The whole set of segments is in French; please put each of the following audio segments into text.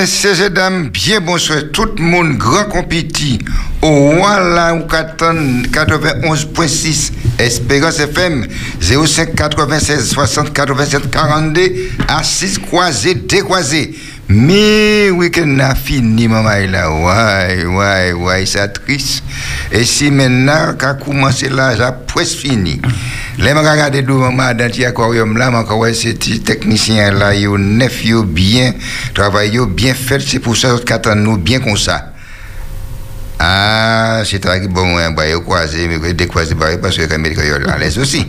messieurs et dames, bien bonsoir. Tout le monde, grand compétit. Au Walla ou 91.6, Espérance FM, 05 96 60 87 42, à 6 croisés, Mais week-end a fini, maman, là. Ouais, ouais, ouais, ça triste. Et si maintenant, quand commencé là, j'ai presque fini. Les gens regardent devant moi dans l'aquarium là, je ces techniciens là, ils neuf, ils bien, travaillent bien fait, c'est pour ça qu'ils nous bien comme ça. Ah, c'est très bon, hein, bah, yo croisé, mais décroisé, bah, parce que les médicaments à l'aise aussi.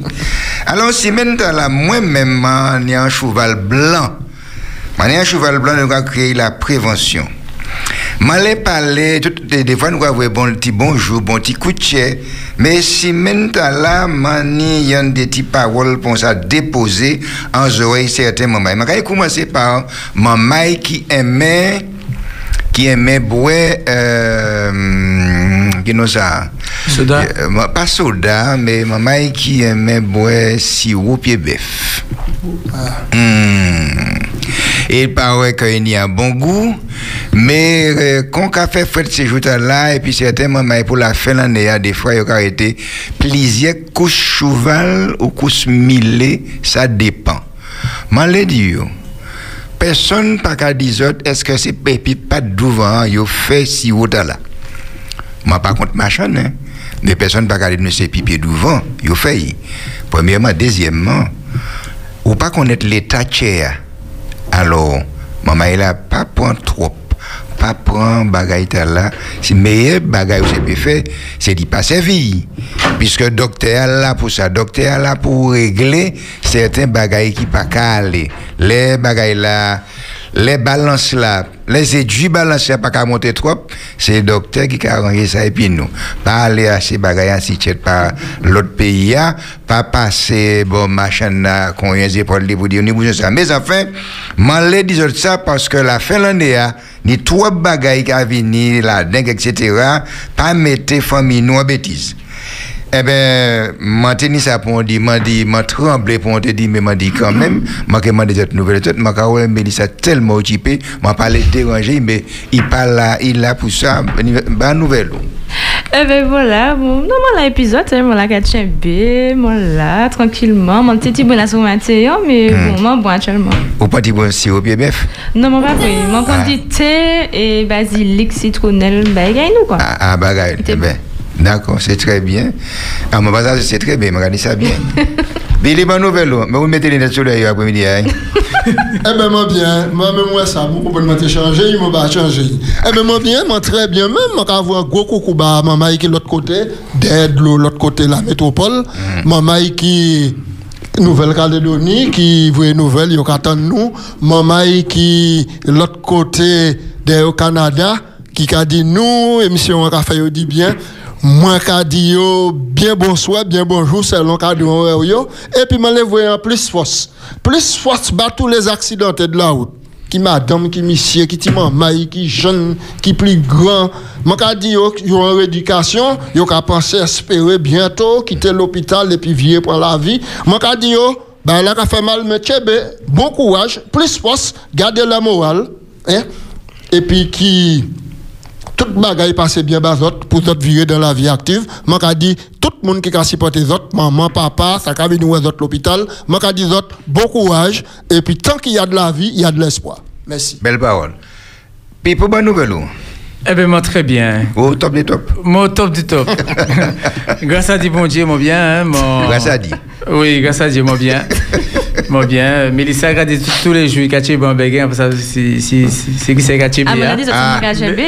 Alors, si maintenant là, moi-même, j'ai un cheval blanc, un cheval blanc, nous avons créé la prévention. M'allais parler, des fois nous avons bon petit bonjour, bon petit coup de mais si maintenant là, mani y a des petites paroles pour ça déposer en oreilles certains moments. Je vais commencer par maman qui aimait, qui aimait boire, euh, qui nous ça? Soda. Euh, pas soda, mais maman qui aimait boire sirop pied bœuf. Ah. Hmm. Il paraît qu'il y a un bon goût, mais euh, quand on fait fête ces jours-là, et puis certainement, pour la fin de l'année, des fois, il y a été plaisir, couche cheval ou couche millé, ça dépend. Mais dit, personne pas qu'à dire est-ce que c'est pépi pas devant, il fait si haut là? Moi, par contre, machin, hein. Mais personne pas qu'à dire c'est pipi devant, il fait. Premièrement, deuxièmement, ou pas connaître l'état tiers. Alors, maman, il a pas point trop. Pas prendre bagaille là. Si meilleur bagaille que peut faire, c'est d'y passer vie. Puisque docteur là pour ça, docteur là pour régler certains bagailles qui pas caler. Les bagailles là, les balances là, les éduits balances pas qu'à monter trop, c'est le docteur qui a arrangé ça et puis nous. Pas aller à ces bagailles ainsi par l'autre pays, pas passer, bon, machin là, qu'on vient de pour dire, ni ça. Mais enfin, m'en dit ça parce que la fin de l'année, ni trois bagailles qui a venu, la dingue, etc., pas mettre famille nous en bêtise. Eh bien, m'a tenu ça pour dire, m'a dit, m'a tremblé pour te dire, mais m'a dit quand même, m'a demandé cette nouvelle, m'a dit, mais ça tellement occupé, m'a pas dérangé, mais il parle là, il a pour ça, bonne nouvelle. Eh ben voilà, bon, non, moi l'épisode, c'est moi la B, moi là, tranquillement, mon petit bon là sur ma mais hmm. bon, bon actuellement. Ou pas dit bon sirop bien bœuf Non, pas pris, moi prends du thé et basilic, citronnelle, bagaille nous quoi. Ah, ah bagaille, eh ben. D'accord, c'est très bien. Ah, mon bazar, c'est très bien, regardez ça bien. Mais les bonnes nouvelles, mais vous mettez les lunettes sur l'œil après-midi. Hein? eh bien, moi bien, moi-même, moi, ça, comprenez, moi, changé, il m'a pas changé. Eh bien, moi bien, moi très bien, même, moi, quand avoir un gros coucou, bah, maman qui est l'autre côté, d'aide l'autre côté, la métropole, mm. maman qui Nouvelle-Calédonie, qui voit nouvelle, il attend nous, maman qui l'autre côté, au Canada, qui a dit nous, émission, fait, dit bien, moi ka dit bien bonsoir, bien bonjour, c'est l'on ka dit yo. Et puis moi les en plus force. Plus force bat tous les accidents de la route. Qui madame, qui monsieur, qui maman, qui jeune, qui plus grand. Moi ka dit yo, en rééducation, yo ka penser espérer bientôt quitter l'hôpital et puis vivre pour la vie. Moi ka dit yo, ben là fait mal mais bon courage, plus force, gardez la morale, hein? Et puis qui tout bagaille passe bien bas pour autres vivre dans la vie active. Moi qu'a dit tout le monde qui a supporté les autres, maman, papa, ça a venir aux autres l'hôpital. Moi qu'a dit autres bon courage et puis tant qu'il y a de la vie, il y a de l'espoir. Merci. Belle parole. Puis pour bonne nouvelle eh bien, moi, très bien. Au top du top. Moi, au top du top. grâce à Dieu, mon Dieu, moi bien. Hein, mon... Grâce à Dieu. Oui, grâce à Dieu, moi bien. Moi bien. Mélissa a dit tous les jours, Kaché bon béguin, parce que c'est qui c'est Kaché Ah, mais ça, c'est Kaché B.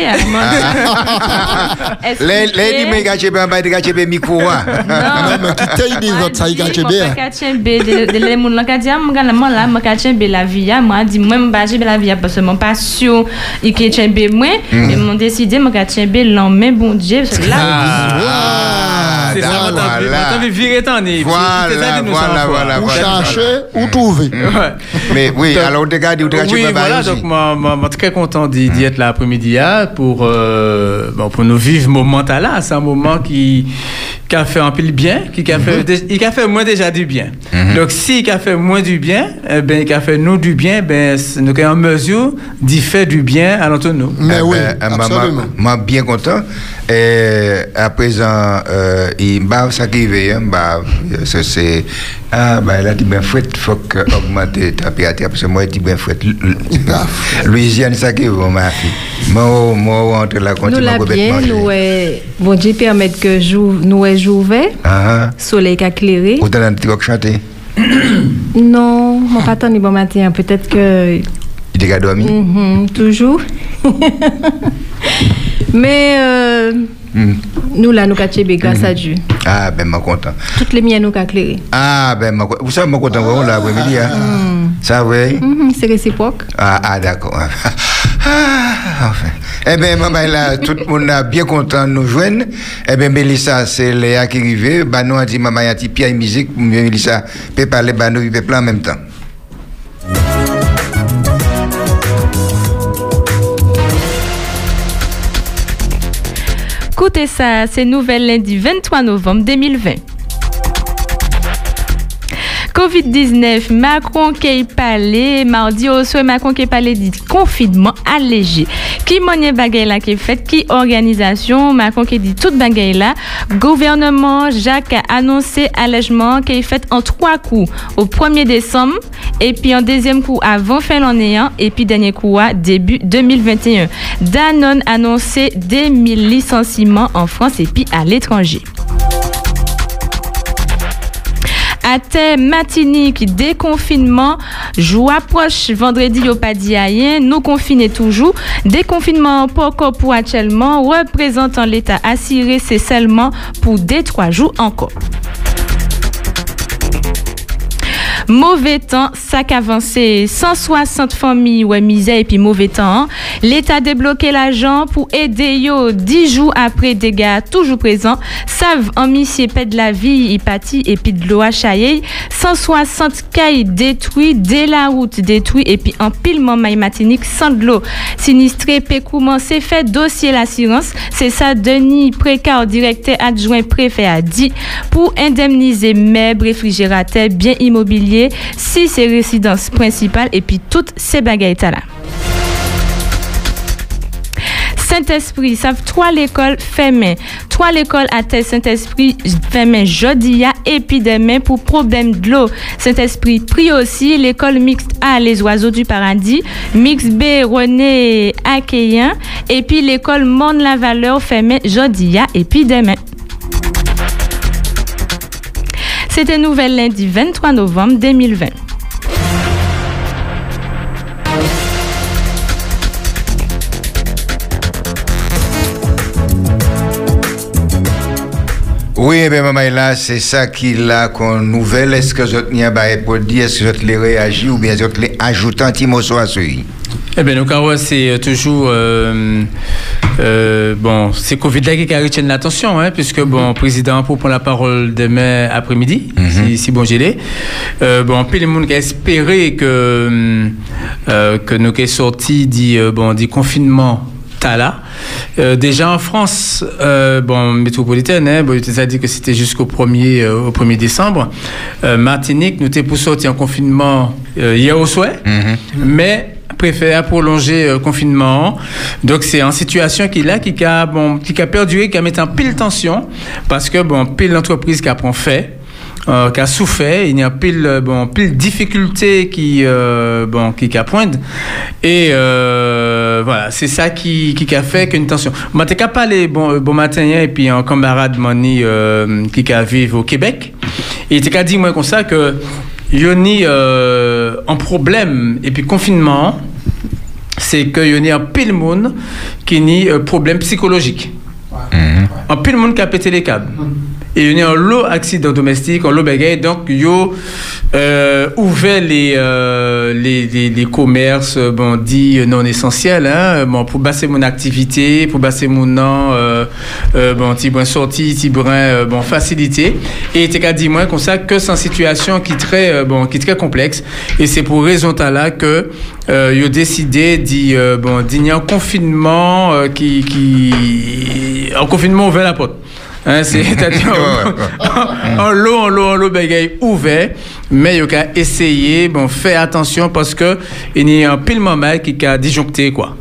Les dit, mais Kaché B, on Kaché B micro. Non, mais qui t'a dit autres, ça, Kaché B. Kaché B, les gens qui dit, moi, là, moi, Kaché B, la vie, moi, dit, moi, je la vie, parce que mon passion, il Kaché B, moi, et mon décidé, moi, Kaché B, l'homme, bon Dieu, parce que là, c'est ça, voilà. maintenant, virer ton nez. Voilà, voilà, voilà. Ou voilà. chercher, ou trouver. Ouais. Mais oui, alors on te garde, on te garde, tu Oui, peux voilà, donc moi, moi, moi, très content d'y d'y être là après-midi hein, pour, euh, bon, pour nous vivre ce moment-là. C'est un moment qui, qui a fait un peu le bien, qui, qui a fait, dé- il a fait moins déjà du bien. Donc, si il a fait moins du bien, eh ben, il a fait nous du bien, ben, nous sommes en mesure d'y faire du bien à l'entre nous. Mais Eh oui, ben, euh, moi- absolument. Moi, bien content. Et à présent, euh, il m'a ça qui vient, bah, c'est. Ah, bah, là, tu bien fait, il faut que augmenter ta piraterie, parce que moi, tu bien fait. Louisiane, ça qui va, ma fille. Moi, moi, entre là, Nous continue la bien, nous est, bon Dieu permet que jou, nous est jouvet, Ah, soleil qui a clairé. ou t'as un petit chanté? Non, mon pas ni bon matin, peut-être que Il t'a dormi? Mhm, toujours. Mais euh, Hmm. nous là nous cachébé grâce à Dieu. Ah, ben, moi, content. Toutes les miennes nous qu'a clairé. Ah, ben, vous savez, moi, content, vraiment, là, après-midi, hein. Ça, oui. C'est réciproque. Ah, ah d'accord. Ah, enfin. Eh bien, maman, là, tout le monde est bien content de nous joindre. Eh bien, Mélissa, c'est Léa qui arrive. Bah, nous, on dit, maman, il y a un petit pied musique. Mélissa? Peut parler, bah, nous, il peut en même temps. Écoutez ça, c'est nouvelle lundi 23 novembre 2020. Covid-19, Macron qui parlé, mardi au soir, Macron qui parlé du confinement allégé. Qui monnaie bagaille là qui est fait, qui organisation, Macron qui dit toute bagaille là. Gouvernement, Jacques a annoncé allègement qui est fait en trois coups. Au 1er décembre, et puis en deuxième coup avant fin l'année, et puis dernier coup à début 2021. Danone annoncé des 1000 licenciements en France et puis à l'étranger. À terre, Matinique, déconfinement. Joue approche vendredi au rien. Nous confinés toujours. Déconfinement encore pour actuellement. Représentant l'État assuré, c'est seulement pour deux, trois jours encore. Mauvais temps, sac avancé, 160 familles, ouais, misère et puis mauvais temps. hein. L'État débloqué l'argent pour aider yo 10 jours après dégâts toujours présents. Savent en missier de la vie, hypatie et puis de l'eau à chailler. 160 cailles détruits, dès la route détruit et puis en pilement maille matinique sans de l'eau. Sinistré, pécouement, c'est fait dossier l'assurance. C'est ça, Denis Précar, directeur adjoint préfet a dit pour indemniser meubles, réfrigérateurs, biens immobiliers, si c'est résidence principale et puis toutes ces bagailles là. Saint-Esprit, savent trois l'école fermée. Trois l'école à tête Saint-Esprit jeudi et puis demain pour problème de l'eau. Saint-Esprit prie aussi l'école mixte A les oiseaux du paradis, mix B René Akeyen et puis l'école Monde la valeur fermée jeudi et puis demain. C'était nouvelle lundi 23 novembre 2020. Oui, eh bien, maman, là, c'est ça qu'il a comme nouvelle. Est-ce que je tiens à pour dire, est-ce que je les réagis ou bien je les ajoute un petit mot la suite? Eh bien, Kawa, c'est euh, toujours. euh, euh, bon, c'est Covid-là qui retient l'attention, hein, puisque, bon, le président pour prendre la parole demain après-midi, si, si bon, j'ai l'ai. Euh, bon, puis le monde qui a espéré que, que nous qui sorti du, euh, bon, du confinement. Euh, déjà en France, euh, bon, métropolitaine, hein, bon, ça dit que c'était jusqu'au 1er, euh, au 1er décembre. Martinique, nous étions pour sortir en confinement hier au soir, mais préfère prolonger le confinement. Donc c'est en situation qui là qui a bon qui a perduré, qui a mis en pile tension parce que bon pile l'entreprise qui a pris fait euh, qui a souffert, il y a pile euh, bon pile difficulté qui euh, bon qui qui a pointe et euh, voilà c'est ça qui, qui a fait qu'une tension. Moi t'es parler bon euh, bon matin et puis un camarade Moni euh, qui a vivre au Québec et t'es dire moi comme ça que Yoni euh, en problème et puis confinement c'est que y a un pile monde qui a un problème psychologique. Un pile monde qui a pété les câbles. Et il y a un lot accident domestique, un lot bagaille. Donc, yo euh, ouvert les, euh, les, les, les, commerces, bon, dit non essentiels, hein, bon, pour basser mon activité, pour basser mon nom, euh, euh, bon, petit bon sorti, petit brin, bon, facilité. Et t'es qu'à dire, moi, comme ça, que c'est une situation qui très, bon, qui est très complexe. Et c'est pour raison là que, euh, décidé d'y, bon, d'y un confinement, qui, qui, un confinement ouvert la porte. Hein, C'est-à-dire en lot, en lot, en lot, bagaille ouvert, mais il a essayé, bon, faire attention parce que il y a un pile moment qui a disjoncté, quoi.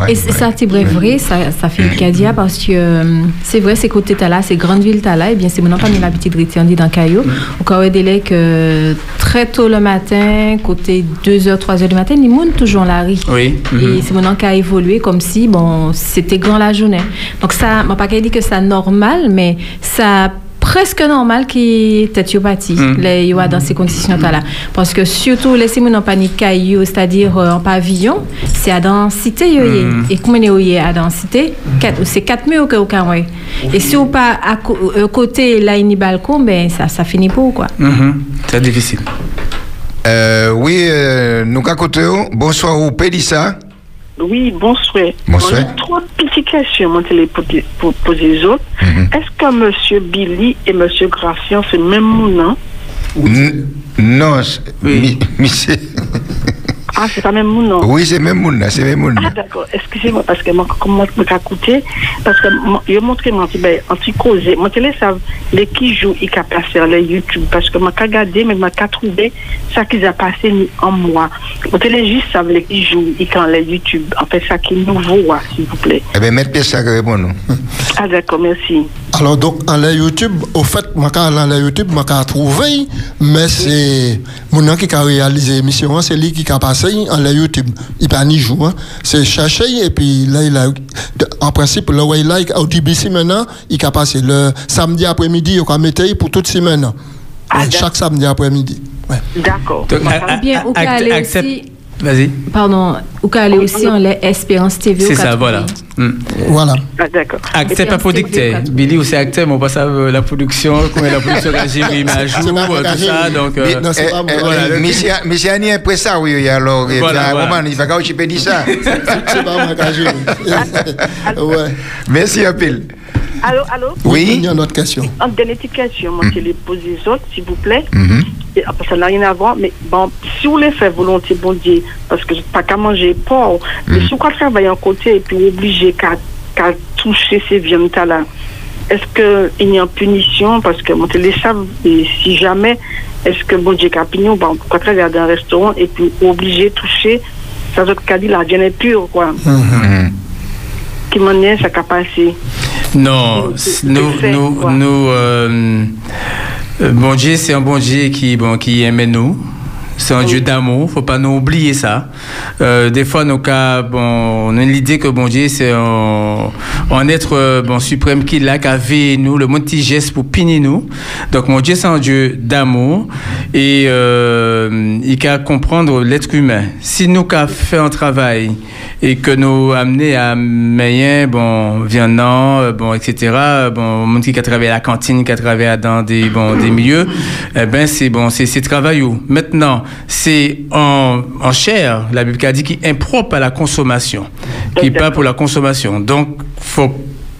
Ouais, et ça, c'est vrai, vrai, ça, ça fait le cadia parce que euh, c'est vrai, c'est côté là, c'est grande ville là, et bien c'est maintenant pas l'habitude de rester dans Caillou. Au cas où délai que très tôt le matin, côté 2h, 3h du matin, les monde toujours la rue. Oui. Et c'est maintenant qu'a évolué comme si, bon, c'était grand la journée. Donc ça, m'a pas dit que c'est normal, mais ça presque normal qui tétiopathie mm. les yo dans ces conditions là parce que surtout les simons en panique c'est-à-dire euh, en pavillon c'est à densité yo mm. et comment yo à densité? C'est 4 mètres au cas et si ou pas à euh, côté là une balcon ben ça ça finit pour quoi. C'est difficile. Euh, oui euh, nous côté bonsoir ou Pélissa oui, bonsoir. Bonsoir. Trois petites questions moi, pour poser les autres. Mhm. Est-ce que M. Billy et M. Gracian, c'est le même nom? Non, oui. monsieur. Ah, c'est pas même mon nom. Oui, c'est même mon nom, c'est même. Ah, d'accord. Excusez-moi, parce que moi, comment je m'ai écouté, parce que je montré mon petit, ben, anti causé. Mon télé, ça, les qui jouent, ils capent sur les YouTube, parce que moi, j'ai regardé, mais moi, j'ai trouvé ça qu'ils ont passé en moi. Mon télé, juste, ça, les qui jouent, ils quand les YouTube. En fait, ça qui est nouveau, s'il vous plaît. Eh bien, mettez ça, répond nous. Ah, d'accord, merci. Alors, donc, en la YouTube, au fait, quand en la YouTube, j'ai trouvé, mais c'est mon qui a réalisé l'émission, c'est lui qui a passé en la YouTube. Il pas ni jour. Hein. C'est chercher et puis là, il a, en principe, là où il like au DBC maintenant, il a passé le samedi après-midi, il a mettre pour toute semaine. Ah, chaque samedi après-midi. Ouais. D'accord. Donc, a- a- bien, aussi- Vas-y. pardon ou qu'à aller aussi en les Espérance TV C'est ça, voilà. vingt. Mm. Voilà. Ah, d'accord. Acteur, pas producteur. Billy, c'est acteur, mais on passe à euh, la production, comment la production a géré, mais à jour, C'est tout ça. Donc, Mais euh, non, c'est pas moi. voilà, le- Monsieur, monsieur Annie est prêt ça, oui, alors. Voilà, voilà. Il va pas occuper de ça. C'est pas moi qui a géré. Ouais. Merci, un pile. Allô, allô? Oui. Il y a une autre question. En dernière petite question, moi, je les pose les autres, s'il vous plaît. Et après, ça n'a rien à voir, mais bon, si vous les faites volontiers, bon Dieu, parce que pas qu'à manger porc, mais si vous travaillez en côté et puis obligé qu'à qu'à toucher ces viandes-là, est-ce qu'il y a une punition? Parce que mon télé savent, et si jamais, est-ce que bon Dieu, qu'à pignon, bon, pourquoi travailler dans un restaurant et puis obligé de toucher, ça veut dire la viande est pure, quoi. Mhm. Qui m'en passé. Non, nous, nous, nous, euh, euh, bon Dieu, c'est un bon Dieu qui, bon, qui aime nous. C'est un Dieu d'amour, faut pas nous oublier ça. Euh, des fois, nos cas, bon, on a l'idée que bon Dieu, c'est un, un être euh, bon suprême qui l'a qu'à veiller nous, le monde petit geste pour punir nous. Donc, mon Dieu, c'est un Dieu d'amour et euh, il qu'à comprendre l'être humain. Si nous qu'a fait un travail et que nous amener à moyen, bon, viandant, euh, bon, etc. Bon, monde qui a travaillé à la cantine, qui a travaillé dans des, bon, des milieux, eh ben, c'est bon, c'est travail où? Maintenant, c'est en, en chair, la Bible a dit qui est impropre à la consommation, qui est pas pour la consommation. Donc, faut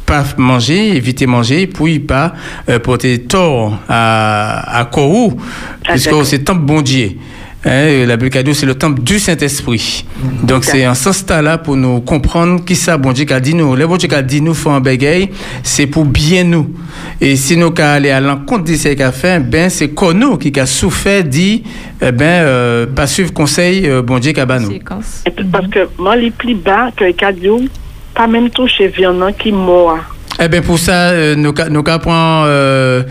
pas manger, éviter manger, puis pas euh, porter tort à, à Korou, Ah, puisque c'est temple bon Dieu. Hein, la dit, c'est le temple du Saint-Esprit. Donc, c'est un sens là pour nous comprendre qui ça, bon Dieu, a dit nous. Le bon Dieu a dit nous, faut un bégay, c'est pour bien nous. Et si nous qu'à aller à l'encontre de ce qu'a fait, ben, c'est qu'on nous qui a souffert, dit, eh ben, euh, pas suivre conseil, euh, bon Dieu, qu'a nous. Parce que moi, les plus bas que les cadeaux, pas même toucher viande qui mort. Eh bien, pour ça, euh, nous ca prend euh,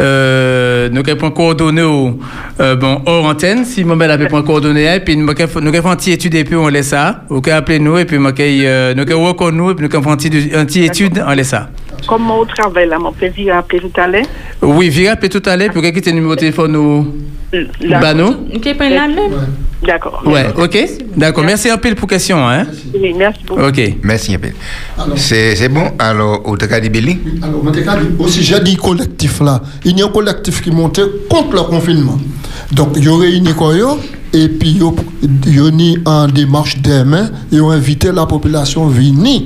euh, coordonnées au euh, bon hors antenne si bel avait prend coordonnées et puis nous ca nous ca fait un petit étude et puis on laisse ça. Vous ca appeler nous et puis nous nous et nous ca fait un petit un petit étude on laisse ça. Comment on travaille là, mon a appelé tout à l'heure. Oui, vire appeler tout à l'heure pour quitter le numéro de téléphone ou même. D'accord. Ouais, ok. D'accord, merci un peu pour question. Hein? Oui, merci beaucoup. Ok. Merci un peu. C'est bon? Alors, au Taka di Billy Alors, au sujet du collectif là, il y a un collectif qui montait contre le confinement. Donc, il y aurait une école et puis il y a mis en démarche demain, ils ont invité la population à venir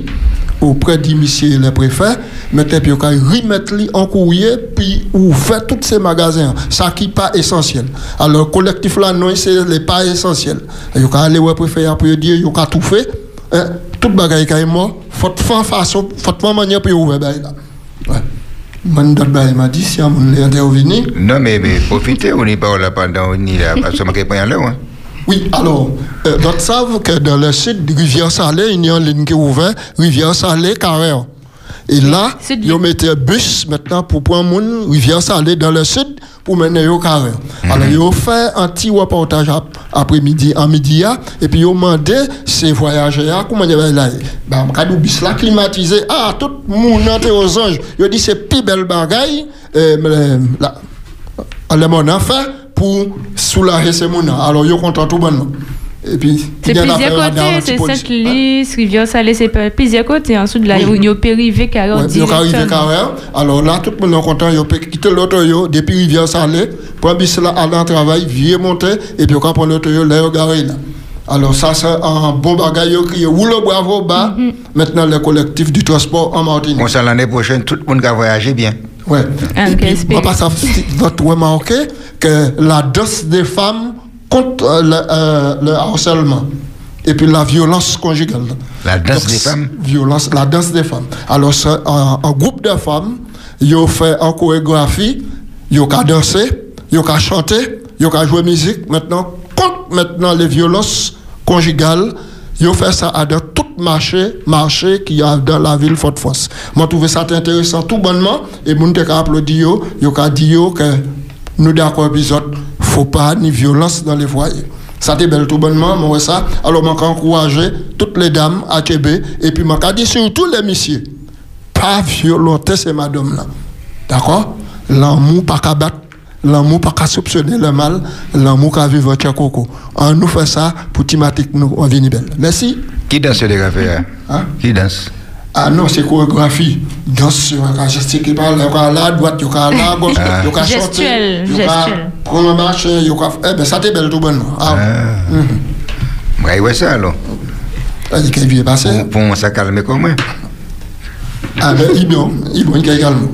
auprès du monsieur le préfet, maintenant puis remettre en courrier puis ouvrir tous ces magasins, ça qui n'est pas essentiel. Alors, le collectif là, non, c'est les pas essentiel. Ils ont aller au préfet pour dire, ils ont tout fait. Hein, tout bagaille qui est mort, faut faire façon, faut manière pour ouvrir là. Ouais. M'a dit si on voulait intervenir. Non, mais, mais profitez, on n'est pas là pendant on est là, parce que je ne là. Hein. Oui, alors, euh, d'autres savent que dans le sud de Rivière-Salée, il y a une ligne qui est ouverte, Rivière-Salée, Carrère. Et là, ils ont mis un bus maintenant pour prendre mon Rivière-Salée dans le sud pour mener au Carrère. Alors, ils ont fait un petit reportage ap- après-midi, en midi, là, et puis ils ont demandé ces voyageurs, comment ils vont là Ben, quand le bus là climatisé, ah, tout le monde entre aux anges. Ils ont dit, c'est plus belle bagaille, euh, mais, là, le monde a fait pour soulager ces gens. Alors, ils sont contents tout bonnement. Et puis, C'est il y plusieurs côtés, c'est anti-police. Sainte-Lys, Rivière-Salée, c'est pas- plusieurs côtés. Ensuite, là, il y a Périvé, ils arrivé directement. carré. Alors là, tout le monde est content. Ils ont quitté l'auto depuis Rivière Salé, pour bis là, aller en travail, vieux monter, et puis on prend l'auto là, yo garé là. Alors ça, c'est un bon bagage qui est le bravo bas. Mhm. Maintenant, le collectif du transport en Martinique. On s'en l'année prochaine, tout le monde va voyager bien. Ouais. Ah, Et puis, espère. on passe à votre remarquer que la danse des femmes contre euh, le, euh, le harcèlement. Et puis la violence conjugale. La danse Donc, des femmes? Violence, la danse des femmes. Alors, un, un groupe de femmes, ils ont fait en chorégraphie, ils ont qu'à danser, ils ont qu'à chanter, ils ont qu'à jouer musique. Maintenant, contre maintenant les violences conjugales, ils fait ça à dans tout marché, marché qu'il y a dans la ville Fort-France. Moi, je trouvais ça intéressant tout bonnement, et mon te applaudi yo, yo dit que nous d'accord épisode, faut pas ni violence dans les foyers. Ça t'est belle tout bonnement, moi ça. Alors, moi, encourager toutes les dames à Québec, et puis, moi, dit surtout les messieurs, pas violenter ces madames là. D'accord? L'amour pas qu'à battre, l'amour pas qu'à soupçonner le mal, l'amour qu'à vivre coco. On nous fait ça pour thématique nous, on vient belle. Merci. Qui danse les affaires Hein? Qui danse? Ah non, c'est chorégraphie. Danse gestique, par là, à la droite, il y a la gauche, Ah. il y a chanter. Il y a gestuelle. prendre un marché, il y a Eh ben, ça t'est belle tout bonnement. Ah, Ah. Ouais, ouais, ça alors. dit qu'il vient passer. Pour, pour ça calmer comment Ah ben, il est bon, il est bon, il est calme.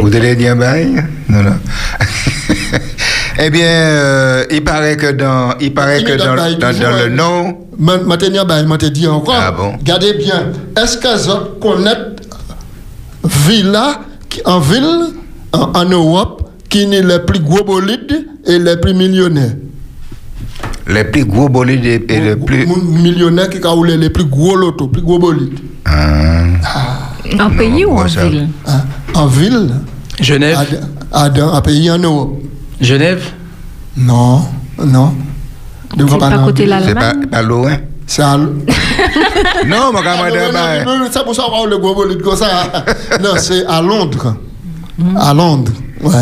Vous allez dire bail Non, non. eh bien, euh, il paraît que dans, il paraît que dans, dans, dans le nom, Maintenant, il m'a dit encore. Ah bon? Regardez bien. Est-ce que vous connaissez villa en ville en, en Europe qui est les plus gros bolides et les plus millionnaires? les plus gros bolides et, les plus. Millionnaires qui ont roulé les plus gros lotos, plus gros bolides. Ah. En pays ou en ville Hein? En ville, Genève. à, à, dans un pays en Europe. Genève. Non, non. C'est pas en côté là C'est pas, pas loin. C'est à Non, mon camarade, C'est pour ça qu'on le gros comme ça. Non, c'est à Londres. À Londres, ouais.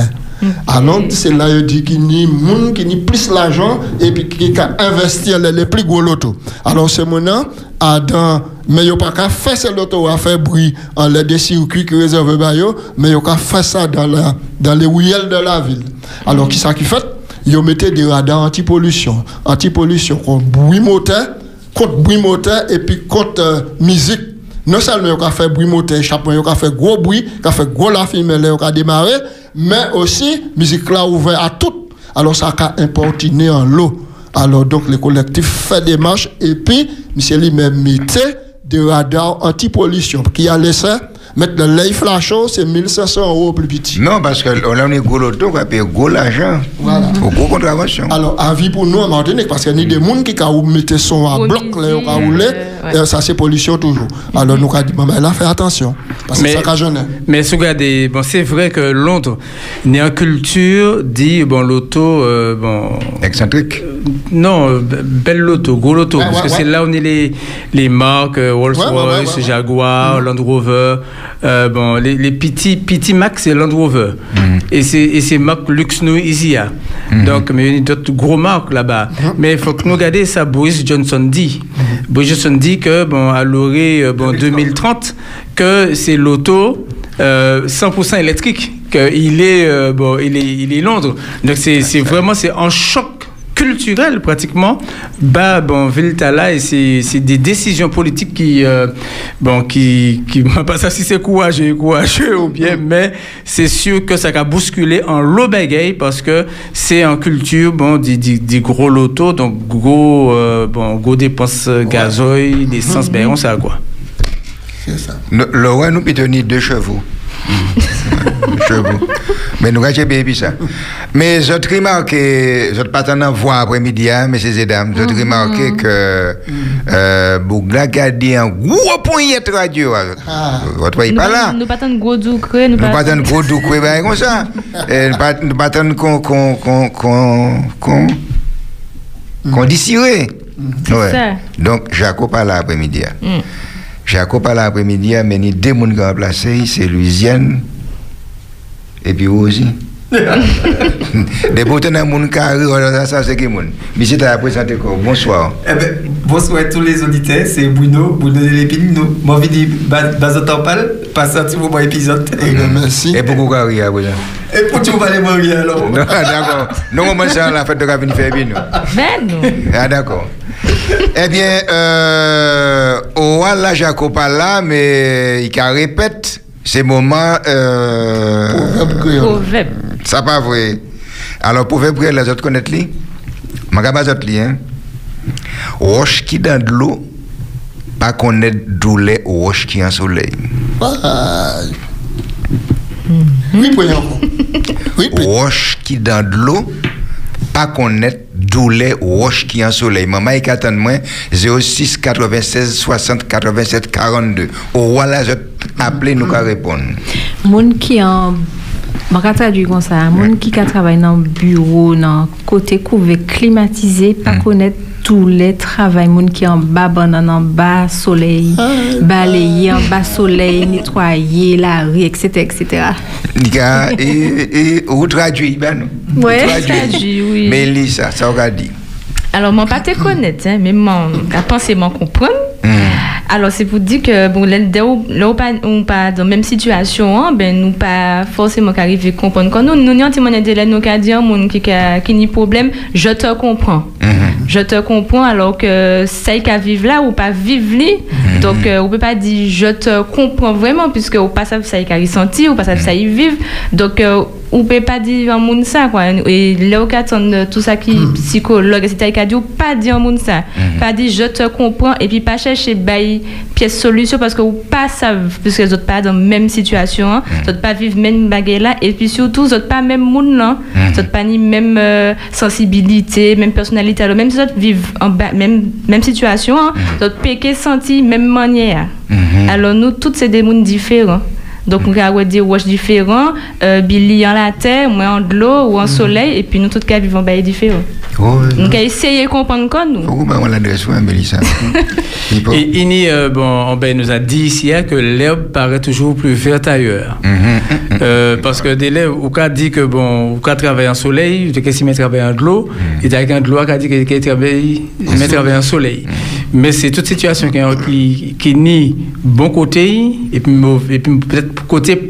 À Londres, c'est là il dit qu'il y a gens qui ont plus l'argent et puis qui ont investir les, les plus gros lotos. Alors, c'est maintenant, à dans, mais il a pas qu'à faire ce loto à faire bruit en les des circuits qui réservent eux, mais il a qu'à faire ça dans, la, dans les ruelles de la ville. Alors, qui ça qui fait? Ils mettaient des radars anti-pollution. Anti-pollution contre bruit moteur, contre bruit moteur et puis contre euh, musique non seulement il a fait bruit moteur, chapeau, il a fait gros bruit, il a fait gros la film, il a démarré, mais aussi, musique là ouvert à tout. Alors ça a importuné en l'eau. Alors donc le collectif fait des marches et puis, monsieur lui-même mettait des radars anti-pollution qui a laissé mettre le lait flashant, c'est 1500 euros plus petit. Non, parce que là, on est gros loto, on va payer gros l'argent. Voilà. Pour gros contravention. Alors, avis pour nous en Martinique, parce qu'il y a des gens qui ont mis son à bloc, là, ont roulé, euh, euh, ça c'est pollution toujours. Alors, nous avons dit, bon, ben là, fais attention, parce que Mais- ça. Mais si vous regardez, bon, c'est vrai que Londres, il y a une culture, dit, bon, l'auto, euh, bon, Excentrique. non, be- belle loto, gros loto, Ouais, parce ouais, que ouais. c'est là où on est les, les marques, euh, Ouais, ouais, ouais, Rolls-Royce, ouais, ouais. Jaguar, Land Rover, euh, bon, les, les petits, petits Mac, c'est Land Rover. Et c'est, et c'est Mac Lux No Isia. Donc, mais il y a d'autres gros marques là-bas. Mais il faut que nous regardions ça, Boris Johnson dit. Boris Johnson dit que, bon, à l'orée, euh, bon, 2030, que c'est l'auto euh, 100% électrique. Qu'il est, euh, bon, il est, il est Londres. Donc, c'est, c'est vraiment, c'est en choc culturel pratiquement. Bah bon Viltala et c'est des décisions politiques qui euh, bon qui qui pas ça si c'est courageux courageux ou bien mais c'est sûr que ça va bousculer en bagaille parce que c'est en culture bon des, des, des gros lotos donc gros euh, bon gros dépenses gazoil d'essence ben on sait quoi. C'est ça. Le le roi nous peut tenir deux chevaux. Mais nous avons bien ça. Mais j'ai remarqué, j'ai pas voix après-midi, hein, messieurs et dames, j'ai remarqué que euh, Bougla a dit un gros point de radio. Ah. Votre il pas là? Nous pas tant de gros nous pas de gros ben comme ça. Nous pas nous pas tant qu'on qu'on. Ouais. ça. Donc Jacob pas là après-midi. Mm. Jacob pas là après-midi, mais il y a deux personnes qui ont remplacé, c'est Louisiane et puis aussi. Des pourtant dans mon carré, ça c'est qui mon? Monsieur t'a présenté quoi? Bonsoir. Eh ben, bonsoir à tous les auditeurs, c'est Bruno, Bruno de l'Épine. Nous, moi, je dis, Bazotopal, passe un petit moment épisode. Eh bien, merci. Et pourquoi carré à présent Et pour tu vas aller marier alors Non, D'accord. Nous on à la fête de Gavin faire bien. nous. Ben non. Ah d'accord. eh bien, euh, pas là, mais il a répète ces moments. Euh, Proverbe créole. Proverbe. ça pas vrai. Alors, pour faire les autres connaître lui, je vais pas autres hein? Roche qui dans de l'eau, pas connaître douleur roche qui en soleil. Aïe. Oui, encore. Oui. Roche qui dans de l'eau, pas connaître douleur roche qui en soleil. Maman, il attend moi 06 96 60 87 42. Au voilà, je appelé nous qu'à répondre. Moun qui en je vais traduire comme ça. Moun qui a travaillé dans le bureau, dans côté couvert, climatisé, pas connaître tous les travail. Moun qui en bas, banane en bas, soleil, balayer en bas, soleil, nettoyer la rue, etc. etc. Et, et, vous traduisez, ben non? Ouais, traduit, oui. Mais lis ça, ça aura dit. Alors, moi, pas te connaître, hein, mais moi, à penser, moi, comprendre. Hmm. Alors, c'est pour dire que, bon, là, on pas dans la même situation, hein, ben, nous pas forcément qu'arriver à comprendre. Quand nous, nous, nous, témoignons de là, nous, qu'à dire, mon, qui, a- qui ni problème, je te comprends. Je te comprends, alors que ça qu'à vivre là ou pas vivre là. Donc, euh, on peut pas dire je te comprends vraiment, puisque on pas savent ça qu'à ressentir, ou pas savent ça y vivre. Donc, euh, on peut pas dire un monde ça, quoi. Et là, on attend tout ça qui psychologue, etc., qui a dit, ou pas dire un monde ça. Pas dire je te comprends, et puis pas chercher bail pièce solution, parce que ou pas savent, puisque les autres pas dans la même situation, hein. les autres pas vivre même baguette là, et puis surtout, autres pas même monde. Les autres pas ni même euh, sensibilité, même personnalité, alors même si autres vivent en même, même situation, hein, autres péqué senti même manière. Alors nous, toutes c'est des mondes différents. Donc, on va dire wash différent, euh, Billy en la terre, moi en de l'eau ou en soleil, et puis nous, tous cas, vivons bail différent. Oh, Donc, essayer de comprendre quoi, nous? Faut qu'on l'adresse, ouais, Mélissa. Et Ini euh, bon ben nous a dit ici hein, que l'herbe paraît toujours plus verte ailleurs Mhm. Euh, parce que des lèvres, ou qu'a dit que bon, ou qu'a travaillé en soleil, qu'est-ce qu'il met travailler en de l'eau, et t'as quelqu'un de l'eau qui a dit qu'il travaille, il met travailler en soleil. Mais c'est toute situation qui, qui, qui nie bon côté, et puis, mauvais- et puis peut-être côté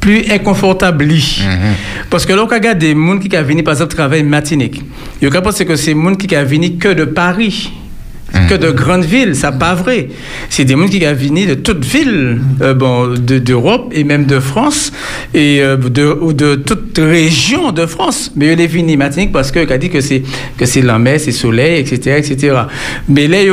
plus inconfortable. Parce que là, on regarde des gens qui ont venu, par exemple, travailler en Martinique. Il y a penser que c'est des gens qui ont venu que de Paris. Que de grandes villes, ça pas vrai. C'est des gens qui venu de toutes villes, euh, bon, de- d'Europe et même de France et euh, de, ou de toute région de France. Mais ils en Martinique parce que a dit que c'est que c'est la mer, c'est soleil, etc., etc. Mais là, ils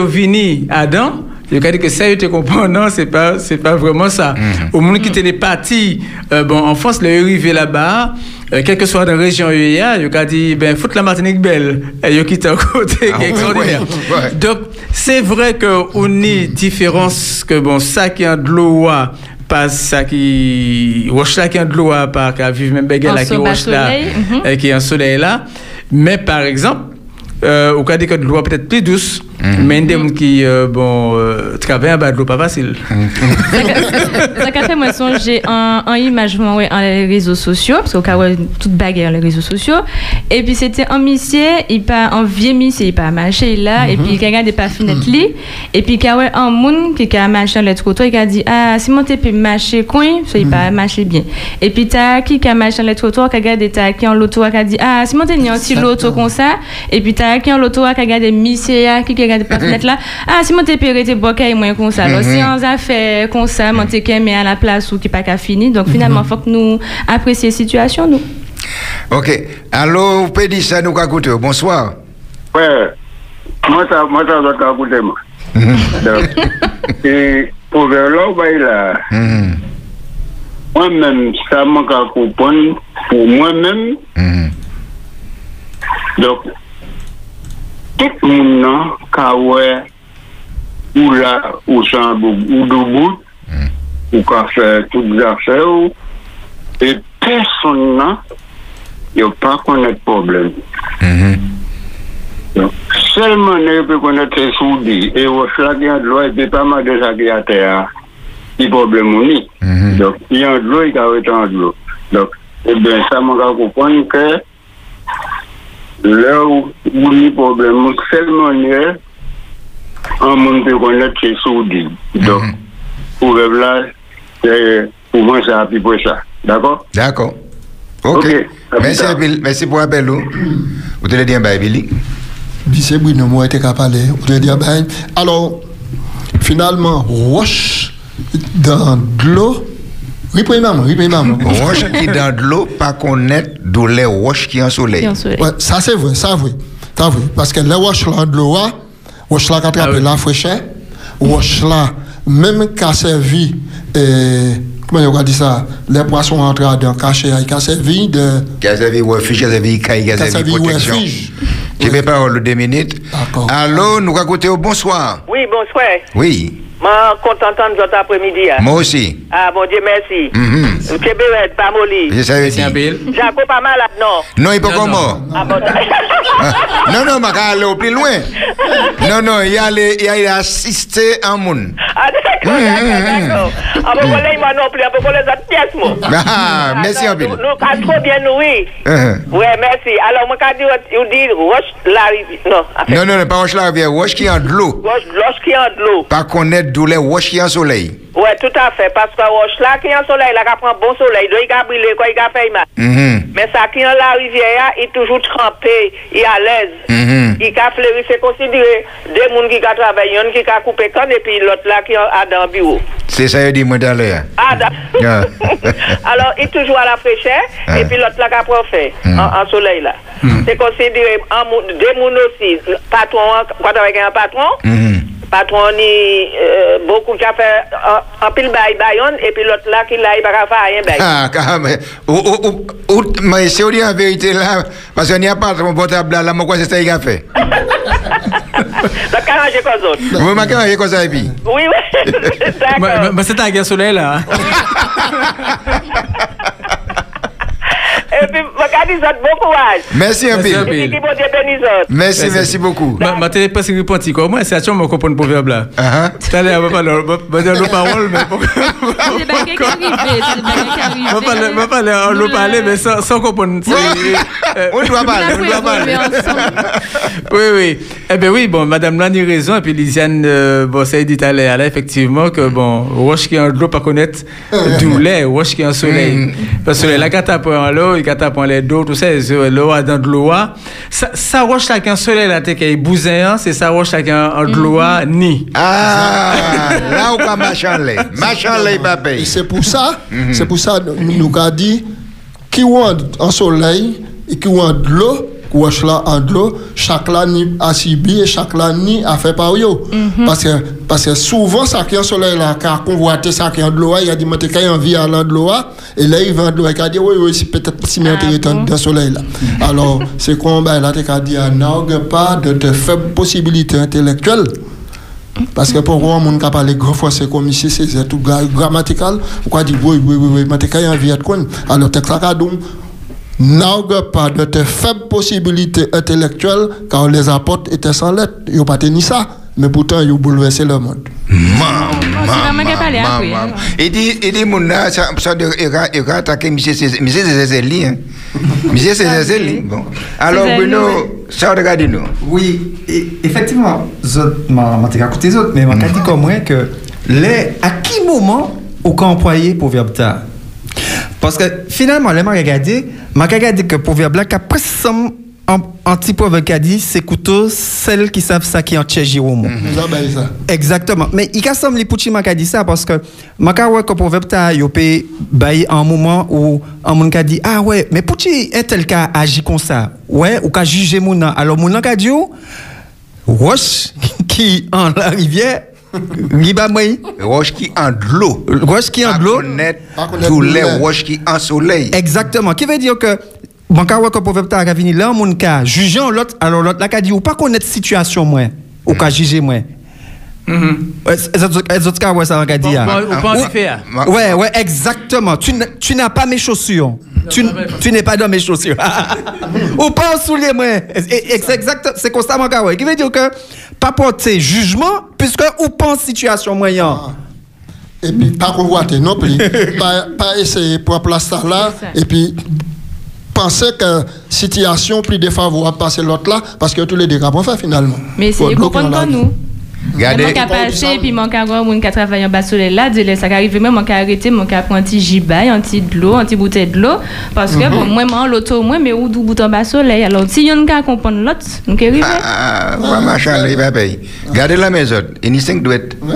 à Adam. Je dis que ça, te comprends, non, c'est pas, c'est pas vraiment ça. Au monde qui était parti, euh, bon, en France, le arrivé là-bas, euh, quelle que soit la région où il y a, dit, ben, foute la Martinique belle. Et il quitte à côté, Ah qui est extraordinaire. ouais, ouais. Donc, c'est vrai qu'on a différence que, bon, ça qui est de l'eau, ah, pas ça qui, roche là qui est de l'eau, pas qu'à vivre même bégué En là qui roche là, soleil, mhm. qui est un soleil là. Mais par exemple, euh, au cas des cas de l'eau peut-être plus douce, mais des gens qui euh, bon euh, travaillent en bas de l'eau pas facile. Ça qu'a fait moi songer en, en image ouais, en les réseaux sociaux parce qu'au cas où toute bagarre les réseaux sociaux. Et puis c'était un monsieur il pas en vieux monsieur il pas marché là et puis il regarde des pas fenêtre li et puis quand ouais un monde qui a marché dans le trottoir il a dit ah si mon peut marcher coin ça il pas marché bien. Et puis t'as qui a marché dans le trottoir qui a regardé t'as qui en l'auto qui a dit ah si mon t'es un petit l'auto comme ça. Et puis t'as qui en l'auto qui a regardé monsieur qui qui a regardé pas fenêtre là ah si mon t'es pérété bocaille moins comme ça alors si on a fait comme ça mon t'es mais à la place où qui pas qu'à fini donc finalement faut que nous apprécions la situation nous Ok. Allô, vous pouvez dire ça, nous, écoutez. Bonsoir. Ouais. Moi, ça, moi, ça doit t'écouter, moi. Donc, Et pour vers là, là, Mhm. moi-même, ça m'a qu'à comprendre pour moi-même. Mhm. tek moun nan ka wè ou la ou san ou do bout mm. ou ka fè tout zafè ou e person nan yo pa konet problem mm -hmm. selman yo pe konet se soudi e wos la ki an dlo e pe pa ma de sa ki a te a ki problem mouni mm -hmm. yon dlo yon ka wè tan dlo e ben sa man ka koupon ke là où il y a problème, seulement, a un monde peut connaître ses soudis. Donc, pour là, c'est pour moi, ça a pu pour ça. D'accord? D'accord. Ok. Merci. Merci pour l'appel. ou. Vous te le dire, bye, Billy. Vice Bruno, moi, était capable. Vous te dire, ben, alors, finalement, roche dans de l'eau. Oui, oui, maman, oui, oui, maman. Roche qui dans de l'eau, pas connaître d'où les roches qui en soleil. Ouais, ça c'est vrai, ça vrai. Ça vrai. Parce que les roches là de l'eau, roches là qui attrape Ah la fraîcheur, roches là, même qui a servi, euh, comment on va dire ça, les poissons entrés dans cachet, qui a servi de. Qui a servi refuge, qui a servi caille, qui a servi protection. deux minutes. D'accord. Allô, nous écoutez au bonsoir. Oui, bonsoir. Oui, Je suis content d'entendre votre après-midi. moi aussi. Ah, mon Dieu, merci. Mhm. Québec, pas molli. Je savais dire. Bill. Jaco pas malade, non. Non, il peut Non, comment non. Ah, bon, Ah, Non, non, je vais aller au plus loin. Non, non, il y a allé- il y a allé assister un monde. ah, d'accord, d'accord, d'accord. Ah, bon, voilà, moi non plus. Ah, bon, les autres pièces, moi. Ah, merci non, un peu. Nous, nous, trop bien nourris. Uh-huh. Ouais, merci. Alors, moi, quand vous dites, roche, la rivière. Non, en Non, non, non, pas roche la rivière, roche qui est en de l'eau. roche qui est en de l'eau. Pas connaître en soleil. Ouais, tout à fait. Parce que roche là, qui en soleil, là, prend bon soleil, donc il a brûlé, quoi, il a fait mal. Mhm. Mais ça qui dans la rivière, il est toujours trempé, il est à l'aise. Mhm. Il a fleuri, c'est considéré des gens qui ont travaillé, un qui a coupé canne et puis l'autre là qui a dans le bureau. C'est ça, je dis moi à l'heure. Ah. Alors, il est toujours à la fraîcheur Ah. et puis l'autre là qui a profité Mm. en, en soleil là. C'est considéré un deux mouns aussi. Patron, quand avec un patron, Mhm. patron ni euh, beaucoup qui a fait un, un pile bail baillon et puis l'autre là qui l'a, il va faire bail. Ah, quand même. Ou, ou, ou, ou- mais c'est on dit en vérité là, parce qu'il n'y a pas mon portable là, moi, quoi, c'est ça qu'il a fait. Donc, comme autres. Vous a quoi ça et puis? Oui, oui. D'accord. bah, c'est un gars soleil là. Et puis, bon courage. Merci un peu. Merci, merci beaucoup. Ma ma télé pas si répété quoi. Moi, c'est à me comprendre le proverbe là. Tout à l'heure, on va pas on va dire nos paroles, mais pourquoi C'est des bagages qui arrivent, c'est des bagages qui arrivent. On va parler, on va parler, mais sans, comprendre. On doit parler, on On doit parler. oui, oui. Eh bien, oui, bon, Madame Lani a raison. Et puis, Lisiane, euh, bon, ça a dit tout à l'heure, là, effectivement, que, bon, roche qui est en l'eau, pas connaître d'où roche qui est en soleil. Parce que là, quand t'as en l'eau, quand t'as les dos, tout ça, c'est l'eau dans de l'eau. Ça, ça roche là qui est en soleil, qui est bousin, c'est ça roche là qui en de l'eau, ni. Ah, là où qu'on machin lait. Machin lait, pas Et paye. c'est pour ça, c'est pour ça, nous avons dit, qui ont en soleil et qui ont de qui là l'eau, chaque là ni a subi et chaque là ni a fait par yo. Parce que, parce que souvent, ça qui en soleil là, car convoité ça qui en de il a dit, moi, t'es quand envie à de l'eau, et là, il va de l'eau, dit, oui, oui, c'est peut-être si bien Ah bon? dans le soleil là. Alors, c'est quoi, ben là, t'es dit, n'a pas de, de faibles possibilités intellectuelles. Parce que pour moi, mon qui parle grand français comme ici, c'est tout gra- grammatical. Pourquoi dire oui, oui, oui, oui, mais t'es quand même envie de Alors, t'es là, donc, n'argue pas de tes faibles possibilités intellectuelles car les apôtres étaient sans lettres. Ils n'ont pas tenu ça, mais pourtant ils ont bouleversé le monde. parlait après, hein. Et dit, et dit, mon ça, de, attaqué monsieur monsieur Césaire Li, hein. Monsieur bon. Alors, Bruno, ça, regardez-nous. Oui, et, effectivement, je m'ai écouté les autres, mais je dit comme moi que les, à qui moment au camp employé pour verbe ta Parce que finalement, les m'a regardé, m'a regardé que pour un petit peu avec dit, c'est couteau, celles qui savent ça qui en tchè Jérôme. Nous avons baillé ça. Exactement. Mais il y a semblé pour m'a dit ça parce que m'a ouais que pour verbe ta yo peut bailler un moment où un monde a dit ah ouais, mais pour un tel cas agit comme ça. Ouais, ou qu'a jugé mon alors mon a dit Roche qui en la rivière Moi. Roche qui en de l'eau. Roche qui en de l'eau. Connaître Pas connaître tous les roches qui en soleil. Exactement. Qui veut dire que bon ouais que proverbe ta ka vini là mon cas jugeant l'autre alors l'autre là ka dit ou pas connaître situation moi ou ka juger moi. Les autres cas ouais ça ka exactement. Tu n'as pas mes chaussures. Tu, tu n'es pas dans mes chaussures. Ou pas sous les mains. Et- et C'est exact, c'est constamment. Ouais. Qui veut dire que pas porter jugement puisque ou pas en situation moyen. Et puis, pas convoiter non plus. pas, pas essayer pour place ça là. Et puis, penser que situation plus défavorable passer l'autre là, parce que tous les dégâts vont faire finalement. Mais c'est comprendre nous. Regardez. Mon cas passé, puis mon cas voir, mon cas travailler en bas soleil là, dis ça arrive même mon cas arrêter, mon cas prendre un petit gibaille, un petit de l'eau, un petit bouteille de l'eau parce que bon moi moi l'auto moi mais où d'où bout en bas soleil. Alors si yon cas comprendre l'autre, on peut arriver. Ah, ouais, machin, il va payer. Regardez la maison. Il y a cinq douettes. Ouais,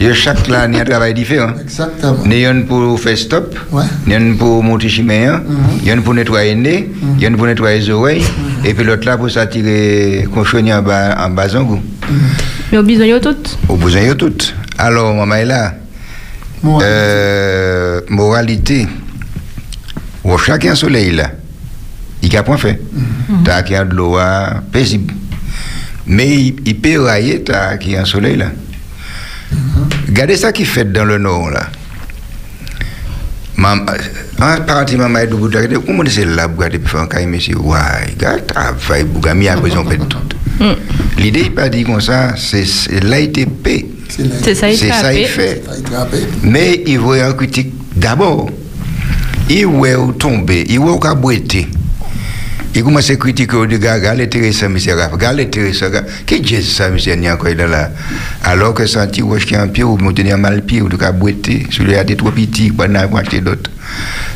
Il y a chaque là, il y a un travail différent. exactement. Il y a une pour faire stop, il y a une pour monter chemin, il y a une pour nettoyer le nez, il y a une pour nettoyer les oreilles, et puis l'autre là pour s'attirer cochonnier en bas, en bas en goût. Mais au besoin yo tout. Au besoin de tout. Alors, maman est là. Moi, Euh, moralité. Ou chacun soleil là. Il a point fait. T'as qui a de l'eau ah, paisible. Mais il, il peut railler t'as qui a un soleil là. Regardez ça qui fait dans le nord là. Maman, en partie maman est debout, regardez, comment c'est là, regardez, puis faire un cahier, monsieur, ouais, regarde, travail, bougami, après, on fait tout. L'idée, il pas dit comme ça, c'est paix. c'est ça il fait. Mais il voit un critique d'abord. Il voit tomber, il voit où cabouetter. Il commence à critiquer au gars, gars, l'intéressant, monsieur Raph, gars, l'intéressant, gars. Qu'est-ce que c'est ça, monsieur Nia, quoi, il est là? Alors que senti, ou qui en pied, ou me tenir mal pied, ou de cabouetter, celui a des trop petits, pas n'a pas acheter d'autres.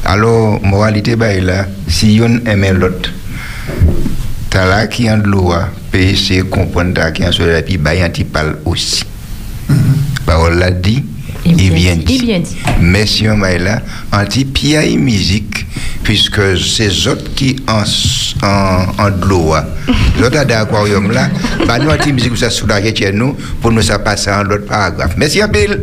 Alors, moralité, bah, il là, si on aime l'autre, t'as là qui en de l'eau, de comprendre en sur la puis bah, parle aussi. Parole l'a dit, Il vient dit, dit. il bien dit. Monsieur Maïla, anti piaille musique, puisque c'est autres qui en, en, en de l'eau. L'autre d'aquarium là, bah nous anti musique ça soulager chez nous, pour nous ça passer en l'autre paragraphe. Merci à Bill.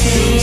see.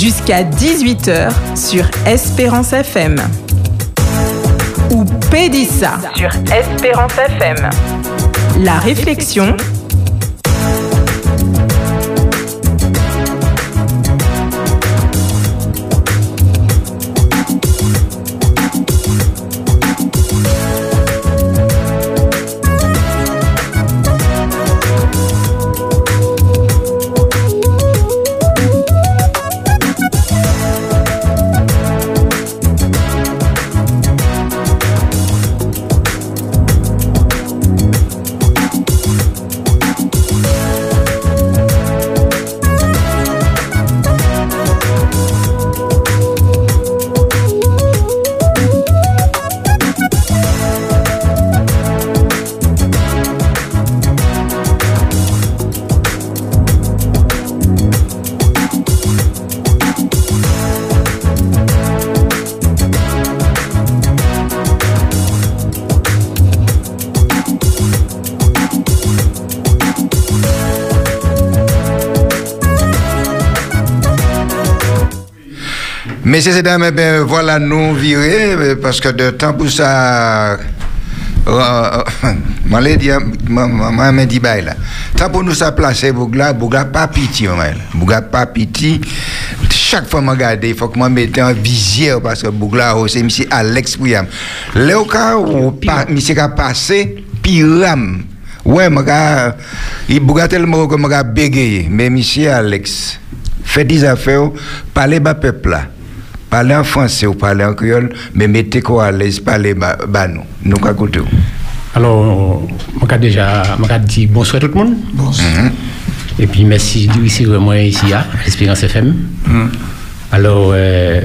Jusqu'à 18h sur Espérance FM. Ou Pédissa sur Espérance FM. La réflexion. Messieurs et dames, eh ben, voilà, nous virer, euh, parce que de temps pour ça. Je je dis, bah, là. Tant pour nous ça placer, Bougla, Bougla pas pitié. Bougla pas pitié. Chaque fois je regarde, il faut que je mette en visière, parce que Bougla, oh, c'est monsieur Alex Priam. Là, cas où, monsieur a passé, Piram. Ouais, je il Bougla tellement que je bégaye. Mais monsieur Alex, fait des affaires, parlez bas peuple là. Parlez en français ou parlez en créole, mais mettez quoi à l'aise, parlez bas bas nous. Nous, qu'à côté. Alors, je déjà je dit bonsoir tout le monde. Mhm. Et puis merci de ici moi ici à Espérance FM. Alors, euh,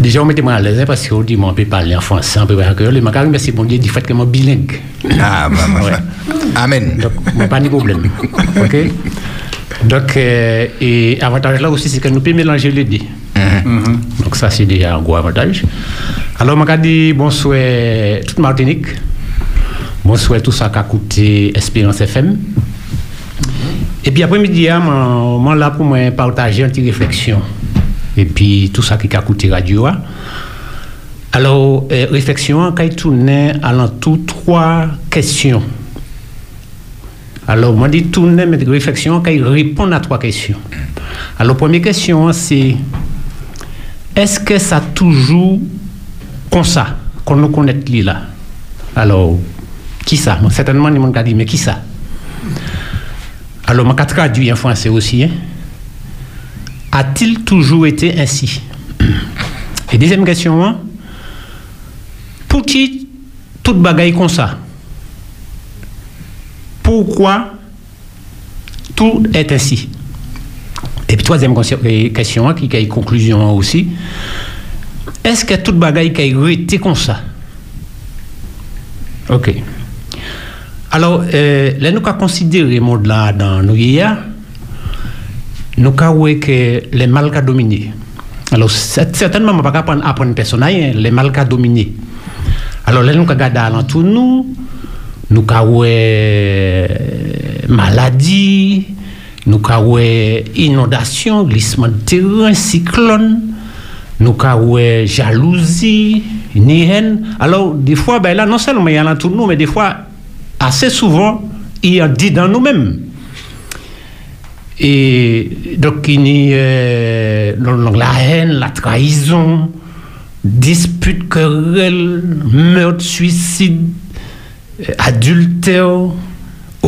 déjà on mettait moi à l'aise hein, parce qu'on dit on peut parler en français, on peut parler en créole. Et je merci bon Dieu du fait que moi bilingue. Ah, bah, bah, bah. Amen. Donc, pas de problème. OK Donc, euh, et avantage là aussi, c'est que nous pouvons mélanger les deux. Donc, ça, c'est déjà un gros avantage. Alors, je dis bonsoir toute Martinique. Bonsoir tout ça qui a coûté Espérance FM. Et puis après-midi, hein, moi, moi, là pour moi partager une petite réflexion. Et puis tout ça qui a coûté radio. hein. Alors, euh, réflexion, quand il tournait à l'entour trois questions. Alors, je dis tourner, mais réflexion, quand il répond à trois questions. Alors, première question, c'est est-ce que ça toujours comme ça, qu'on nous connaît là? Alors, qui ça? Certainement, il m'a dit, mais qui ça? Alors, je vais traduire en français aussi. hein. A-t-il toujours été ainsi? Et deuxième question, hein, pour qui toute bagaille comme ça? Pourquoi tout est ainsi? Et puis troisième question, hein, qui a une conclusion aussi. Est-ce que toute bagaille qui a été comme ça? Ok. Alors, euh, là, nous avons considéré le monde là dans nos hier, nous avons vu que les mal qu'a dominé. Alors, certainement, je ne pas apprendre apprendre personne, hein, les mal qu'a dominé. Alors, là, nous avons regardé alentour nous, nous avons vu maladie, nous avons inondation, glissement de terrain, cyclone, nous avons jalousie, ni haine. Alors, des fois, ben là, non seulement il y a alentour de nous, mais des fois, assez souvent, il y a dit dans nous-mêmes. Et donc, il y a euh, la haine, la trahison, dispute, querelle, meurtre, suicide, adultère,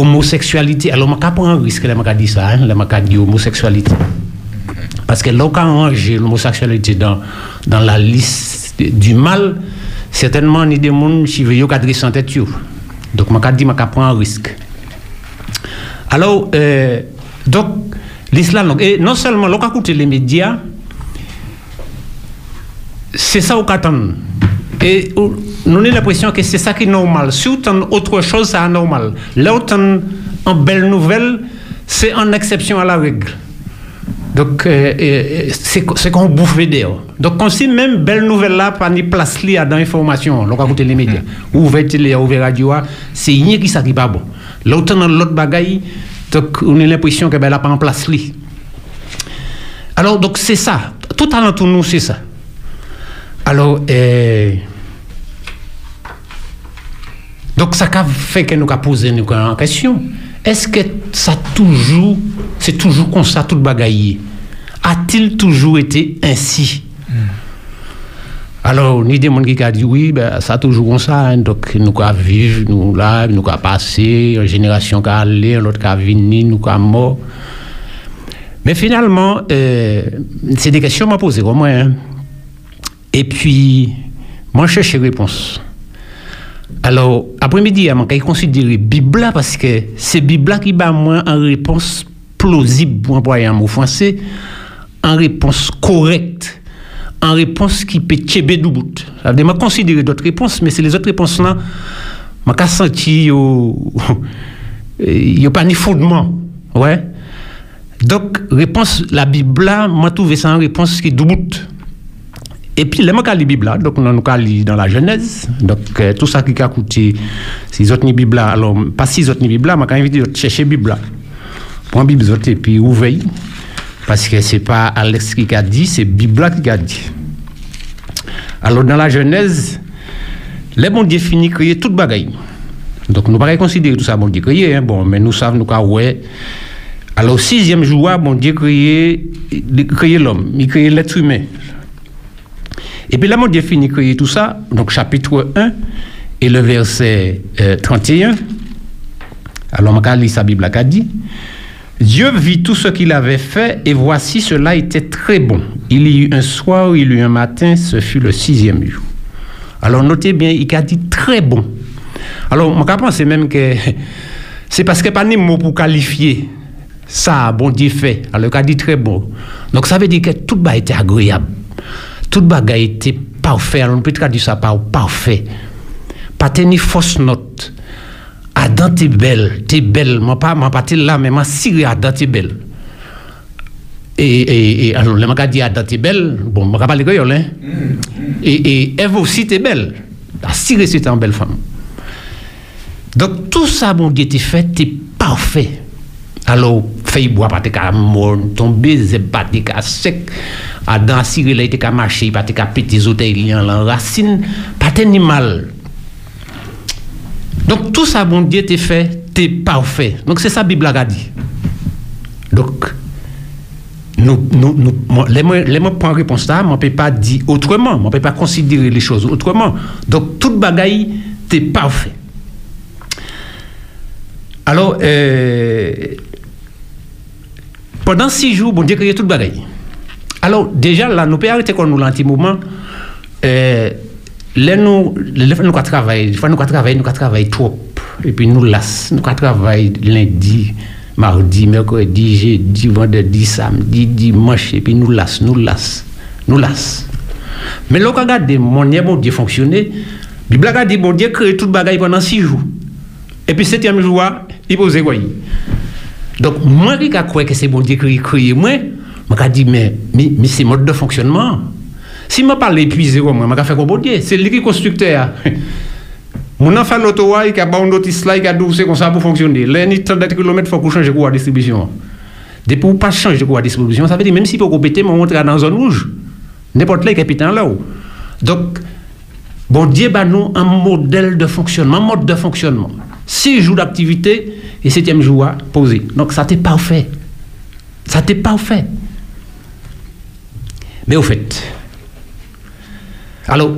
homosexualité. Alors, je ne prends un risque, je dis ça, hein, je dis homosexualité. Parce que là, range l'homosexualité dans, dans la liste du mal, certainement, il y a des gens qui veulent adresser en tête. Donc, je dis que je prends un risque. Alors, euh, donc, l'islam, non seulement, lorsqu'on écoute les médias, c'est ça qu'on attend. Et nous avons l'impression que c'est ça qui est normal. Si on autre chose, c'est anormal. Là, on une belle nouvelle, c'est en exception à la règle. Donc, euh, euh, c'est qu'on bouffe vidéo. Donc, comme si même belle nouvelle là, pas ni place li à dans l'information, l'on écouter les médias, ou ouvert télé, ouvert radio, c'est rien qui ça qui pas bon. L'autre dans l'autre bagaille, donc on a l'impression que ben là pas en place li. Alors, donc, c'est ça. Tout alentour de nous, c'est ça. Alors, euh, donc, ça a fait que nous avons posé une question. Est-ce que ça toujours, c'est toujours comme ça, tout le bagaille? A-t-il toujours été ainsi? Alors, ni des gens qui ont dit oui, ben, ça toujours comme ça. hein. donc, nous avons vivre, nous nous avons passé, une génération qui a allé, l'autre qui a venu, nous avons mort. Mais finalement, euh, c'est des questions que je posées comme moi. hein. Et puis, moi, je cherche réponse. Alors, après-midi, je vais considérer Bible parce que c'est Bible là qui bat moi en réponse plausible, pour employer un mot français, en réponse correcte, en réponse qui peut tchéber du bout. Ça veut dire, je considérer d'autres réponses, mais c'est les autres réponses là, je vais sentir il n'y a pas ni fondement. Ouais. Donc, réponse, la Bible là, moi, trouvé ça en réponse qui est. Et puis, les mots la Bible, donc, nous avons dans la Genèse. Donc, euh, tout ça qui a coûté, si autres ni Bible, alors, pas si autres ni Bible, là, je invité de chercher Bible. Prends Bible, et puis ouvrir. Parce que c'est pas Alex qui a dit, c'est Bible qui a dit. Alors, dans la Genèse, les bon Dieu finit créer toute bagaille. Donc, nous ne pouvons pas considérer tout ça, bon Dieu créé, hein, bon, mais nous savons, nous, qu'à ouais. Alors, sixième jour, bon Dieu créé, créé l'homme, il créé l'être humain. Et puis là, mon Dieu finit créer tout ça, donc chapitre 1 et le verset euh, 31. Alors, on sa Bible a dit Dieu vit tout ce qu'il avait fait, et voici, cela était très bon. Il y eut un soir, il y eut un matin, ce fut le sixième jour. Alors, notez bien, il a dit très bon. Alors, je pense même que c'est parce que pas de mot pour qualifier ça, bon Dieu fait. Alors, il a dit très bon. Donc, ça veut dire que tout a été agréable. Tout a été parfait. Alors, on peut traduire ça par parfait. Pas ni fausse note. Adam, t'es belle, t'es belle. Moi, pas, moi, pas t'es là, mais moi, si Adam, t'es belle. Et, et, et alors, le mec a dit Adam, t'es belle. Bon, je ne vais pas le hein. Et, et Ève aussi, t'es belle. La Syrie, c'était une belle femme. Donc, tout ça, mon Dieu, t'es fait, t'es parfait. Alors, feuille bois, pas qu'à mort, ton baiser, pas t'es qu'à sec. Adam, Syrie, là, t'es qu'à marcher, pas qu'à péter les hôtels, la racine, pas ni mal. Donc, tout ça, mon Dieu, t'es fait, t'es parfait. Donc, c'est ça, Bible a dit. Donc, nous, nous, nous, moi, les mots, les mots prennent réponse là, on ne peut pas dire autrement, on ne peut pas considérer les choses autrement. Donc, toute bagaille, t'es parfait. Alors, euh, pendant six jours, bon Dieu créé toute bagaille. Alors, déjà, là, nous pouvons arrêter comme nous l'anti mouvement. Euh, là, nous, nous travaillons, nous travaillons, nous travaillons trop. Et puis, nous lasse, nous travaillons lundi, mardi, mercredi, jeudi, vendredi, samedi, dimanche, et puis nous lasse, nous lasse, nous lasse. Mais là, quand on regarde mon Dieu fonctionner, la Bible a dit, bon Dieu créé toute bagaille pendant six jours. Et puis, septième jour, il pose quoi Donc, moi, qui crois que c'est bon Dieu qui créé moi, je dit, mais, mais, mais c'est mode de fonctionnement. Si je parle épuisé, moi, je vais faire quoi bon Dieu? C'est lui qui est constructeur. Mon enfant l'auto, il a une notice là, il a c'est comme ça pour fonctionner. A 30 km, il faut changer quoi distribution. Depuis pour pas changer quoi distribution, ça veut dire même si pour compéter, on rentre dans une zone rouge. N'importe là, capitaine là-haut. Donc, bon Dieu, bah, nous, un modèle de fonctionnement, un mode de fonctionnement. Six jours d'activité et septième jour à poser. Donc, ça t'est parfait. Ça t'est parfait. Mais au fait, alors,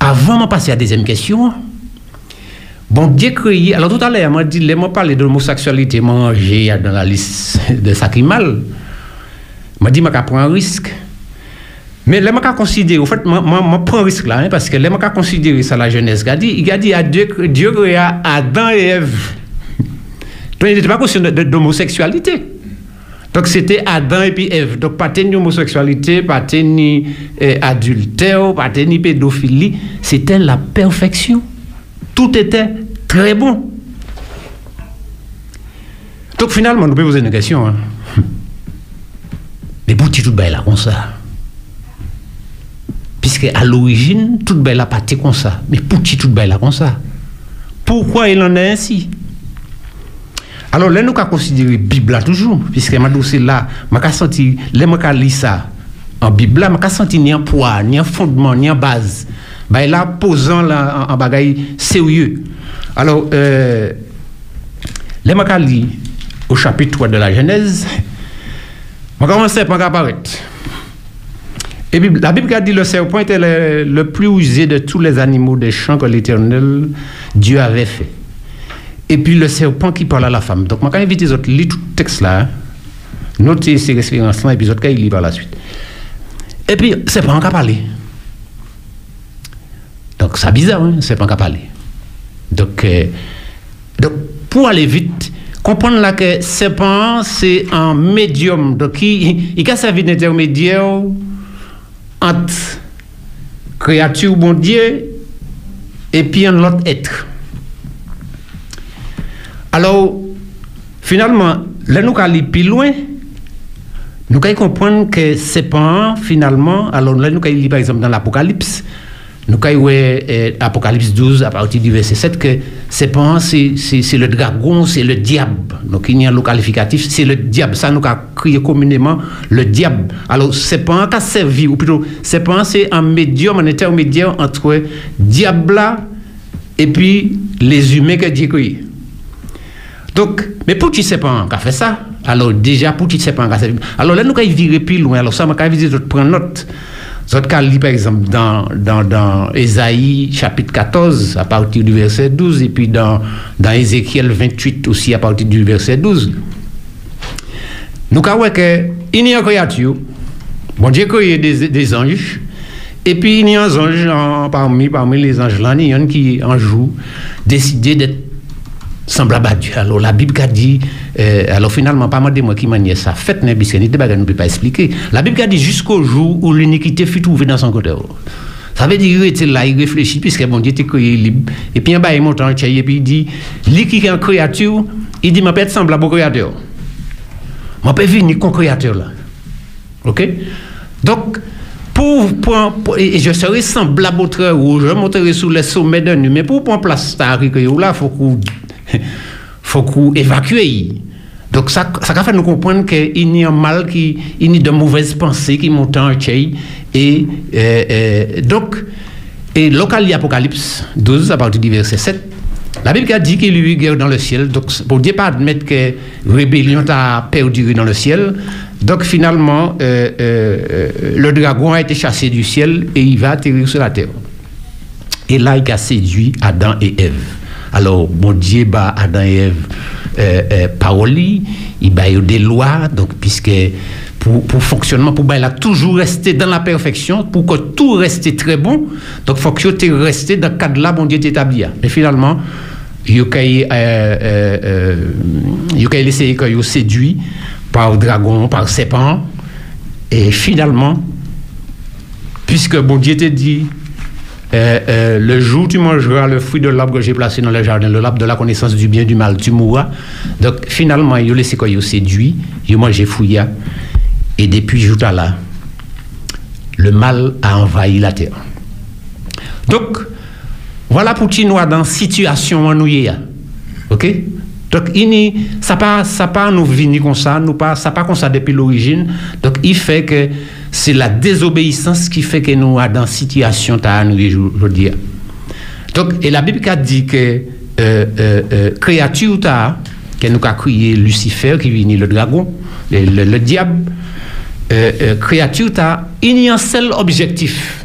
avant de passer à la deuxième question, bon Dieu créé, alors tout à l'heure, moi dit, moi parler de l'homosexualité, j'ai dans la liste de ça qui mal. Moi dit, moi prend un risque. Mais là, je considérer, au fait, moi, prends un risque là, hein, parce que là, je considérer ça la jeunesse. Il a dit, il a dit Dieu, Dieu créa Adam et Ève. Donc, il n'était pas question d'homosexualité. Donc, c'était Adam et puis Ève. Donc, pas de homosexualité, pas de euh, adultère, pas de pédophilie. C'était la perfection. Tout était très bon. Donc, finalement, nous pouvons poser une question. Hein. Mais pour tout belle là, comme ça puisque à l'origine, toute belle a parti comme ça. Mais pour qui toute belle comme ça? Pourquoi il en est ainsi? Alors, là, nous avons considéré Bible là toujours, puisque m'a c'est là, m'a senti, là, m'a lu ça en Bible là, m'a senti ni un poids, ni un fondement, ni un base. Bah, là, posant là, en, en sérieux. Alors, euh, m'a lu au chapitre 3 de la Genèse, m'a commencé par apparaître. Et la Bible a dit le serpent était le, le plus usé de tous les animaux des champs que l'Éternel Dieu avait fait. Et puis le serpent qui parle à la femme. Donc, quand invite les autres, lis tout le texte là, hein. notez ces références-là, et puis les autres, ils lisent par la suite. Et puis, c'est pas encore parler. Donc, c'est bizarre, hein? c'est pas encore parler. Donc, euh, donc, pour aller vite, comprendre là que serpent, c'est un médium. Donc, il, il a servi d'intermédiaire entre créature, bon Dieu, et puis un autre être. Alors, finalement, là, nous allons plus loin. Nous allons comprendre que c'est pas finalement, alors là, nous allons par exemple dans l'Apocalypse, nous allons euh, Apocalypse 12 à partir du verset 7 que c'est pas c'est le dragon, c'est le diable. Donc il y a un qualificatif, c'est le diable. Ça nous a crié communément le diable. Alors pas un cas servi, ou plutôt pas c'est un médium, un intermédiaire entre diable et puis les humains que Dieu créé. Donc, mais pour qui c'est pas qui fait ça? Alors déjà, pour qui c'est pas qui fait Alors là, nous allons virer plus loin. Alors ça, je vais prendre note. Vous avez lire par exemple dans, dans, dans Ésaïe chapitre 14 à partir du verset 12 et puis dans, dans Ézéchiel 28 aussi à partir du verset 12. Nous avons que il y a créature, bon Dieu créé des, des anges, et puis il y a un ange en- parmi, parmi les anges là, il y en a qui un jour décidé d'être semblable à Dieu. Alors la Bible a dit, euh, alors finalement, pas moi de moi qui m'a ça, faites n'est débat ne peut pas expliquer. La Bible a dit jusqu'au jour où l'iniquité fut trouvée dans son côté. Ça veut dire qu'il était là, il réfléchit, puisque mon Dieu était créé libre. Et puis en bas, il monte en tchaï, et puis il dit, lui qui est une créature, il dit, ma peut être semblable au créateur. Ma peut venir comme créateur là. OK? Donc, pour, pour, pour- et je serai semblable au trait rouge, je monterai sur les sommets d'un nu, mais pour prendre place là, il faut qu'on faut qu'on évacue. Donc ça, ça fait nous comprendre qu'il y a un mal, il y a de mauvaises pensées qui montent en chai. Et euh, euh, donc, et local Apocalypse 12, à partir du verset 7, la Bible a dit qu'il y a eu guerre dans le ciel. Donc, pour ne pas admettre que rébellion a perdu dans le ciel, donc finalement, euh, le dragon a été chassé du ciel et il va atterrir sur la terre. Et là, il a séduit Adam et Ève. Alors, mon Dieu, bah, Adam et Ève, euh, euh, parole, il y a des lois, donc, puisque pour, pour fonctionnement, pour bah, il a toujours resté dans la perfection, pour que tout reste très bon, donc, il faut que tu resté dans le cadre là, mon Dieu t'établit. Mais finalement, il a essayé qu'il séduit par dragon, par serpent, et finalement, puisque bon Dieu t'a dit, euh, euh, le jour où tu mangeras le fruit de l'arbre que j'ai placé dans le jardin, le l'arbre de la connaissance du bien et du mal, tu mourras. Donc finalement, il a laissé quoi, il a séduit, il mangé fouilla, et depuis jour là, le mal a envahi la terre. Donc, voilà pour qui nous dans situation y est. OK? Donc, il ça pas ça pas nous venir comme ça, nous pas ça pas comme ça depuis l'origine. Donc, il fait que c'est la désobéissance qui fait que nous sommes dans situation ta nous aujourd'hui. Donc, et la Bible dit que euh, euh, euh, créature ta que nous a crié Lucifer qui vient le dragon, le, le- le diable, créature ta, il y a un seul objectif,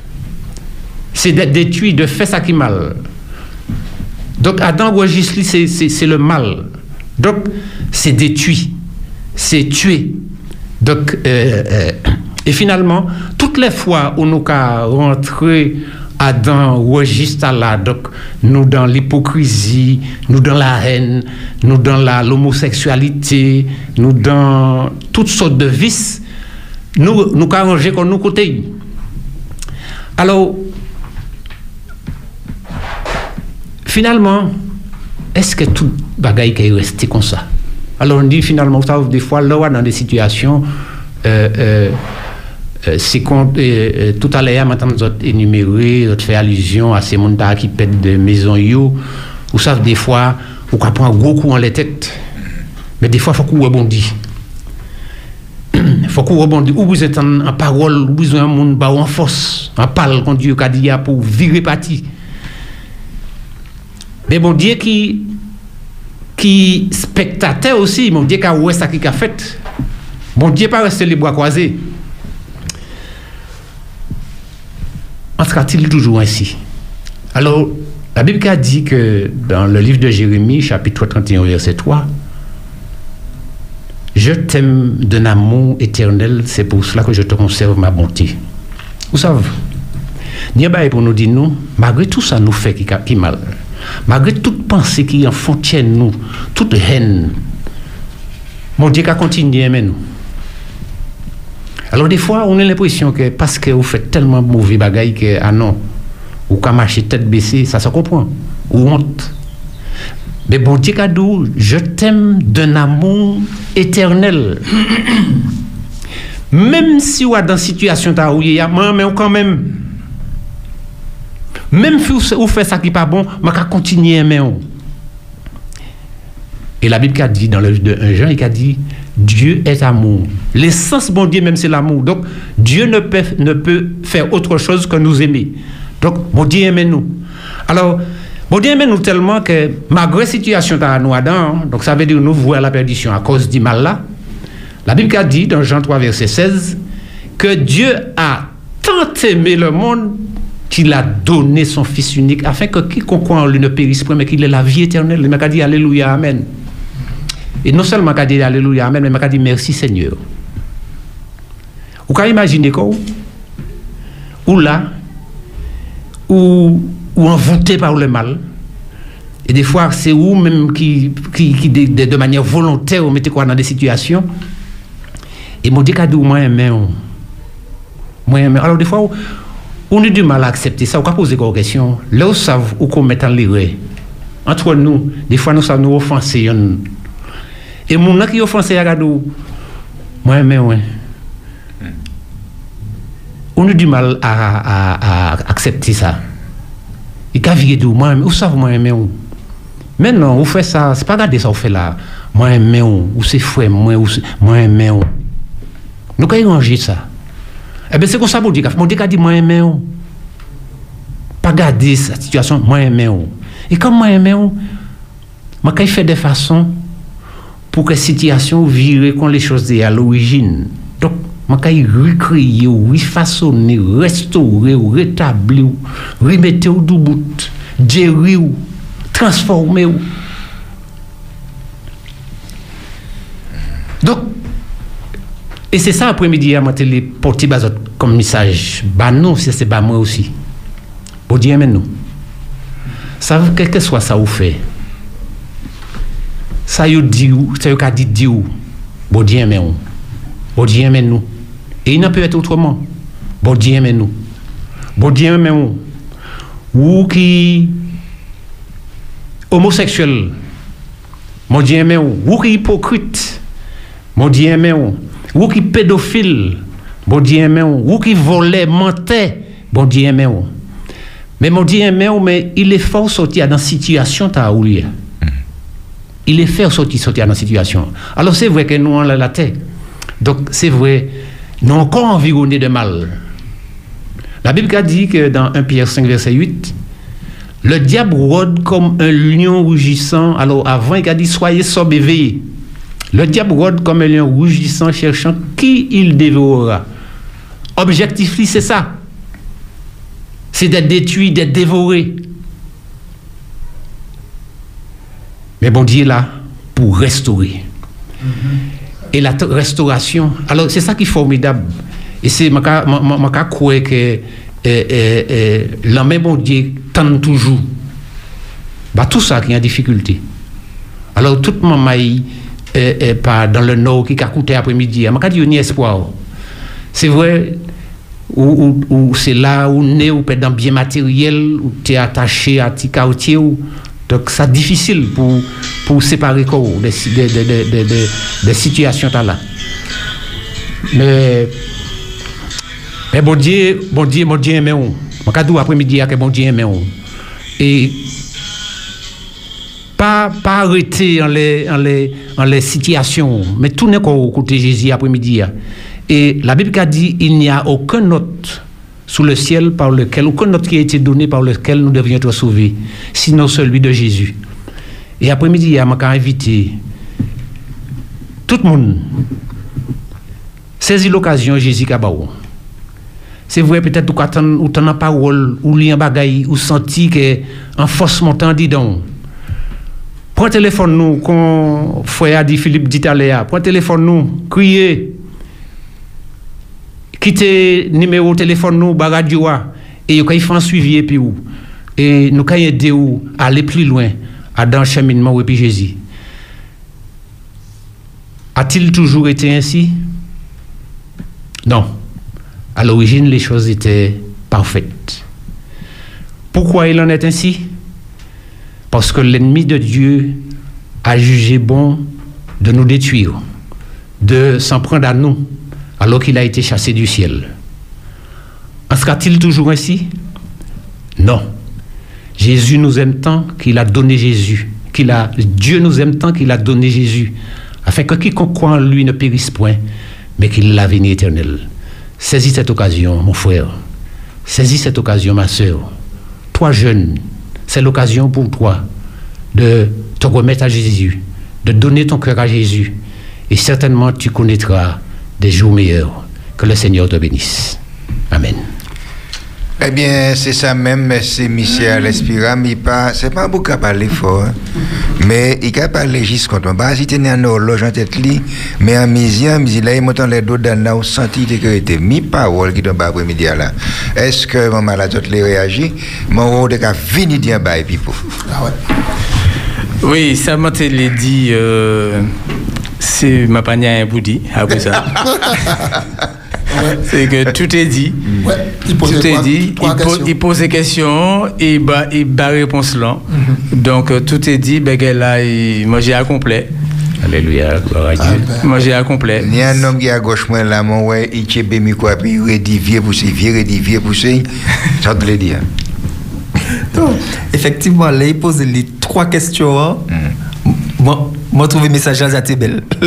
c'est d'être détruit, de faire ça qui mal. Donc Adam c'est le mal. Donc c'est détruit, c'est tué. Donc, et finalement, toutes les fois où nous avons rentré Adam registre là, nous dans l'hypocrisie, nous dans la haine, nous dans l'homosexualité, nous dans toutes sortes de vices, nous nous rangé comme nous côté. Alors, finalement, est-ce que tout bagaille est resté comme ça? Alors on dit finalement, ça, des fois, là, dans des situations, euh, euh, c'est qu'on, euh, euh, tout à l'heure, maintenant, vous avez énuméré, vous avez fait allusion à ces gens qui pètent des maisons, yo, ou ça, des fois, vous pouvez prendre un gros coup en les têtes. Mais des fois, il faut qu'on rebondisse. Il faut qu'on rebondisse. Ou vous êtes en, en parole, ou vous êtes un monde bah, en force, en parle quand Dieu a dit pour virer parti. Mais bon Dieu qui, qui spectateur aussi, mon Dieu qui a oué ça qui a fait. Bon Dieu pas rester les bras croisés. Sera-t-il toujours ainsi? Alors, la Bible a dit que dans le livre de Jérémie, chapitre 31, verset 3, Je t'aime d'un amour éternel, c'est pour cela que je te conserve ma bonté. Vous savez, est pour nous dire, nous, malgré tout ça nous fait qui, qui mal, malgré toute pensée qui en frontière nous, toute haine, mon Dieu a continué nous. Alors des fois, on a l'impression que parce que vous faites tellement mauvais bagaille que, ah non, ou qu'à marcher tête baissée, ça se comprend. Ou honte. Mais bon Dieu cadeau, je t'aime d'un amour éternel. même si vous êtes dans une situation où il y a mais quand même. Même si vous faites ça qui n'est pas bon, vais continuer à aimer. Et la Bible a dit dans le livre de 1 Jean, il a dit Dieu est amour. L'essence bon Dieu même c'est l'amour. Donc Dieu ne peut, ne peut faire autre chose que nous aimer. Donc bon Dieu aime nous. Alors bon Dieu aime nous tellement que malgré la situation dans nous Adam, donc ça veut dire nous voir la perdition à cause du mal là. La Bible a dit dans Jean 3 verset 16 que Dieu a tant aimé le monde qu'il a donné son Fils unique afin que quiconque croit en lui ne périsse point mais qu'il ait la vie éternelle. Il m'a dit Alléluia, Amen. Et non seulement m'a dit Alléluia, Amen, mais m'a dit merci Seigneur. Vous pouvez imaginer quoi? Ou là, ou, ou envoûté par le mal. Et des fois, c'est vous même qui, qui, qui de, manière volontaire, vous mettez quoi dans des situations. Et mon Dieu moi, aimé. Moi. Alors, des fois, on a du mal à accepter ça. On peut poser une question? Là, où savent où qu'on met en. Entre nous, des fois, nous savons nous offenser. Et mon qui offensé à gadou, moi, mais ouais. On a du mal à, à, à accepter ça. Et quand vous dites, moi, où savez moi, mais où? Maintenant, vous faites ça, c'est pas garder ça, vous faites là. Moi, mais où? Ou c'est frère, moi, moi, mais où? Nous, quand ranger ça. Eh bien, c'est comme ça, mon Dieu, mon Dieu a dit, moi, mais où? Pas garder cette situation, moi, mais où? Et comme moi, mais où? Il fait des façons, pour que la situation vire quand les choses à l'origine. Donc, je vais recréer, refaçonner, restaurer, rétablir, remettre au bout, gérer, transformer. Donc, et c'est ça après-midi, à les porter comme message. Bah non, c'est pas moi aussi. Bon Dieu, mais nous. Ça quel que soit ça vous fait ça y dit ça y dit dit bon Dieu aime nous bon Dieu aime nous. Et il ne peut être autrement. Bon Dieu aime nous. Bon Dieu aime nous ou qui homosexuel. Bon Dieu aime nous ou qui hypocrite. Bon Dieu aime nous ou qui pédophile. Bon Dieu aime nous ou qui volait mentait. Bon Dieu aime nous mais mon Dieu aime nous mais il est fort sorti dans situation ta où il est fait sortir, sortir dans la situation. Alors c'est vrai que nous, on la tête. Donc c'est vrai, nous encore environnés de mal. La Bible a dit que dans 1 Pierre 5, verset 8, le diable rôde comme un lion rougissant. Alors avant, il a dit Soyez sobre et veillez. Le diable rôde comme un lion rougissant, cherchant qui il dévorera. Objectif, c'est ça. C'est d'être détruit, d'être dévoré. Mais bon Dieu est là pour restaurer. Et la restauration, alors c'est ça qui est formidable. Et c'est, je crois que la même bon Dieu tend toujours. Bah, tout ça qui a difficulté. Alors, tout le monde pas dans le nord qui a coûté après-midi, je dis, il y a espoir. C'est vrai, ou, c'est là où on est, ou dans bien matériel, où tu es attaché à tes quartiers, donc, c'est difficile pour, pour séparer quoi, des, des, des, des, des, situations là. Mais, mais bon Dieu, bon Dieu, bon Dieu aime on. Mon cadeau après-midi, que bon Dieu aime on. Et pas, pas arrêter en les, en, les, en les situations, mais tout n'est qu'au côté Jésus après-midi. hein. Et la Bible a dit il n'y a aucun autre sous le ciel par lequel, aucun autre qui a été donné par lequel nous devrions être sauvés, sinon celui de Jésus. Et après-midi, il y a invité tout le monde. Saisis l'occasion, Jésus Kabaou. C'est vrai, peut-être ou attend ou t'en parole, ou li en bagaille, ou senti que en force montant dit donc. Prends téléphone nous, qu'on frère a dit Philippe dit à Léa, prends téléphone nous, criez. Quittez numéro téléphone nous, ba radio a, et yo kay fan suivi et puis ou. Et nous kay aider ou aller plus loin, à dans le cheminement et puis Jésus. A-t-il toujours été ainsi? Non. À l'origine, les choses étaient parfaites. Pourquoi il en est ainsi? Parce que l'ennemi de Dieu a jugé bon de nous détruire, de s'en prendre à nous, alors qu'il a été chassé du ciel. En sera-t-il toujours ainsi? Non. Jésus nous aime tant qu'il a donné Jésus, qu'il a, Dieu nous aime tant qu'il a donné Jésus, afin que quiconque croit en lui ne périsse point, mais qu'il la vie éternelle. Saisis cette occasion, mon frère. Saisis cette occasion, ma soeur. Toi, jeune, c'est l'occasion pour toi de te remettre à Jésus, de donner ton cœur à Jésus. Et certainement, tu connaîtras des jours meilleurs. Que le Seigneur te bénisse. Amen. Eh bien, c'est ça même, c'est Michel Espira, mais pas, c'est pas beaucoup à parler fort, hein. mais il a parlé juste quand on va, si tu es en horloge en tête li, mais en midi, en midi, là, il m'entend les dos dans là, on sentit que c'était mi parole qui tombe après-midi là. Est-ce que là, tout les réagit? Mon rôle de qu'à finir d'y en bas, et puis pour. Ah ouais. Oui, ça m'a dit, euh, c'est ma panière un boudi, après ça. C'est que tout est dit. Ouais, il Tout est trois- dit. trois il, po- questions. il pose des questions et il bat, il bat réponse là. Mhm. Donc euh, tout est dit. Ben, là, il- moi j'ai accompli. Alléluia, gloire à Dieu. Moi j'ai accompli. Il y a un homme qui est à gauche, moi, là, mon ouais, il bien quoi, puis il redit vieux poussé, vieux redit vieux. Ça te le dire. Donc, effectivement, là, il pose les trois questions. hein. Moi, moi, trouvé le message à t'es belle.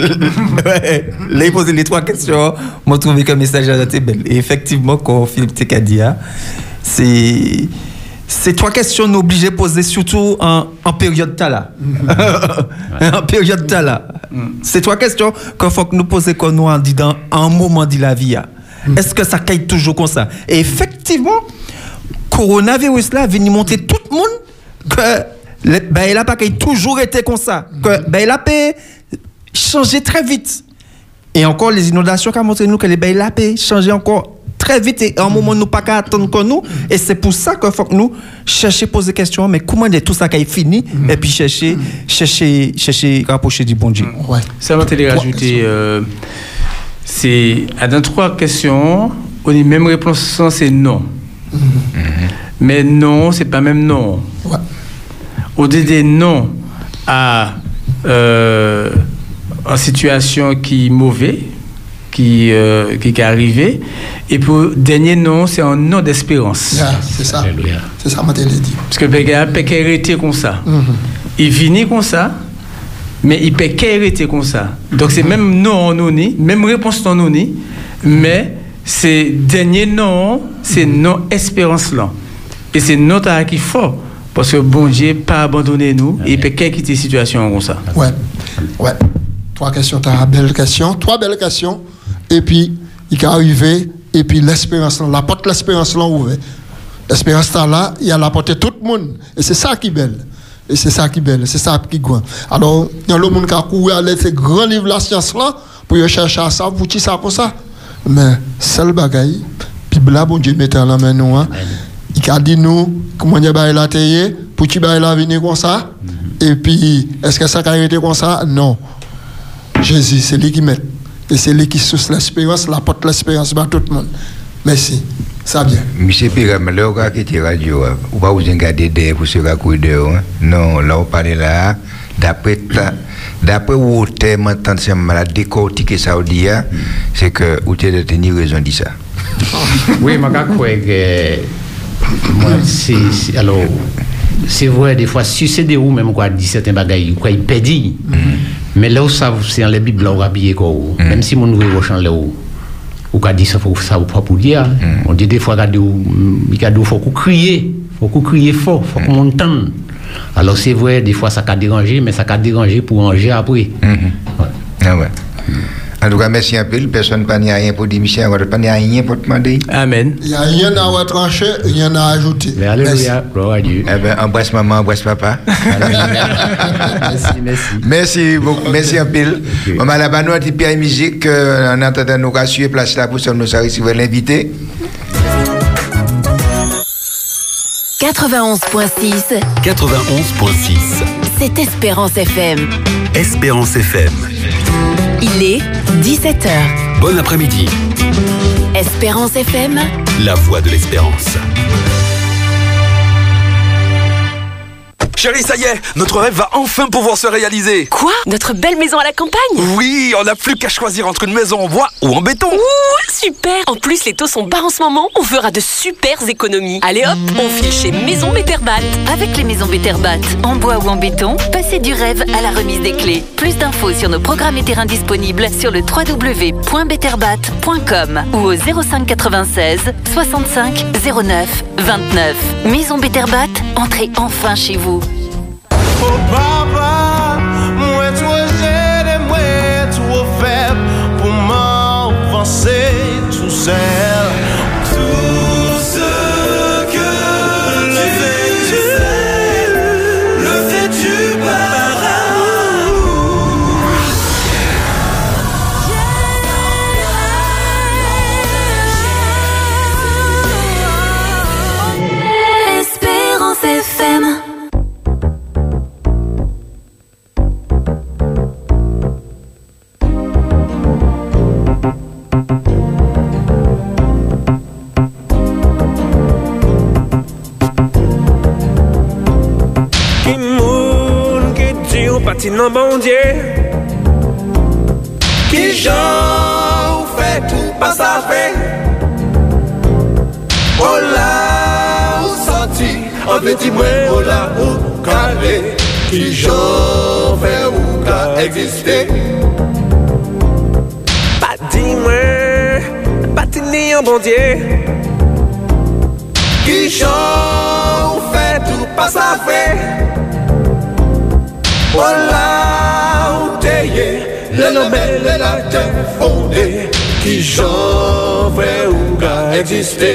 Ouais. Là, il pose les trois questions. Moi, trouvé que le message à t'es belle. Et effectivement, quand Philippe Tekadia, c'est. Ces trois questions nous obligent de poser surtout en, en période tala. en période tala. Ces trois questions qu'il faut que nous poser quand nous en dit dans un moment de la vie. hein. Est-ce que ça caille toujours comme ça? Et effectivement, coronavirus là vient montrer tout le monde que ben, il a pas qu'il toujours été comme ça. Que ben, il a changé très vite. Et encore les inondations qui ont montré nous que les ben, il a changé encore très vite. Et à un moment nous pas qu'à attendre que nous. Et c'est pour ça qu'il faut que nous chercher poser des questions mais comment est tout ça qui est fini? Et puis chercher chercher chercher rapprocher du bon Dieu. Ouais. Ça m'a été rajouté. euh, c'est à dans trois questions, on est même réponse c'est non. Mais non, c'est pas même non. Au dit des non à euh, en situation qui est mauvais, qui, euh, qui est arrivé, et pour dernier non, c'est un non d'espérance. Ah, c'est ça. C'est ça, m'a dit. Parce que le gars peut arrêter comme ça. Mhm. Il finit comme ça, mais il peut arrêter comme ça. Donc c'est même non en noni, même réponse en noni, mais c'est dernier non, c'est non espérance là. Et c'est notre qui fort. Parce que bon Dieu pas abandonné nous, et il peut quitter situation comme ça. Ouais, ouais. Trois questions, t'as belle question. Trois belles questions. Et puis, il est arrivé, et puis l'espérance, là, la porte de l'espérance là ouverte. L'espérance là, là, il y a la porte de tout le monde. Et c'est ça qui est belle. Et c'est ça qui est belle, c'est ça qui est grand. Alors, il y a le monde qui a couru à l'aide de ces grands livres de la science là, pour y chercher à ça, pour ça, pour ça. Mais, seul bagaille, puis là, bon Dieu, mettez la main nous, hein. Il a dit nous, comment il a la taillé, pour qu'il la venir comme ça. Et puis, est-ce que ça a été comme ça? Non. Jésus, c'est lui qui met. Et c'est lui qui source l'espérance, la porte l'espérance à tout le monde. Merci. Ça vient. Monsieur Piram, là, on a quitté la radio, hein. ou pas vous regarder derrière pour se raccourir dehors. hein. Non, là, on parle là, d'après d'après où tu es maintenant, c'est la décortiquer ça, dit, hein, c'est que vous avez tenu raison de ça. Oui, je crois que moi, c'est, alors, c'est vrai, des fois, si c'est des roues, même quoi, dit certains bagailles, quoi, il pédit. Mais là où ça, c'est dans les Bibles, où habillé, quoi, ou- même si mon nouveau rochant là où, ou. Qu'a dit ça, faut, ça, ou pas pour dire, on dit des fois, qu'il il faut qu'on crie, faut qu'on crie fort, faut qu'on entende. Alors c'est vrai, des fois, ça a dérangé, mais ça a dérangé pour ranger après. Ah ouais. En tout cas, merci un peu. Personne n'a rien pour dire, Michel, on n'a rien pour te demander. Amen. Il n'y a rien à retrancher, rien à ajouter. Alléluia, gloire à Dieu. Eh ben, embrasse maman, embrasse papa. merci, merci. Merci beaucoup, merci un peu. Maman, là-bas, nous, petit pied musique, euh, en attendant, nous rassurer place là pour ça, nous recevoir l'invité. 91.6, 91.6. c'est Espérance FM. Espérance FM. Il est 17h. Bon après-midi. Espérance FM, La voix de l'espérance. Chérie, ça y est, notre rêve va enfin pouvoir se réaliser. Quoi? Notre belle maison à la campagne? Oui, on n'a plus qu'à choisir entre une maison en bois ou en béton. Ouh, super En plus, les taux sont bas en ce moment, on fera de super économies. Allez hop, on file chez Maison Betterbat. avec les maisons Betterbat, en bois ou en béton, passez du rêve à la remise des clés. Plus d'infos sur nos programmes et terrains disponibles sur le www.betterbat.com ou au 05 96 65 09 29. Maison Betterbat, entrez enfin chez vous. sad bon Dieu. Ki jan oh oh ou fè tout pa sa fè O la ou santi An peti mwen o la ou kare Ki jan ou fè ou ka egziste Pa di mwen, pa ti ni an bon Dieu. Ki jan ou fè tout pa sa fè Ola ou teye, le lome le la te fonde Ki jan vre ou ga egziste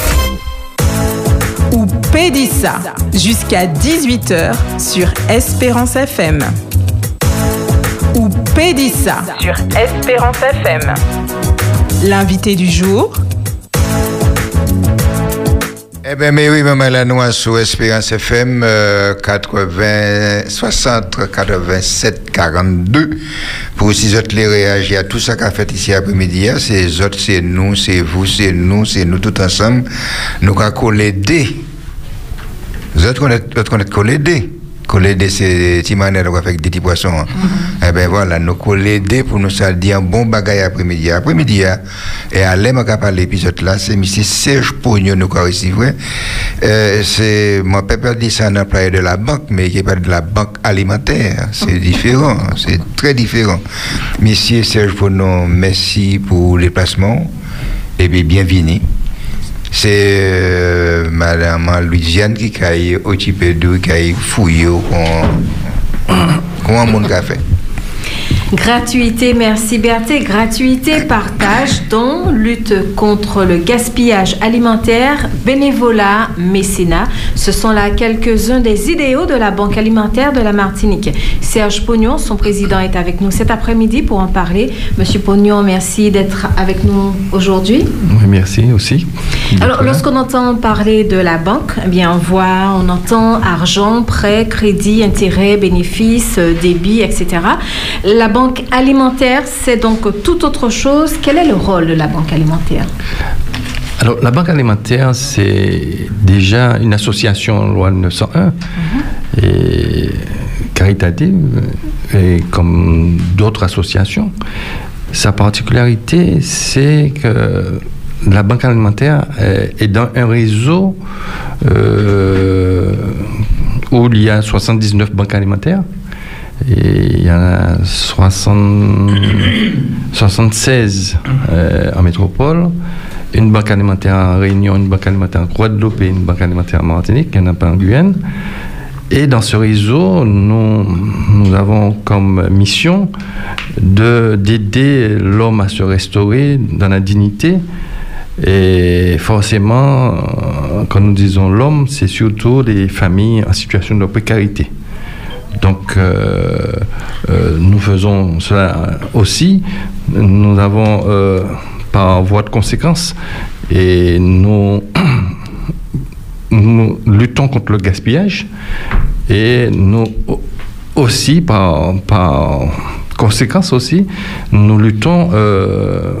Pédissa jusqu'à 18h sur Espérance FM. Ou Pédissa sur Espérance FM. L'invité du jour, Eh bien, mais oui, maman, là, nous, sur Espérance FM, euh, 80, 60, 87, 42. Pour aussi autres les réagir à tout ça qu'a fait ici après-midi. hein. C'est autres, c'est nous, c'est vous, c'est nous, c'est nous tout ensemble. Nous avons collé des. Vous autres, on est, on est collé des. Collé des, c'est des petits manières de faire avec des petits poissons. hein. Eh bien, voilà, nous collé des pour nous dire un bon bagage après-midi. Après-midi, hein, et à l'aime à parler l'épisode là, c'est M. Serge Pognon, nous avons ici. Euh, c'est, mon papa dit ça un employé de la banque, mais qui parle de la banque alimentaire. C'est différent, c'est très différent. Monsieur Serge Pognon, merci pour les placements. Et bien, bienvenue. C'est euh, Madame Louisiane qui a occupé de qui a fouillé comment a fait. Gratuité, merci Berthé. Gratuité, partage, don, lutte contre le gaspillage alimentaire, bénévolat, mécénat. Ce sont là quelques-uns des idéaux de la Banque alimentaire de la Martinique. Serge Pognon, son président, est avec nous cet après-midi pour en parler. Monsieur Pognon, merci d'être avec nous aujourd'hui. Oui, merci aussi. Alors, lorsqu'on entend parler de la banque, eh bien, on voit, on entend argent, prêt, crédit, intérêt, bénéfices, euh, débit, etc. La banque alimentaire, c'est donc tout autre chose. Quel est le rôle de la banque alimentaire? Alors, la Banque alimentaire, c'est déjà une association loi 901 et caritative, et comme d'autres associations. Sa particularité, c'est que la Banque alimentaire est est dans un réseau euh, où il y a 79 banques alimentaires. Il y en a 60 76 euh, en métropole, une banque alimentaire en Réunion, une banque alimentaire en Guadeloupe et une banque alimentaire en Martinique, il n'y en a pas en Guyane. Et dans ce réseau, nous, avons comme mission de- d'aider l'homme à se restaurer dans la dignité. Et forcément, quand nous disons l'homme, c'est surtout les familles en situation de précarité. Donc, euh, euh, nous faisons cela aussi. Nous avons, euh, par voie de conséquence, et nous, luttons contre le gaspillage et nous au- aussi, par, par conséquence aussi, nous luttons,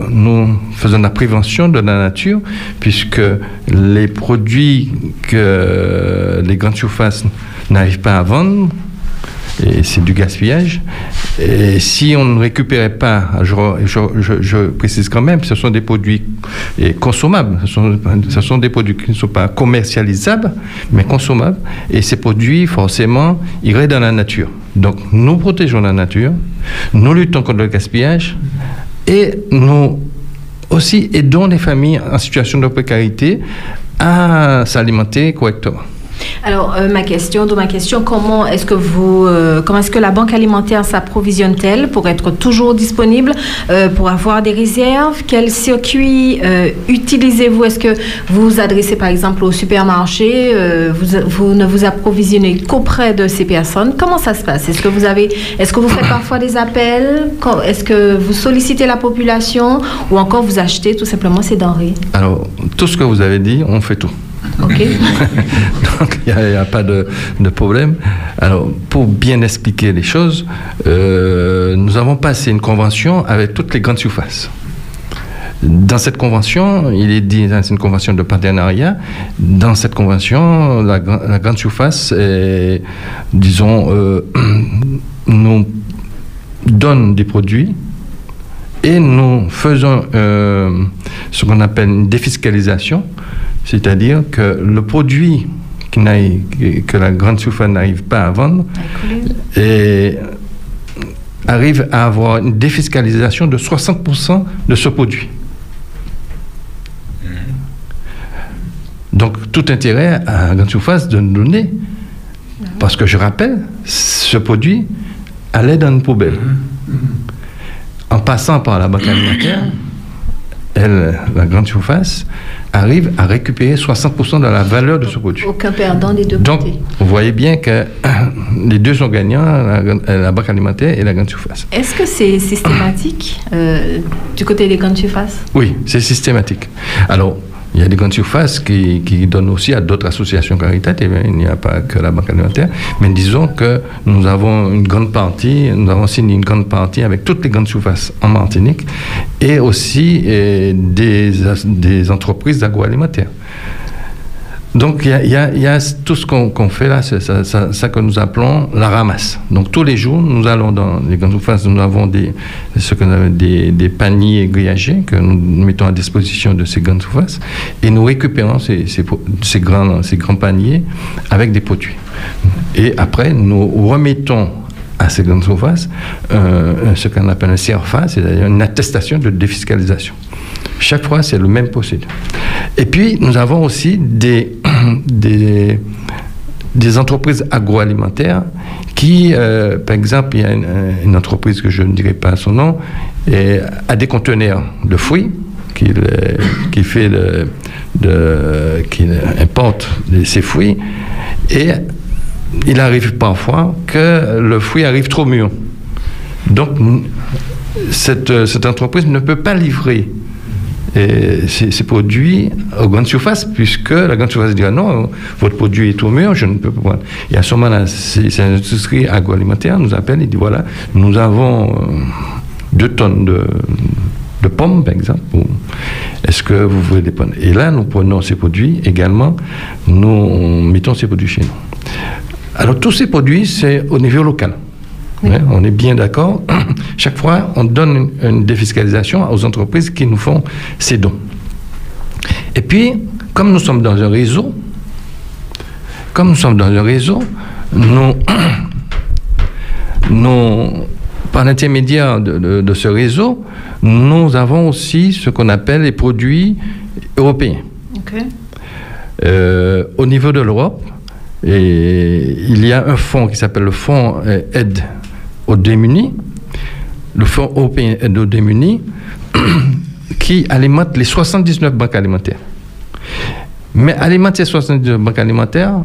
nous faisons la prévention de la nature, puisque les produits que les grandes surfaces n'arrivent pas à vendre, et c'est du gaspillage. Et si on ne récupérait pas, je, précise quand même, ce sont des produits consommables, ce sont des produits qui ne sont pas commercialisables, mais consommables. Et ces produits, forcément, iraient dans la nature. Donc nous protégeons la nature, nous luttons contre le gaspillage et nous aussi aidons les familles en situation de précarité à s'alimenter correctement. Alors, euh, ma question, ma question, comment est-ce que vous, euh, comment est-ce que la banque alimentaire s'approvisionne-t-elle pour être toujours disponible, euh, pour avoir des réserves? Quel circuit utilisez-vous? Est-ce que vous vous adressez par exemple au supermarché vous, vous ne vous approvisionnez qu'auprès de ces personnes? Comment ça se passe? Est-ce que vous avez, est-ce que vous faites parfois des appels? Est-ce que vous sollicitez la population ou encore vous achetez tout simplement ces denrées? Alors, tout ce que vous avez dit, on fait tout. Donc, il n'y a, pas de, problème. Alors, pour bien expliquer les choses, euh, nous avons passé une convention avec toutes les grandes surfaces. Dans cette convention, il est dit, c'est une convention de partenariat. Dans cette convention, la, gra- la grande surface, disons, euh, nous donne des produits et nous faisons euh, ce qu'on appelle une défiscalisation, c'est-à-dire que le produit qui que la grande surface n'arrive pas à vendre et arrive à avoir une défiscalisation de 60% de ce produit. Donc tout intérêt à la grande surface de nous donner, parce que je rappelle, ce produit allait dans une poubelle. En passant par la banque alimentaire, elle, la grande surface, arrive à récupérer 60% de la valeur de ce produit. Aucun perdant des deux Donc, côtés. vous voyez bien que les deux sont gagnants, la, grande- la banque alimentaire et la grande surface. Est-ce que c'est systématique euh, du côté des grandes surfaces? Oui, c'est systématique. Alors, il y a des grandes surfaces qui, donnent aussi à d'autres associations caritatives. hein. Il n'y a pas que la Banque alimentaire. Mais disons que nous avons une grande partie, nous avons signé une grande partie avec toutes les grandes surfaces en Martinique et aussi eh, des, des entreprises d'agroalimentaire. Donc, il y a, tout ce qu'on fait là, c'est ça, que nous appelons la ramasse. Donc, tous les jours, nous allons dans les grandes surfaces, nous avons des, ce appelle des, des paniers grillagés que nous mettons à disposition de ces grandes surfaces et nous récupérons ces grands, ces grands paniers avec des produits. Et après, nous remettons à ces grandes surfaces euh, ce qu'on appelle un CRFA, c'est-à-dire une attestation de défiscalisation. Chaque fois, c'est le même procédé. Et puis, nous avons aussi des, des, entreprises agroalimentaires qui, euh, par exemple, il y a une, une entreprise que je ne dirai pas son nom, et a des conteneurs de fruits euh, qui fait de, qui importe ces fruits et il arrive parfois que le fruit arrive trop mûr. Donc cette, euh, cette entreprise ne peut pas livrer et ces, produits aux grandes surfaces, puisque la grande surface dit ah non, votre produit est trop mûr, je ne peux pas. Et à ce moment-là, ces, ces industries agroalimentaires nous appellent et disent voilà, nous avons euh, deux tonnes de, de pommes, par exemple. Est-ce que vous voulez des pommes? Et là, nous prenons ces produits également, nous mettons ces produits chez nous. Alors, tous ces produits, c'est au niveau local. Hein, on est bien d'accord. Chaque fois, on donne une, une défiscalisation aux entreprises qui nous font ces dons. Et puis, comme nous sommes dans un réseau, comme nous sommes dans un réseau, nous, nous, par l'intermédiaire de, de- de ce réseau, nous avons aussi ce qu'on appelle les produits européens. Euh, au niveau de l'Europe, et il y a un fonds qui s'appelle le Fonds euh, Aide aux démunis, le Fonds européen Aide aux démunis, qui alimente les 79 banques alimentaires. Mais alimente ces 79 banques alimentaires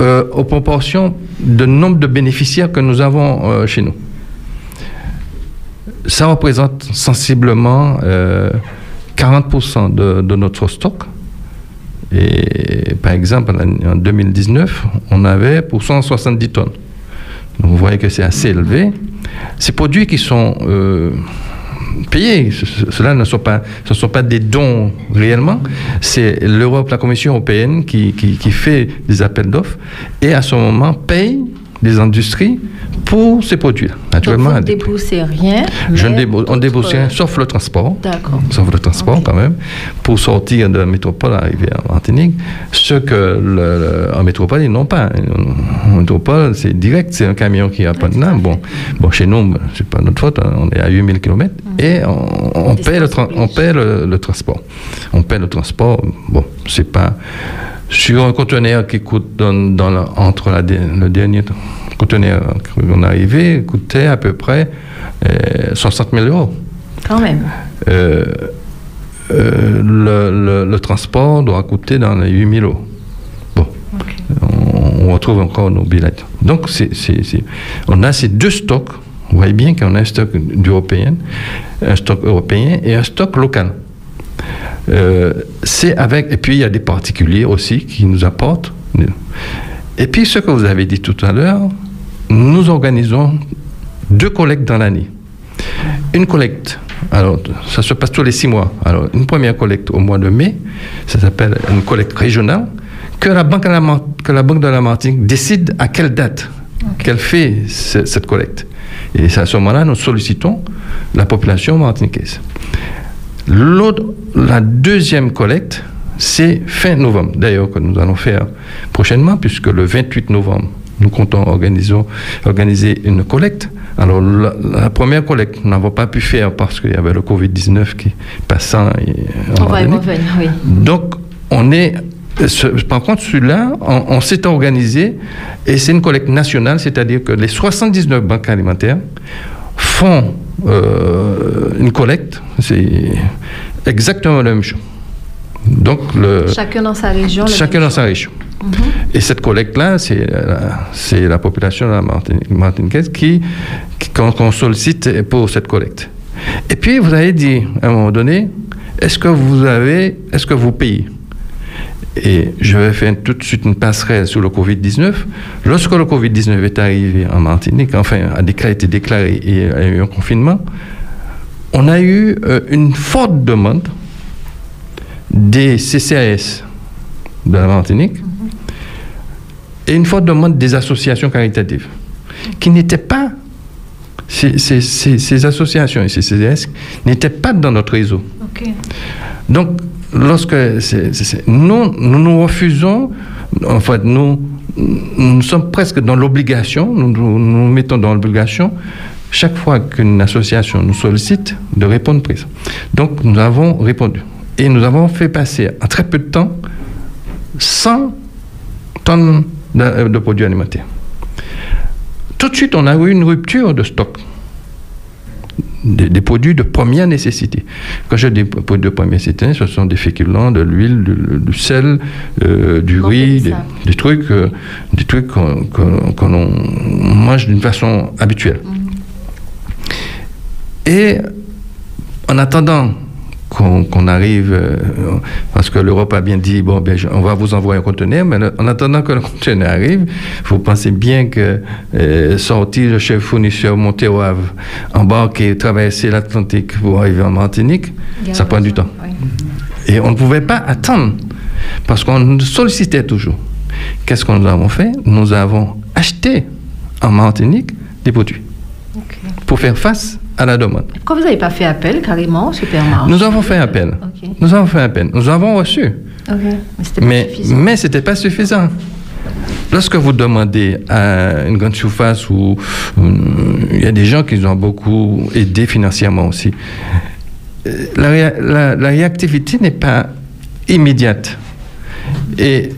euh, aux proportions de nombre de bénéficiaires que nous avons euh, chez nous. Ça représente sensiblement euh, 40% de, de notre stock. Et par exemple, en 2019, on avait pour 170 tonnes. Donc vous voyez que c'est assez élevé. Ces produits qui sont euh, payés, ce- ce- cela ne sont pas, ce ne sont pas des dons réellement, c'est l'Europe, la Commission européenne qui, qui, qui fait des appels d'offres et à ce moment paye des industries pour ces produits. Donc, Naturellement, vous à ne déboursez rien. je ne on d'autres- débourse rien, sauf le transport. D'accord. Sauf le transport quand même. Pour sortir de la métropole, arriver en Martinique, ce que le- en métropole, ils n'ont pas. En métropole, c'est direct, c'est un camion qui apporte là. Bon, bon, chez nous, c'est pas notre faute, hein, on est à 8000 km et on, on paie, le, tra- on paie le, le transport. On paie le transport, bon, c'est pas. Sur un conteneur qui coûte dans, dans la- entre la, le dernier conteneur qu'on est arrivé, coûtait à peu près euh, 60 000 euros. Quand même. Euh, euh, le, le- le transport doit coûter dans les 8 000 euros. Bon, on, on retrouve encore nos billets. Donc, c'est, c'est- c'est- on a ces deux stocks. Vous voyez bien qu'on a un stock européen, un stock européen et un stock local. Euh, c'est avec, et puis il y a des particuliers aussi qui nous apportent. Et puis ce que vous avez dit tout à l'heure, nous organisons deux collectes dans l'année. Une collecte, alors ça se passe tous les six mois. Alors une première collecte au mois de mai, ça s'appelle une collecte régionale, que la Banque de la, Mar- que la Banque de la Martinique décide à quelle date qu'elle fait ce- cette collecte. Et c'est à ce moment-là, nous sollicitons la population martiniquaise. La deuxième collecte, c'est fin novembre, d'ailleurs, que nous allons faire prochainement, puisque le 28 novembre, nous comptons organiser, une collecte. Alors, la, la première collecte, nous n'avons pas pu faire parce qu'il y avait le Covid-19 qui passant. On va y revenir, oui. donc, on est. ce- par contre, celui-là, on, on s'est organisé et c'est une collecte nationale, c'est-à-dire que les 79 banques alimentaires font euh, une collecte, c'est exactement la même chose. Donc, le, Chacun dans sa région. chacun dans sa région. Et cette collecte-là, c'est la, c'est la population de la Martini- martiniquaise qui, qui- qu'on, sollicite pour cette collecte. Et puis, vous avez dit, à un moment donné, est-ce que vous avez, est-ce que vous payez? Et je vais faire tout de suite une passerelle sur le Covid-19. Lorsque le Covid-19 est arrivé en Martinique, enfin, a déclaré, été déclaré et a eu un confinement, on a eu euh, une forte demande des CCAS de la Martinique et une forte demande des associations caritatives qui n'étaient pas, ces, ces- ces- ces associations et ces CCAS n'étaient pas dans notre réseau. Donc, lorsque nous nous refusons, en fait, nous, nous sommes presque dans l'obligation, nous, nous nous mettons dans l'obligation, chaque fois qu'une association nous sollicite, de répondre présent. Donc, nous avons répondu. Et nous avons fait passer en très peu de temps 100 tonnes de, euh, de produits alimentaires. Tout de suite, on a eu une rupture de stock des, des produits de première nécessité. Quand je dis produits de première nécessité, ce sont des féculents, de l'huile, du, sel, euh, du riz, des, des trucs, euh, des trucs qu'on mange d'une façon habituelle. Et en attendant qu'on arrive, euh, parce que l'Europe a bien dit, bon, ben, on va vous envoyer un conteneur, mais le- en attendant que le conteneur arrive, vous pensez bien que euh, sortir le chef fournisseur, monter au Havre, embarquer, traverser l'Atlantique pour arriver en Martinique, ça prend du temps. Et on ne pouvait pas attendre, parce qu'on nous sollicitait toujours. Qu'est-ce que nous avons fait? Nous avons acheté en Martinique des produits pour faire face à la demande. Pourquoi vous n'avez pas fait appel carrément au supermarché Nous avons fait appel. Nous avons fait appel. Nous avons reçu. Mais c'était pas Mais, suffisant. mais ce n'était pas suffisant. Lorsque vous demandez à une grande surface où il y a des gens qui ont beaucoup aidé financièrement aussi, euh, la- la réactivité n'est pas immédiate. Et,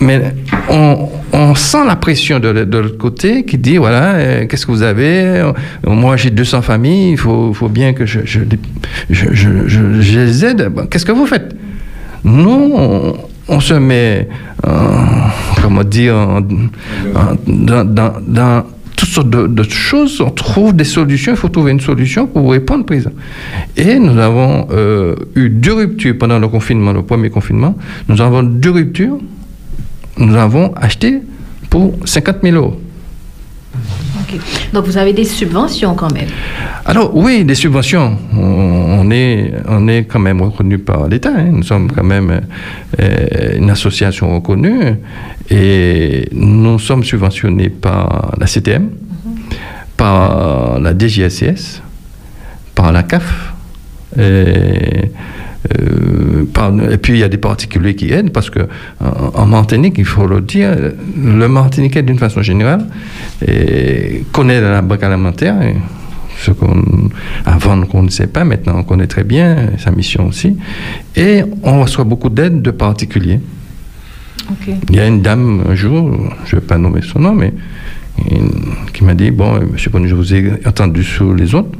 mais on, sent la pression de, l'autre côté qui dit voilà, euh, qu'est-ce que vous avez? Euh, Moi, j'ai 200 familles, il faut, faut bien que je, je, je, je- les aide. Bon, Qu'est-ce que vous faites? Nous, on, se met, en- comment dire, dans, dans- dans toutes sortes de, de choses. On trouve des solutions. Il faut trouver une solution pour répondre présent. Et nous avons euh, eu deux ruptures pendant le confinement, le premier confinement. Nous avons deux ruptures. Nous avons acheté pour 50 000 euros. Donc vous avez des subventions quand même. Alors oui, des subventions, on, on est, on est quand même reconnu par l'État. hein. Nous sommes quand même euh, une association reconnue et nous sommes subventionnés par la CTM, par la DGSCS, par la CAF. Et, et puis il y a des particuliers qui aident parce que en, Martinique, il faut le dire, le Martiniquais d'une façon générale et connaît la banque alimentaire. et ce qu'on avant on ne connaissait pas, maintenant on connaît très bien sa mission aussi. Et on reçoit beaucoup d'aide de particuliers. Il y a une dame un jour, je ne vais pas nommer son nom, mais qui m'a dit Bon, monsieur Bonnet, je vous ai entendu sur les autres.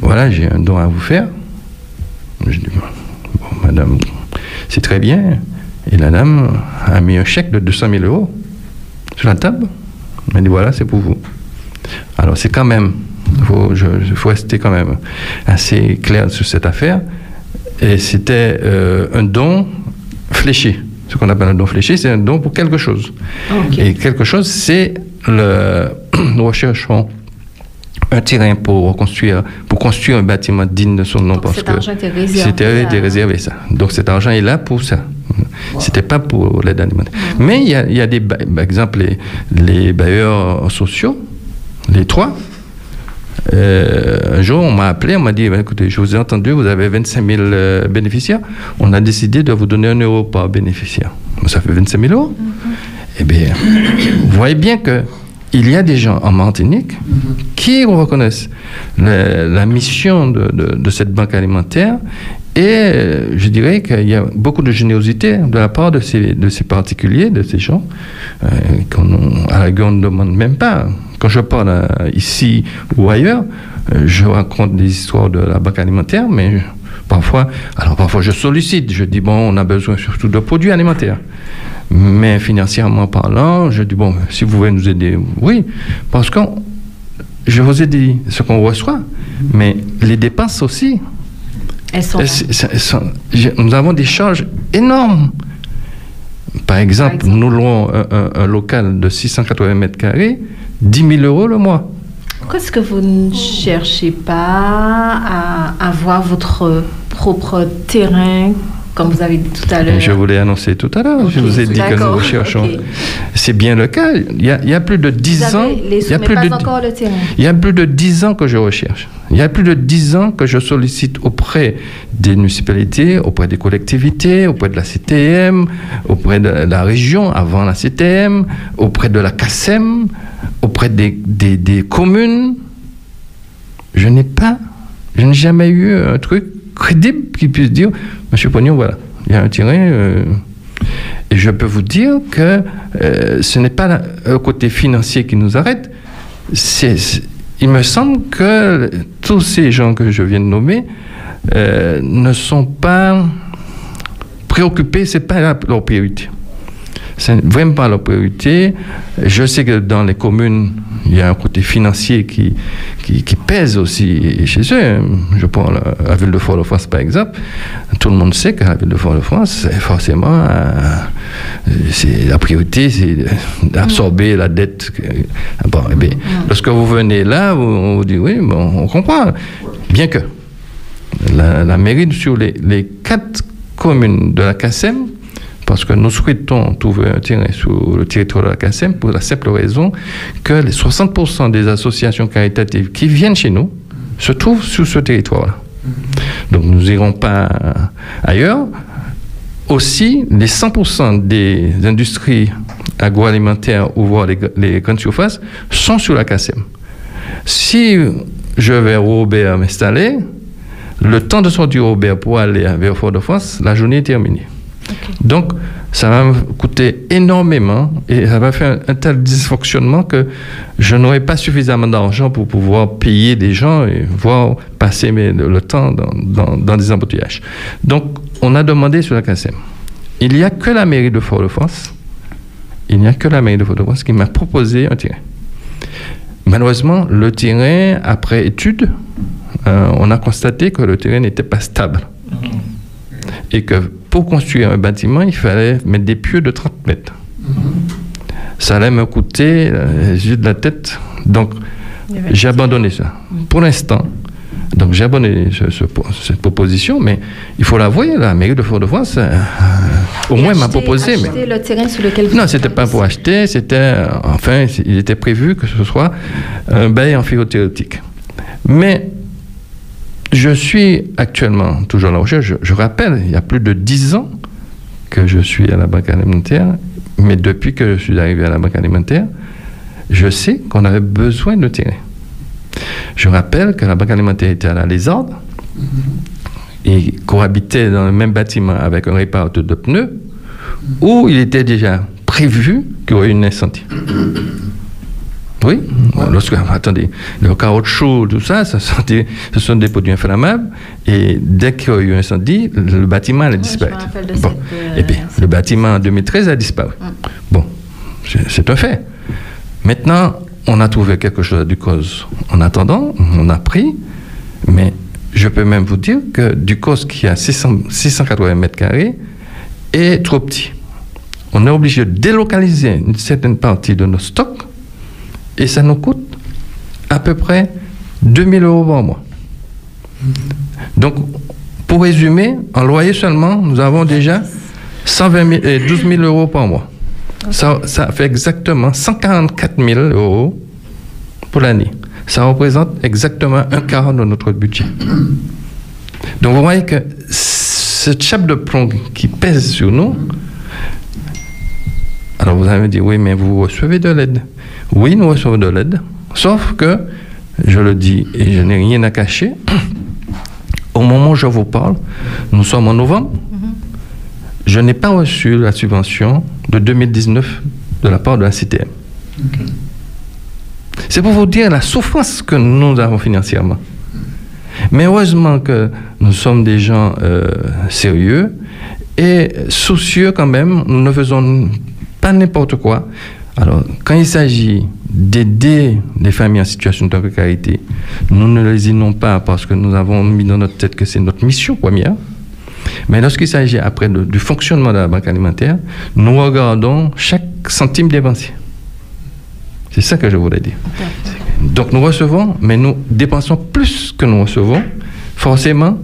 Voilà, j'ai un don à vous faire. Je dis Bon, madame, c'est très bien. Et la dame a mis un chèque de 200 000 euros sur la table. Elle m'a dit Voilà, c'est pour vous. Alors, c'est quand même, il faut, rester quand même assez clair sur cette affaire. Et c'était euh, un don fléché. Ce qu'on appelle un don fléché, c'est un don pour quelque chose. Ok. Et quelque chose, c'est le. Nous recherchons un terrain pour reconstruire, pour construire un bâtiment digne de son nom. parce cet que argent était réservé C'était à- réservé, ça. Donc cet argent est là pour ça. C'était pas pour l'aide alimentaire. Mais il y a, il y a des, par exemple, les, les bailleurs sociaux, les trois. Euh, un jour, on m'a appelé, on m'a dit Ben, écoutez, je vous ai entendu, vous avez 25 000 euh, bénéficiaires. On a décidé de vous donner un euro par bénéficiaire. Ça fait 25 000 euros. Eh bien, vous voyez bien que il y a des gens en Martinique qui reconnaissent la, la mission de, de- de cette banque alimentaire et je dirais qu'il y a beaucoup de générosité de la part de ces, de ces particuliers, de ces gens, euh, qu'on on ne demande même pas. Quand je parle euh, ici ou ailleurs, euh, je raconte des histoires de la banque alimentaire, mais parfois, alors parfois je sollicite, je dis bon, on a besoin surtout de produits alimentaires. Mais financièrement parlant, je dis, bon, si vous voulez nous aider, oui. Parce que je vous ai dit ce qu'on reçoit, mais les dépenses aussi. Elles sont. Elles- elles- elles sont- j'ai- nous avons des charges énormes. Par exemple, nous louons un, un- un local de 680 mètres carrés, 10 000 euros le mois. Pourquoi est-ce que vous ne cherchez pas à avoir votre propre terrain, comme vous avez dit tout à l'heure Je vous l'ai annoncé tout à l'heure. Je vous ai dit que nous recherchons. C'est bien le cas. Il y a, il y a plus de 10 Vous ans. les il y a plus de encore le terrain. Il y a plus de 10 ans que je recherche. Il y a plus de 10 ans que je sollicite auprès des municipalités, auprès des collectivités, auprès de la CTM, auprès de la région avant la CTM, auprès de la CACEM, auprès des, des- des communes. Je n'ai pas, je n'ai jamais eu un truc crédible qui puisse dire, Monsieur Pognon, voilà, il y a un terrain. euh, Et je peux vous dire que euh, ce n'est pas le côté financier qui nous arrête. Il me semble que tous ces gens que je viens de nommer euh, ne sont pas préoccupés, c'est pas leur priorité. C'est vraiment pas leur priorité. Je sais que dans les communes, il y a un côté financier qui, qui, pèse aussi chez eux. Je prends la, la ville de Fort-de-France par exemple. Tout le monde sait que la ville de Fort-de-France, forcément, euh, la priorité, c'est d'absorber la dette. Bon, eh bien, lorsque vous venez là, vous- on vous dit oui, bon, on comprend. Bien que la, la mairie sur les, les quatre communes de la CACEM, parce que nous souhaitons trouver un terrain sur le territoire de la CACEM pour la simple raison que les 60% des associations caritatives qui viennent chez nous se trouvent sur ce territoire-là. Donc nous n'irons pas ailleurs. Aussi, les 100% des industries agroalimentaires ou voire les, les grandes surfaces sont sur la CACEM. Si je vais au Robert m'installer, le temps de sortir au Robert pour aller vers Fort-de-France, la journée est terminée. Donc, ça va me coûter énormément et ça va faire un, un tel dysfonctionnement que je n'aurai pas suffisamment d'argent pour pouvoir payer des gens et voir passer mes- le, temps dans, dans- dans des embouteillages. Donc, on a demandé sur la CACEM. Il n'y a que la mairie de Fort-de-France, il n'y a que la mairie de Fort-de-France qui m'a proposé un terrain. Malheureusement, le terrain, après étude, euh, on a constaté que le terrain n'était pas stable. Et que pour construire un bâtiment, il fallait mettre des pieux de 30 mètres. Ça allait me coûter euh, les yeux de la tête. Donc, j'ai abandonné ça. Pour l'instant, donc j'ai abandonné ce- ce- cette proposition, mais il faut l'avouer, la mairie de Fort-de-France, euh, euh, au moins m'a proposé. mais- le terrain sur lequel vous non, c'était pas pour acheter, c'était, euh, enfin, il était prévu que ce soit un bail amphithéotique. Mais je suis actuellement toujours à la recherche. Je, rappelle, il y a plus de 10 ans que je suis à la Banque alimentaire, mais depuis que je suis arrivé à la Banque alimentaire, je sais qu'on avait besoin de terrain. Je rappelle que la Banque alimentaire était à la Lézarde et cohabitait dans le même bâtiment avec un réparateur de pneus où il était déjà prévu qu'il y aurait une incendie. Oui, lorsque, attendez, le caoutchouc, tout ça, ça sont des- ce sont des produits inflammables et dès qu'il y a eu un incendie, le bâtiment allait disparaître. Bon. Eh bien, le bâtiment en 2013 a disparu. Bon, c'est un fait. Maintenant, on a trouvé quelque chose à Ducos. En attendant, on a pris, mais je peux même vous dire que Ducos, qui a 600 680 mètres carrés, est trop petit. On est obligé de délocaliser une certaine partie de nos stocks et ça nous coûte à peu près 2000 euros par mois. Donc, pour résumer, en loyer seulement, nous avons déjà 120 000 et 12 000 euros par mois. Ça, ça fait exactement 144 000 euros pour l'année. Ça représente exactement un quart de notre budget. Donc vous voyez que cette chape de plomb qui pèse sur nous, alors vous allez me dire, oui, mais vous recevez de l'aide. Oui, nous recevons de l'aide, sauf que, je le dis et je n'ai rien à cacher, au moment où je vous parle, nous sommes en novembre, je n'ai pas reçu la subvention de 2019 de la part de la CTM. C'est pour vous dire la souffrance que nous avons financièrement. Mais heureusement que nous sommes des gens euh, sérieux et soucieux quand même. Nous ne faisons pas n'importe quoi. Alors, quand il s'agit d'aider les familles en situation de précarité, nous ne lésinons pas parce que nous avons mis dans notre tête que c'est notre mission première. Mais lorsqu'il s'agit après du fonctionnement de la banque alimentaire, nous regardons chaque centime dépensé. C'est ça que je voulais dire. Donc nous recevons, mais nous dépensons plus que nous recevons. Forcément,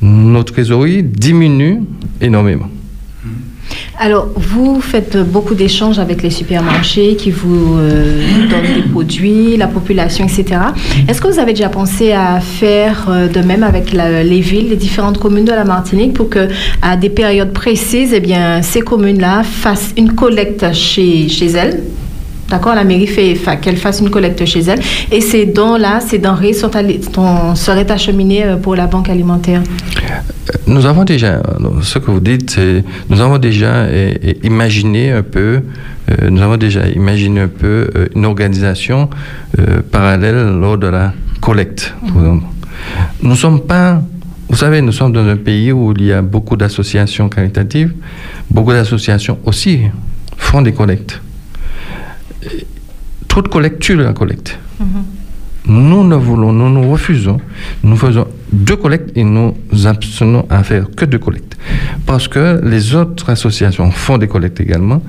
nos trésoreries diminuent énormément. Alors, vous faites beaucoup d'échanges avec les supermarchés qui vous euh, donnent des produits, la population, etc. Est-ce que vous avez déjà pensé à faire euh, de même avec les villes, les différentes communes de la Martinique pour que, à des périodes précises, eh ces communes-là fassent une collecte chez elles? D'accord, la mairie fait, fa- qu'elle fasse une collecte chez elle. Et ces dons-là, ces denrées sont seraient acheminées euh, pour la banque alimentaire. Nous avons déjà, alors, ce que vous dites, c'est, nous avons déjà eh, imaginé un peu, euh, nous avons déjà imaginé un peu euh, une organisation euh, parallèle lors de la collecte. exemple. Nous ne sommes pas, vous savez, nous sommes dans un pays où il y a beaucoup d'associations caritatives, beaucoup d'associations aussi font des collectes. Trop de collecte tue la collecte. Nous ne voulons, nous nous refusons. Nous faisons deux collectes et nous abstenons à faire que deux collectes. Parce que les autres associations font des collectes également.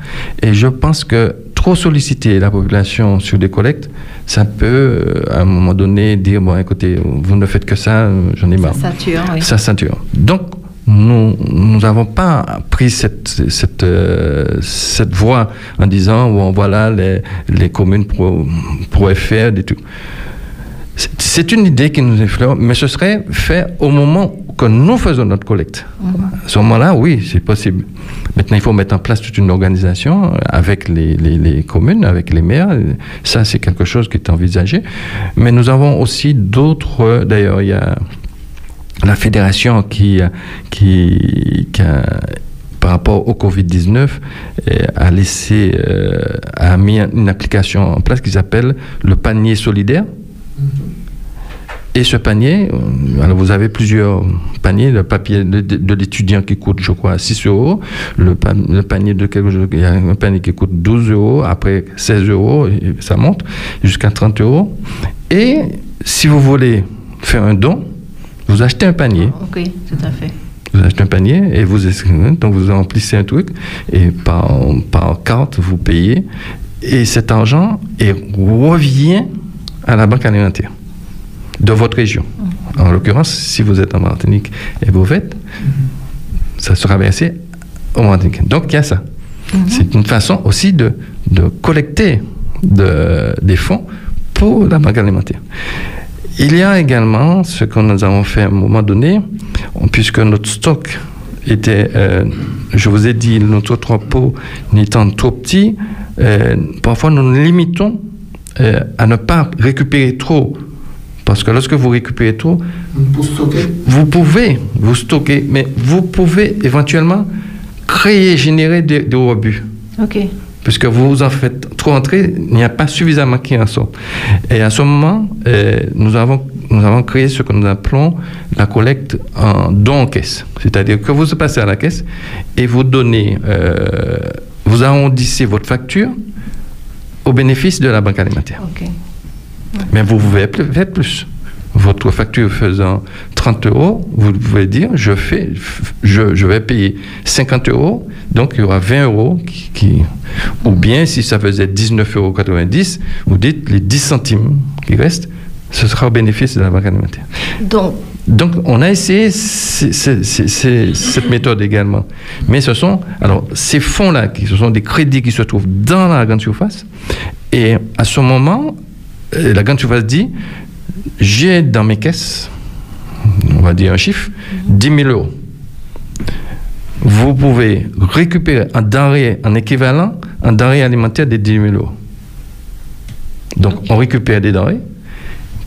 Et je pense que trop solliciter la population sur des collectes, ça peut, euh, à un moment donné, dire, bon, écoutez, vous ne faites que ça, j'en ai marre. sature, oui. Ça sature. Donc, nous nous n'avons pas pris cette, cette, euh, cette voie en disant, bon, voilà, les, les communes pour- pourraient faire des trucs. C'est- une idée qui nous effleure, mais ce serait fait au moment que nous faisons notre collecte. À ce moment-là, oui, c'est possible. Maintenant, il faut mettre en place toute une organisation avec les, les- les communes, avec les maires. Ça, c'est quelque chose qui est envisagé. Mais nous avons aussi d'autres. D'ailleurs, il y a la fédération qui, qui, qui a, par rapport au Covid-19, euh, a laissé, euh, a mis une application en place qui s'appelle le panier solidaire. Et ce panier, euh, alors vous avez plusieurs paniers, le papier de, l'étudiant qui coûte, je crois, 6 euros, le, pa- le panier de quelque chose, il y a un panier qui coûte 12 euros, après 16 euros, et ça monte jusqu'à 30 euros. Et si vous voulez faire un don, vous achetez un panier, Ok, tout à fait. vous achetez un panier et vous donc vous remplissez un truc et par, par carte vous payez et cet argent est- revient à la banque alimentaire de votre région. En l'occurrence, si vous êtes en Martinique et vous faites, ça sera versé au Martinique. Donc il y a ça. C'est une façon aussi de, de collecter de- des fonds pour la banque alimentaire. Il y a également ce que nous avons fait à un moment donné, puisque notre stock était, euh, je vous ai dit, notre entrepôt n'étant trop petit, euh, parfois nous nous limitons euh, à ne pas récupérer trop. Parce que lorsque vous récupérez trop, vous pouvez vous stocker, mais vous pouvez éventuellement créer, générer des, des rebuts. Ok. Puisque vous en faites trop entrer, il n'y a pas suffisamment qui en sort. Et à ce moment, euh, nous, avons, nous avons créé ce que nous appelons la collecte en don en caisse. C'est-à-dire que vous passez à la caisse et vous donnez, euh, vous arrondissez votre facture au bénéfice de la banque alimentaire. Mais vous pouvez faire plus. Votre facture faisant 30 euros, vous pouvez dire je, fais, je, je vais payer 50 euros, donc il y aura 20 euros qui. qui- ou bien si ça faisait 19,90 euros, vous dites les 10 centimes qui restent, ce sera au bénéfice de la banque alimentaire. Donc, Donc, on a essayé c- c- c- c- cette méthode également. Mais ce sont, alors, ces fonds-là, ce sont des crédits qui se trouvent dans la grande surface. Et à ce moment, euh, la grande surface dit, j'ai dans mes caisses, on va dire un chiffre, 10 000 euros. Vous pouvez récupérer un denrée, en équivalent, un denrée alimentaire de 10 000 euros. Donc, on récupère des denrées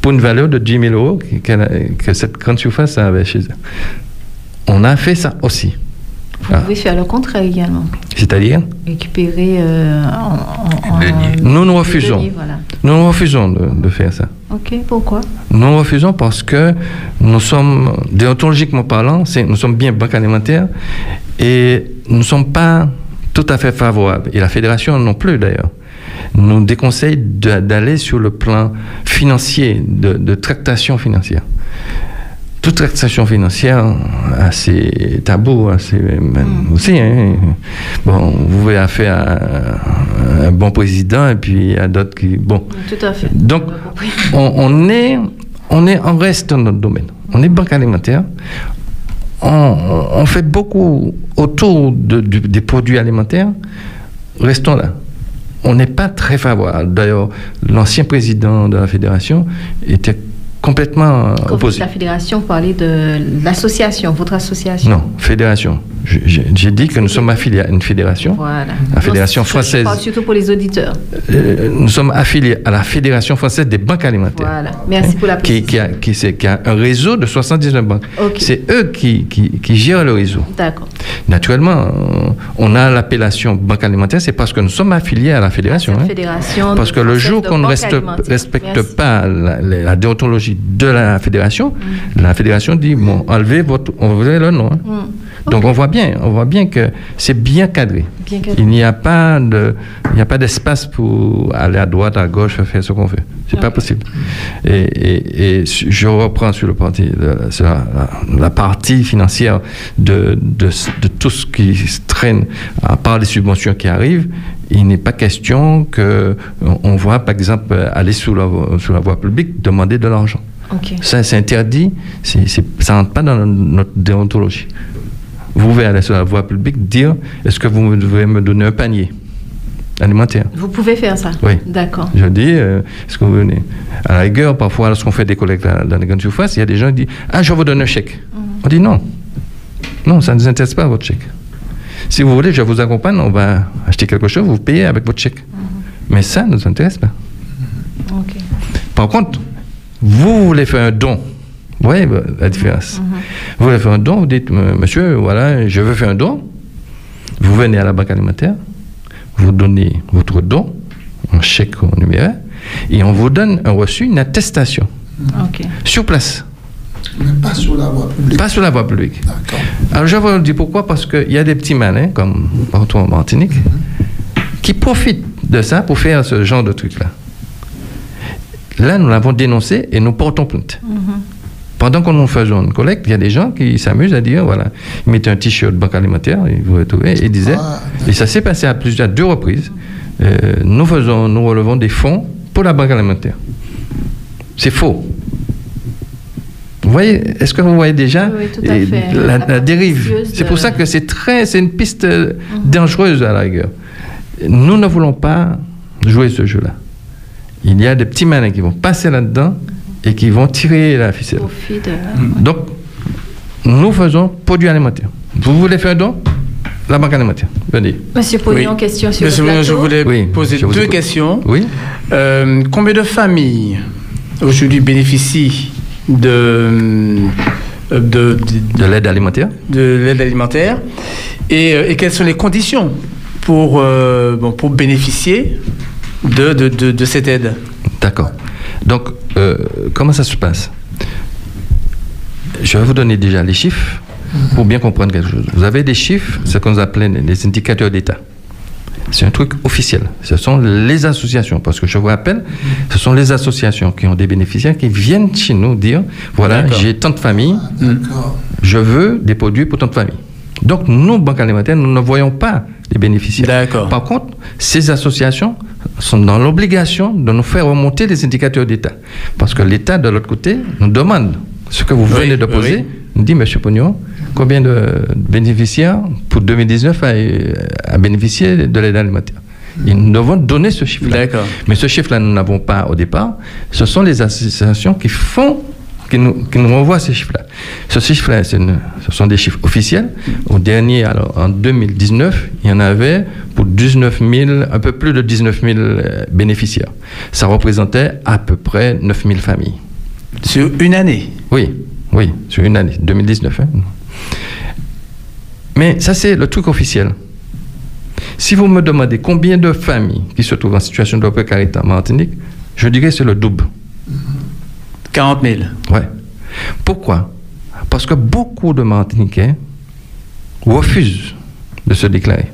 pour une valeur de 10 000 euros que, que cette grande surface avait chez elle. On a fait ça aussi. Vous Ah. pouvez faire le contraire également. C'est-à-dire, Récupérer euh, en, en- en- nous nous refusons. voilà. Nous nous refusons de, de faire ça. Ok, pourquoi? Nous nous refusons parce que nous sommes, déontologiquement parlant, nous sommes bien banque alimentaire et nous ne sommes pas tout à fait favorables. Et la fédération non plus d'ailleurs. Nous déconseille d'aller sur le plan financier, de, de tractation financière. Toute tractation financière a ses tabous, a ses- même aussi. hein. Bon, vous pouvez affaire à un bon président et puis a d'autres qui. Bon. Tout à fait. Donc, on, on est, on est, on reste dans notre domaine. On est banque alimentaire. On, fait beaucoup autour de- des produits alimentaires. Restons là. On n'est pas très favorable. D'ailleurs, l'ancien président de la fédération était complètement Quand vous dites opposé. la fédération, vous parlez de l'association, votre association. Non, fédération. J'ai dit que nous sommes affiliés à une fédération, Voilà. la Fédération Non, je- Je française. parle surtout pour les auditeurs. Euh, nous sommes affiliés à la Fédération française des banques alimentaires. Voilà. Merci pour la Qui, qui, a, qui, c'est- qui a un réseau de 79 banques. Ok. C'est eux qui, qui, qui gèrent le réseau. D'accord. Naturellement, euh, on a l'appellation banque alimentaire, c'est parce que nous sommes affiliés à la fédération. Hein. fédération Parce que le française jour qu'on ne respecte pas la, la- la de la fédération, la fédération dit bon, enlevez votre, enlevez le nom. hein. Mm. Donc on voit bien, on voit bien que c'est bien cadré. Bien. Il n'y a pas de, il n'y a pas d'espace pour aller à droite, à gauche, faire ce qu'on fait. C'est pas possible. Et, et- et je reprends sur le parti, de- sur la, la- la partie financière de, de, de tout ce qui se traîne, à part les subventions qui arrivent. Il n'est pas question que on- voit, par exemple, aller sous la, voie- sous la voie publique demander de l'argent. Ok. Ça, c'est interdit. C'est- ça rentre pas dans notre déontologie. Vous pouvez aller sur la voie publique dire est-ce que vous devez me donner un panier alimentaire? Vous pouvez faire ça Oui. D'accord. Je dis euh, est-ce que vous venez? À la rigueur, parfois, lorsqu'on fait des collectes dans les grandes surfaces, il y a des gens qui disent ah, je vous donne un chèque. On dit non. Non, ça ne nous intéresse pas, votre chèque. Si vous voulez, je vous accompagne, on va acheter quelque chose, vous payez avec votre chèque. Mais ça ne nous intéresse pas. Par contre, vous voulez faire un don. Vous voyez euh, la différence. Vous voulez faire un don, vous dites, monsieur, voilà, je veux faire un don. Vous venez à la banque alimentaire, vous donnez votre don, un chèque au numéraire, et on vous donne un reçu, une attestation, Ok. sur place, Mais pas sur la voie publique. pas sur la voie publique. Alors je vous dis pourquoi, parce qu'il y a des petits malins, comme partout en Martinique, qui profitent de ça pour faire ce genre de truc-là. Là, nous l'avons dénoncé et nous portons plainte. Pendant que nous faisons une collecte, il y a des gens qui s'amusent à dire, voilà, ils mettaient un t-shirt banque alimentaire, ils vous retrouvez, et ils disaient, et ça s'est passé à plusieurs, à deux reprises, euh, nous faisons, nous relevons des fonds pour la banque alimentaire. C'est faux. Vous voyez, est-ce que vous voyez déjà Oui, tout à et fait. la, La la dérive C'est de- pour ça que c'est très, c'est une piste euh, dangereuse à la rigueur. Nous ne voulons pas jouer ce jeu-là. Il y a des petits malins qui vont passer là-dedans et qui vont tirer la ficelle. De- Donc, nous faisons produits alimentaires. Vous voulez faire un don La banque alimentaire? Venez. Monsieur Pognon, question sur Monsieur le plateau. je voulais Oui, poser je deux écoute. questions. Oui. Euh, combien de familles aujourd'hui bénéficient de, euh, de, de, De l'aide alimentaire? de l'aide alimentaire? Et, euh, et quelles sont les conditions pour, euh, bon, pour bénéficier de, de, de, de cette aide? D'accord. Donc, euh, comment ça se passe? Je vais vous donner déjà les chiffres pour bien comprendre quelque chose. Vous avez des chiffres, ce qu'on appelle les indicateurs d'État. C'est un truc officiel. Ce sont les associations, parce que je vous rappelle, ce sont les associations qui ont des bénéficiaires qui viennent chez nous dire, voilà, j'ai tant de familles, je veux des produits pour tant de familles. Donc, nous, Banque alimentaire, nous ne voyons pas les bénéficiaires. Par contre, ces associations sont dans l'obligation de nous faire remonter les indicateurs d'État. Parce que l'État, de l'autre côté, nous demande ce que vous Oui, venez de poser. oui. nous dit, Monsieur Pognon, combien de bénéficiaires pour 2019 a, a bénéficié de l'aide alimentaire? Et nous devons donner ce chiffre-là. Mais ce chiffre-là, nous n'avons pas au départ. Ce sont les associations qui font, qui nous, qui nous renvoient ces chiffres-là. Ce chiffre-là, c'est une- ce sont des chiffres officiels. Au dernier, alors en 2019, il y en avait pour 19 000, un peu plus de 19 000 euh, bénéficiaires. Ça représentait à peu près 9 000 familles. Sur une année? Oui, oui, sur une année, 2019. hein. Mais ça, c'est le truc officiel. Si vous me demandez combien de familles qui se trouvent en situation de précarité en Martinique, je dirais que c'est le double. 40 000. Ouais. Pourquoi? Parce que beaucoup de Martiniquais refusent de se déclarer.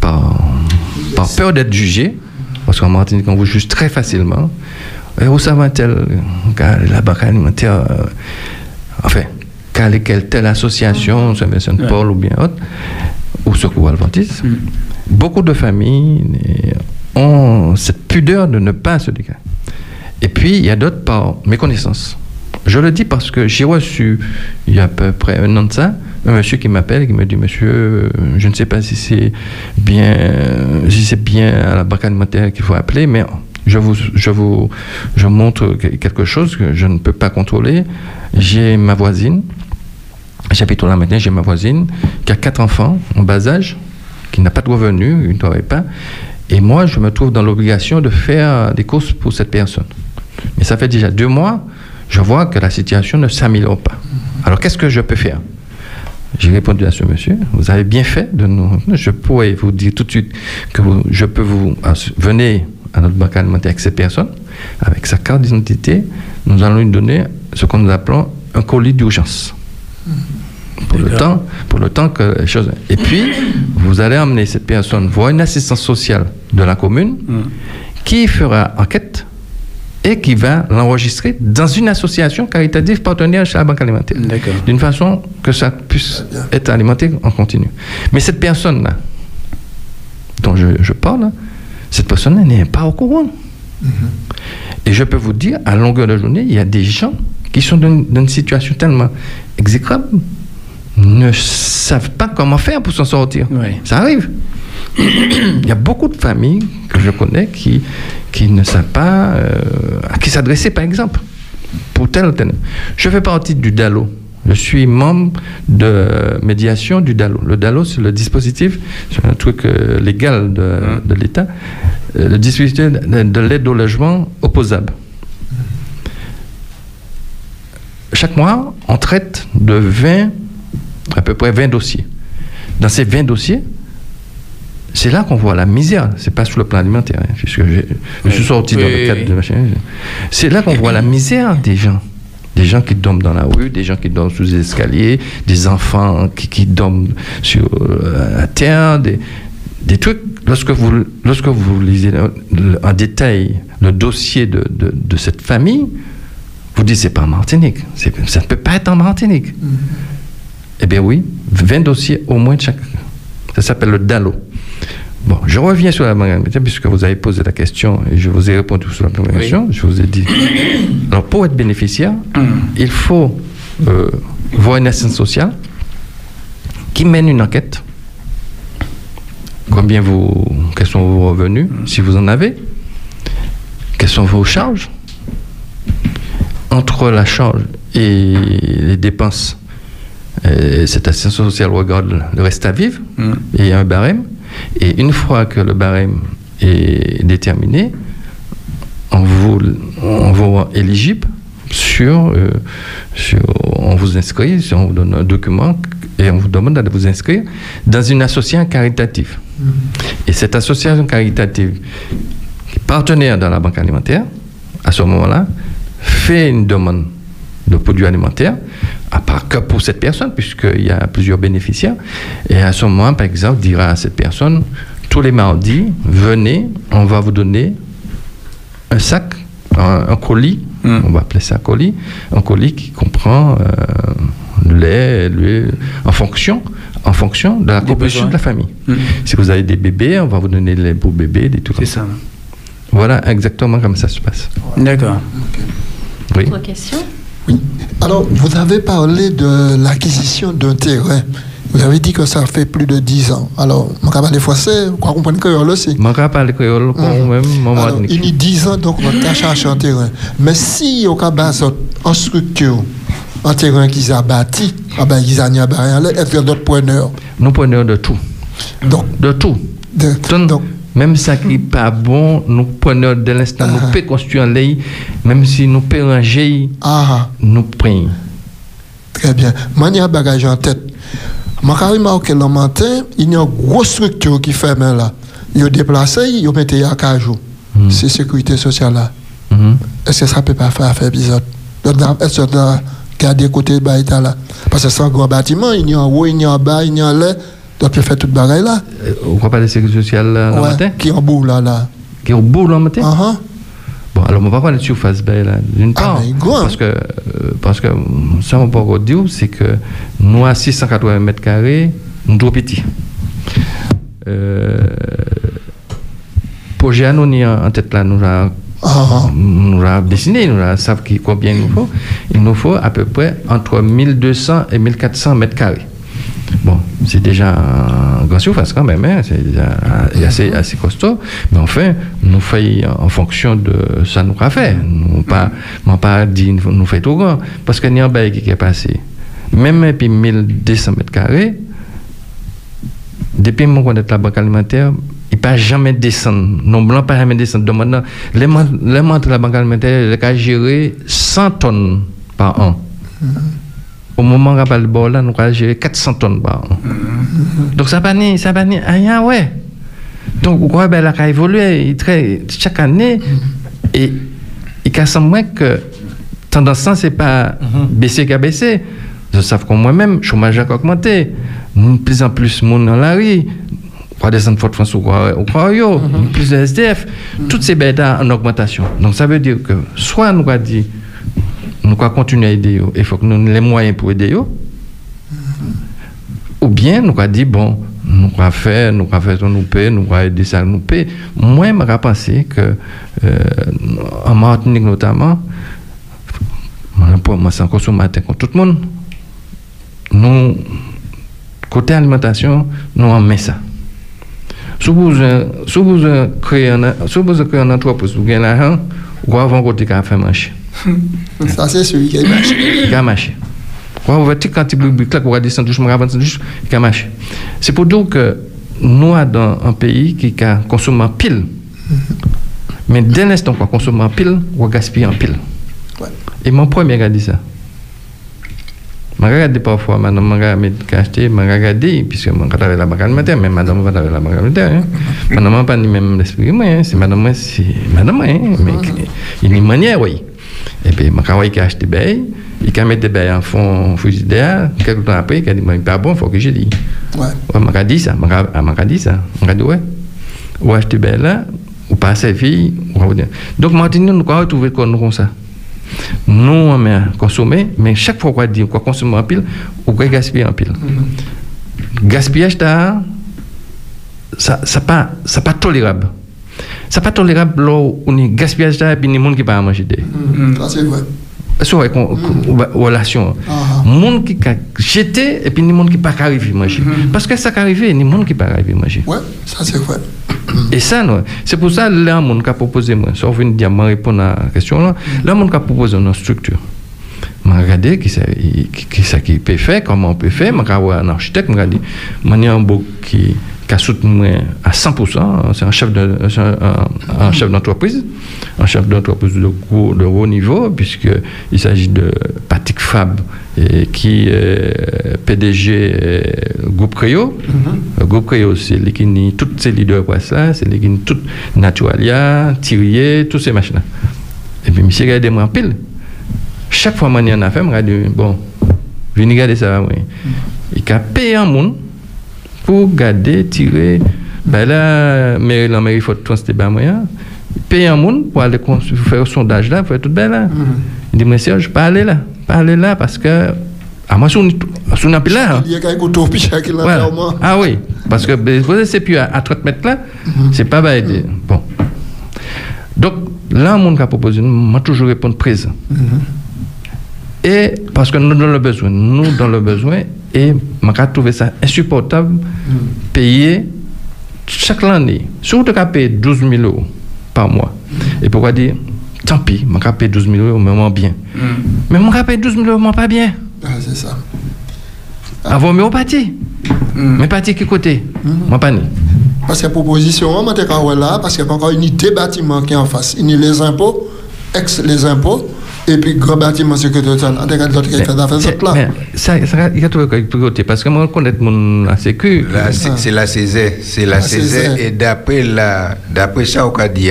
Par, par peur d'être jugés, parce qu'en Martinique, on vous juge très facilement. Et où ça va-t-elle La banque alimentaire, euh, enfin, quelle, quelle telle association, Saint-Vincent-de-Paul ou bien autre, ou Secours Adventiste, beaucoup de familles euh, ont cette pudeur de ne pas se déclarer. Et puis, il y a d'autres par méconnaissance. Je le dis parce que j'ai reçu, il y a à peu près un an de ça, un monsieur qui m'appelle qui me dit Monsieur, je ne sais pas si c'est bien, si c'est bien à la banque alimentaire qu'il faut appeler, mais je vous, je vous je montre que- quelque chose que je ne peux pas contrôler. J'ai ma voisine J'habite là maintenant, j'ai ma voisine qui a quatre enfants en bas âge, qui n'a pas de revenus, il ne travaille pas. Et moi, je me trouve dans l'obligation de faire des courses pour cette personne. Mais ça fait déjà deux mois, je vois que la situation ne s'améliore pas. Alors qu'est-ce que je peux faire? J'ai répondu à ce monsieur, vous avez bien fait de nous... Je pourrais vous dire tout de suite que vous- je peux vous... Venez à notre banque alimentaire avec cette personne, avec sa carte d'identité, nous allons lui donner ce que nous appelons un colis d'urgence. Pour le, temps, pour le temps que les choses... Et puis, vous allez emmener cette personne voir une assistance sociale de la commune qui fera enquête et qui va l'enregistrer dans une association caritative partenaire chez la Banque alimentaire. D'une façon que ça puisse être alimenté en continu. Mais cette personne-là, dont je, je parle, cette personne-là n'est pas au courant. Et je peux vous dire, à longueur de journée, il y a des gens qui sont dans, dans une situation tellement exécrable, ne savent pas comment faire pour s'en sortir. Ça arrive. Il y a beaucoup de familles que je connais qui, qui ne savent pas euh, à qui s'adresser, par exemple, pour tel ou tel. Je fais partie du DALO. Je suis membre de médiation du DALO. Le DALO, c'est le dispositif, c'est un truc euh, légal de, de l'État, euh, le dispositif de, de l'aide au logement opposable. Chaque mois, on traite de 20, à peu près 20 dossiers. Dans ces 20 dossiers, c'est là qu'on voit la misère. C'est pas sur le plan alimentaire, hein, puisque je suis sorti dans le cadre de machin. C'est là qu'on voit la misère des gens. Des gens qui dorment dans la rue, des gens qui dorment sous les escaliers, des enfants qui, qui dorment sur euh, la terre, des, des trucs. Lorsque vous, lorsque vous lisez en détail le dossier de, de- de cette famille, vous dites c'est pas en Martinique. Ça ne peut pas être en Martinique. Eh bien oui, 20 dossiers au moins de chaque. Ça s'appelle le DALO. Bon, je reviens sur la banque alimentaire puisque vous avez posé la question et je vous ai répondu sur la première Oui. question. Je vous ai dit. Alors, pour être bénéficiaire, il faut euh, voir une assistance sociale qui mène une enquête. Combien vous, quels sont vos revenus, si vous en avez, quelles sont vos charges. Entre la charge et les dépenses, euh, cette assistance sociale regarde le reste à vivre et y a un barème. Et une fois que le barème est déterminé, on vous, on vous rend éligible sur, euh, sur- on vous inscrit, on vous donne un document et on vous demande de vous inscrire dans une association caritative. Et cette association caritative, qui est partenaire dans la banque alimentaire, à ce moment-là, fait une demande de produits alimentaires, à part que pour cette personne, puisqu'il y a plusieurs bénéficiaires. Et à ce moment, par exemple, dira à cette personne, tous les mardis, venez, on va vous donner un sac, un, un colis, on va appeler ça colis, un colis qui comprend euh, le lait, l'huile, en fonction, en fonction de la composition de la famille. Mhm. Si vous avez des bébés, on va vous donner le lait pour bébé, des trucs comme ça. Voilà exactement comme ça se passe. D'accord. Oui. Autre question? Alors, vous avez parlé de l'acquisition d'un terrain. Vous avez dit que ça fait plus de 10 ans. Alors, je vais parler français, vous comprenez créole aussi. Je vais parler créole quand même, moment Alors, il y a 10 ans, donc, on a cherché un terrain. Mais si on a en structure, un terrain qu'ils ont bâti, ah ben, ils ont est-ce qu'il y a d'autres preneurs Nous prenons de tout. Donc, de tout. Donc, même ça qui n'est pas bon, nous prenons de l'instant, nous pouvons construire un lit, même si nous pouvons ranger, nous prenons. Très bien. Moi, il a un bagage en tête. Je vais remarquer le matin, il y a une grosse structure qui fait main là. Ils ont déplacé, ils ont mis à cajou. C'est sécurité sociale là. Est-ce que ça peut pas faire affaire épisode Est-ce que ça garder côté de là? Parce que c'est un grand bâtiment, il y a en haut, il y a en bas, il y a en l'air. Donc, peut faire toute bagaille là. On ne pas de sécurité sociale là, le Ouais, matin qui est en bout là. là. Qui est au bout le matin Uh-huh. Bon, alors, on va pas de surface ben, là, d'une Ah, part. parce, que, euh, parce que ça, on peut encore dire, c'est que nous, à 680 mètres carrés, nous trop petits. Euh, projet, nous, en en tête là, nous avons nous avons dessiné, nous avons savons combien il nous faut. Il nous faut à peu près entre 1200 et 1400 mètres carrés. Bon, c'est déjà un grand surface quand même, hein, c'est déjà assez, assez costaud. Mais enfin, nous faisons en fonction de ça nous a fait. Nous pas, nous pas dit nous fait trop grand. Parce qu'il y a un bail qui est passé. Même puis 1200 mètres carrés, depuis que je connais la banque alimentaire, il ne peut jamais descendre. Non blanc pas jamais descendre. Maintenant, les membres de la banque alimentaire, ils ont géré 100 tonnes par an. Au moment où on de bord là, nous avons géré 400 tonnes par an. Donc ça pas ni, ça pas ni rien, ouais. Donc, croyez ben, a évolué très, chaque année, et il casse moins que tendance, c'est pas baisser qu'à baisser. Je sais que moi-même, chômage a augmenté. De plus en plus de monde dans la rue. On va descendre Fort France au Croyo, plus de SDF. Toutes ces bêtes en augmentation. Donc, ça veut dire que soit nous avons dit, nous allons continuer à aider, il faut que nous ayons les moyens pour aider. eux. Ou bien nous avons dit, bon, nous allons faire, nous allons faire ce nous paye, nous allons aider ça, nous paye. Moi, je pensé que, euh, en Martinique notamment, pour moi, c'est un consommateur contre tout le monde. Nous, côté alimentation, nous en met ça. Si vous, euh, si vous euh, créez un, si vous créez un entreprise, vous gagnez l'argent, vous avez un côté qui a fait marcher. Ça, c'est celui qui a marché. Il a marché. Vous avez un petit quantité de briques là, vous avez descendu doucement, avez doucement, il a marché. C'est pour dire que nous, dans un pays qui a consommé en pile, mais dès l'instant qu'on consomme en pile, on gaspille en pile. Et mon premier a dit ça. Je regarde parfois, madame m'a acheté, m'a regardé, puisque je travaille la banque alimentaire, mais madame va travailler la banque alimentaire. Hein. Madame n'a pas ni même l'esprit, hein. c'est madame, c'est madame, hein. mais il y a une manière, oui. Et puis, je travaille qui a acheté des il a mis des baies en fond frigidaire, quelques temps après, il a dit, mais pas bon, il faut que je dise. Ouais. Ouais, m'a dit ça, m'a dit ça. M'a dit, ouais. Ou acheter belle là, ou pas servi, ou pas dire. Donc, maintenant, nous avons retrouvé comme ça? Nous, on a consommé, mais chaque fois qu'on dit qu'on consomme en pile, on va gaspiller en pile. Gaspillage, ça n'est pas, ça pas tolérable. Ça pas tolérable là où on est gaspillage et puis a des gens qui ne pas manger. Ça, c'est vrai. C'est vrai, relation. Les gens qui ont jeté et puis les gens qui ne pas arriver à manger. Parce que ça qui arrive, il y a des gens qui ne pas arriver à manger. Ouais, ça, c'est vrai. Et ça, non. c'est pour ça que là, mon a proposé, moi, sauf une dire, moi, répondre à la question là, là, mon a proposé une structure. Je regardé qui ça qui, qui, ça qui peut faire, comment on peut faire, je regarde un architecte, je a un beau qui, qui a soutenu à 100%, c'est un chef de, un, un chef d'entreprise, un chef d'entreprise de, gros, de haut niveau, puisqu'il s'agit de Patrick Fab, et qui est PDG euh, Groupe Créo. Le Groupe Créo, c'est les qui tous ces leaders quoi ça, c'est les qui tout Naturalia, Thierry, tous ces machins. Et puis, monsieur regarde moi en pile. Chaque fois que je en a fait, je dis, bon, venez regarder ça, oui. Il a payé un monde pour garder, tirer. Ben là, mais la mairie faut c'était pas moyen. Payer un monde pour aller faire un sondage là, faire tout bien là. Il dit, monsieur, je peux aller là, pas aller là parce que. Ah, moi, je suis un peu là. Il y a quelqu'un voilà. Ah oui, parce que c'est plus à, à 30 mètres là, c'est pas bien. Bon. Donc, là, mon cas proposé, m'a toujours répondu présent. Et parce que nous dans le besoin, nous dans le besoin, et je trouvé ça insupportable, payer chaque année, surtout qu'à payer 12 000 euros par mois. Et pourquoi dire, tant pis, je vais payer 12 000 euros, mais moi bien. Mais je vais payer 12 000 euros, moi pas bien. Ah, c'est ça. Avant, mais parti. Mais parti qui côté? Moi pas ni. Parce que la proposition, on là, parce qu'il y a encore une idée bâtiment qui est en face. Il y a les impôts, ex les impôts, et puis grand bâtiment sécurité sociale. En tout cas, d'autres qui fait ça là. Ça, ça, il y a tout côté, parce que moi, je connais mon la sécu. C'est la CESE, c'est la CESE, et d'après la, d'après ça, on a dit,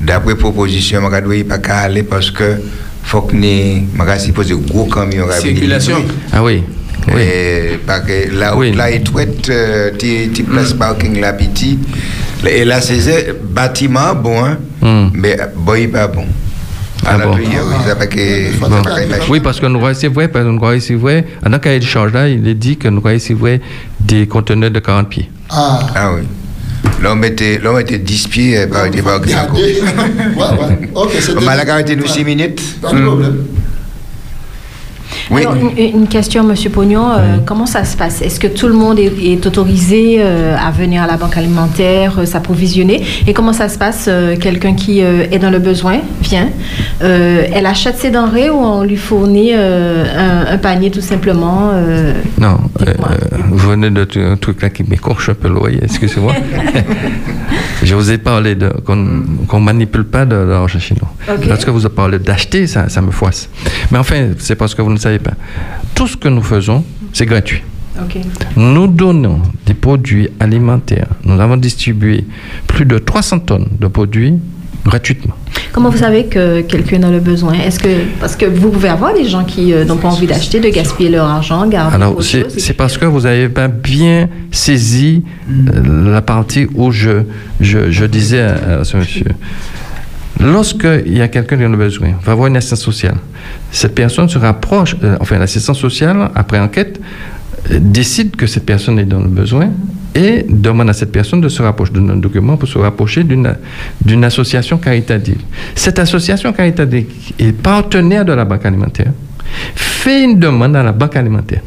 d'après proposition, on a dit, pas qu'à aller parce que faut que nous, on a supposé gros camion. Circulation. Ah oui. Oui. Et, parce que là, oui. là, il traite, euh, tu place parking là, petit. Et là, c'est bâtiment bon, hein, mm. mais pas bon. Ah bon. bon. Oui, parce que nous c'est vrai, parce que nous c'est vrai, dans le cahier de charge là, il est dit que nous c'est vrai des conteneurs de 40 pieds. Ah, ah oui. L'homme était 10 pieds par des barques. Ouais, ouais. Ok, c'est On m'a arrêté nous 6 minutes. Pas de problème. Alors, une, une question, Monsieur Pognon, euh, comment ça se passe? Est-ce que tout le monde est, est autorisé euh, à venir à la banque alimentaire, euh, s'approvisionner? Et comment ça se passe Quelqu'un qui est dans le besoin vient, elle achète ses denrées ou on lui fournit un, un panier tout simplement Non, vous venez de un truc là qui m'écorche un peu l'oreille, excusez-moi. Je vous ai parlé qu'on ne manipule pas de, l'argent chinois. Ok. Lorsque vous avez parlé d'acheter, ça, ça me froisse. Mais enfin, c'est parce que vous ne savez pas. Tout ce que nous faisons, c'est gratuit. Nous donnons des produits alimentaires. Nous avons distribué plus de 300 tonnes de produits gratuitement. Comment vous savez que quelqu'un dans le besoin? Est-ce que parce que vous pouvez avoir des gens qui euh, n'ont pas envie d'acheter, de gaspiller leur argent, garder Alors, c'est parce que vous n'avez pas bien saisi euh, la partie où je, je, je disais à, à ce monsieur. Lorsqu'il y a quelqu'un qui en a besoin, va voir une assistance sociale. Cette personne se rapproche, euh, enfin l'assistance sociale, après enquête, euh, décide que cette personne est dans le besoin et demande à cette personne de se rapprocher d'un document pour se rapprocher d'une association caritative. Cette association caritative est partenaire de la banque alimentaire, fait une demande à la banque alimentaire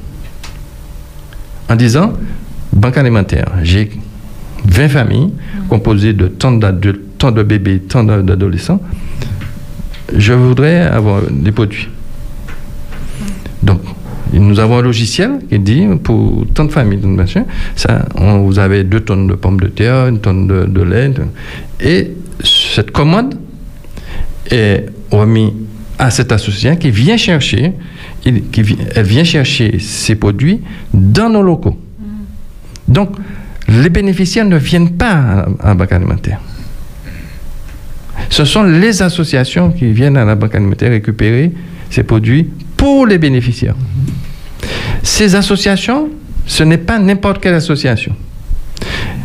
en disant Banque alimentaire, j'ai 20 familles composées de tant d'adultes, tant de bébés, tant d'a- d'adolescents. Je voudrais avoir des produits. Donc, nous avons un logiciel qui dit pour tant de familles, tant de machin, ça, on- vous avez deux tonnes de pommes de terre, une tonne de, de lait. et cette commande est remise à cette association qui vient chercher, qui, elle vient chercher ces produits dans nos locaux. Donc, les bénéficiaires ne viennent pas à, à la banque alimentaire. Ce sont les associations qui viennent à la banque alimentaire récupérer ces produits pour les bénéficiaires. Ces associations, ce n'est pas n'importe quelle association.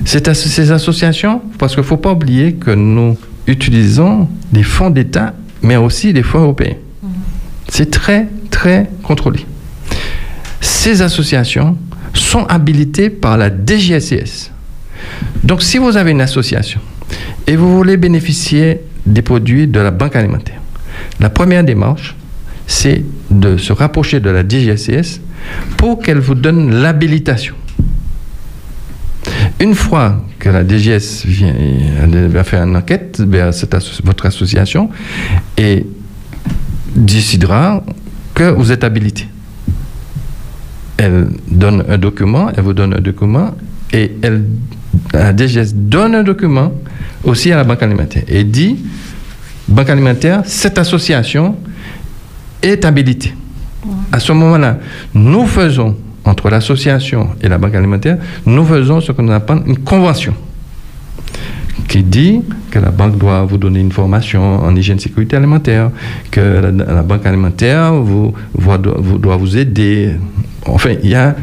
Ces associations, parce qu'il ne faut pas oublier que nous utilisons des fonds d'État, mais aussi des fonds européens. C'est très, très contrôlé. Ces associations sont habilitées par la DGSCS. Donc, si vous avez une association et vous voulez bénéficier des produits de la banque alimentaire, la première démarche, c'est de se rapprocher de la DGSCS pour qu'elle vous donne l'habilitation. Une fois que la DGS vient, elle va faire une enquête vers votre association et décidera que vous êtes habilité. Elle donne un document, elle vous donne un document et la DGS donne un document aussi à la banque alimentaire et dit Banque alimentaire, cette association est habilitée. À ce moment-là, nous faisons, entre l'association et la banque alimentaire, nous faisons ce qu'on appelle une convention qui dit que la banque doit vous donner une formation en hygiène sécurité alimentaire, que la, banque alimentaire vous, doit, vous aider. Enfin, il y a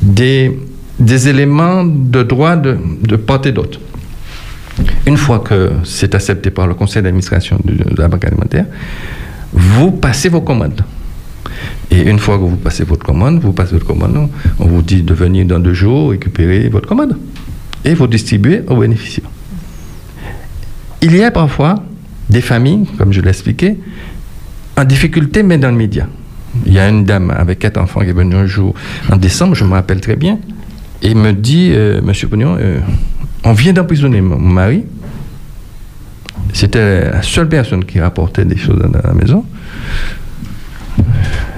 des, des éléments de droit de, de part et d'autre. Une fois que c'est accepté par le conseil d'administration de la banque alimentaire, vous passez vos commandes. Et une fois que vous passez votre commande, vous passez votre commande, on vous dit de venir dans deux jours récupérer votre commande et vous distribuez aux bénéficiaires. Il y a parfois des familles, comme je l'ai expliqué, en difficulté, mais dans le média. Il y a une dame avec quatre enfants qui est venue un jour en décembre, je me rappelle très bien, et me dit, euh, Monsieur Pognon, euh, on vient d'emprisonner mon mari. C'était la seule personne qui rapportait des choses à la maison.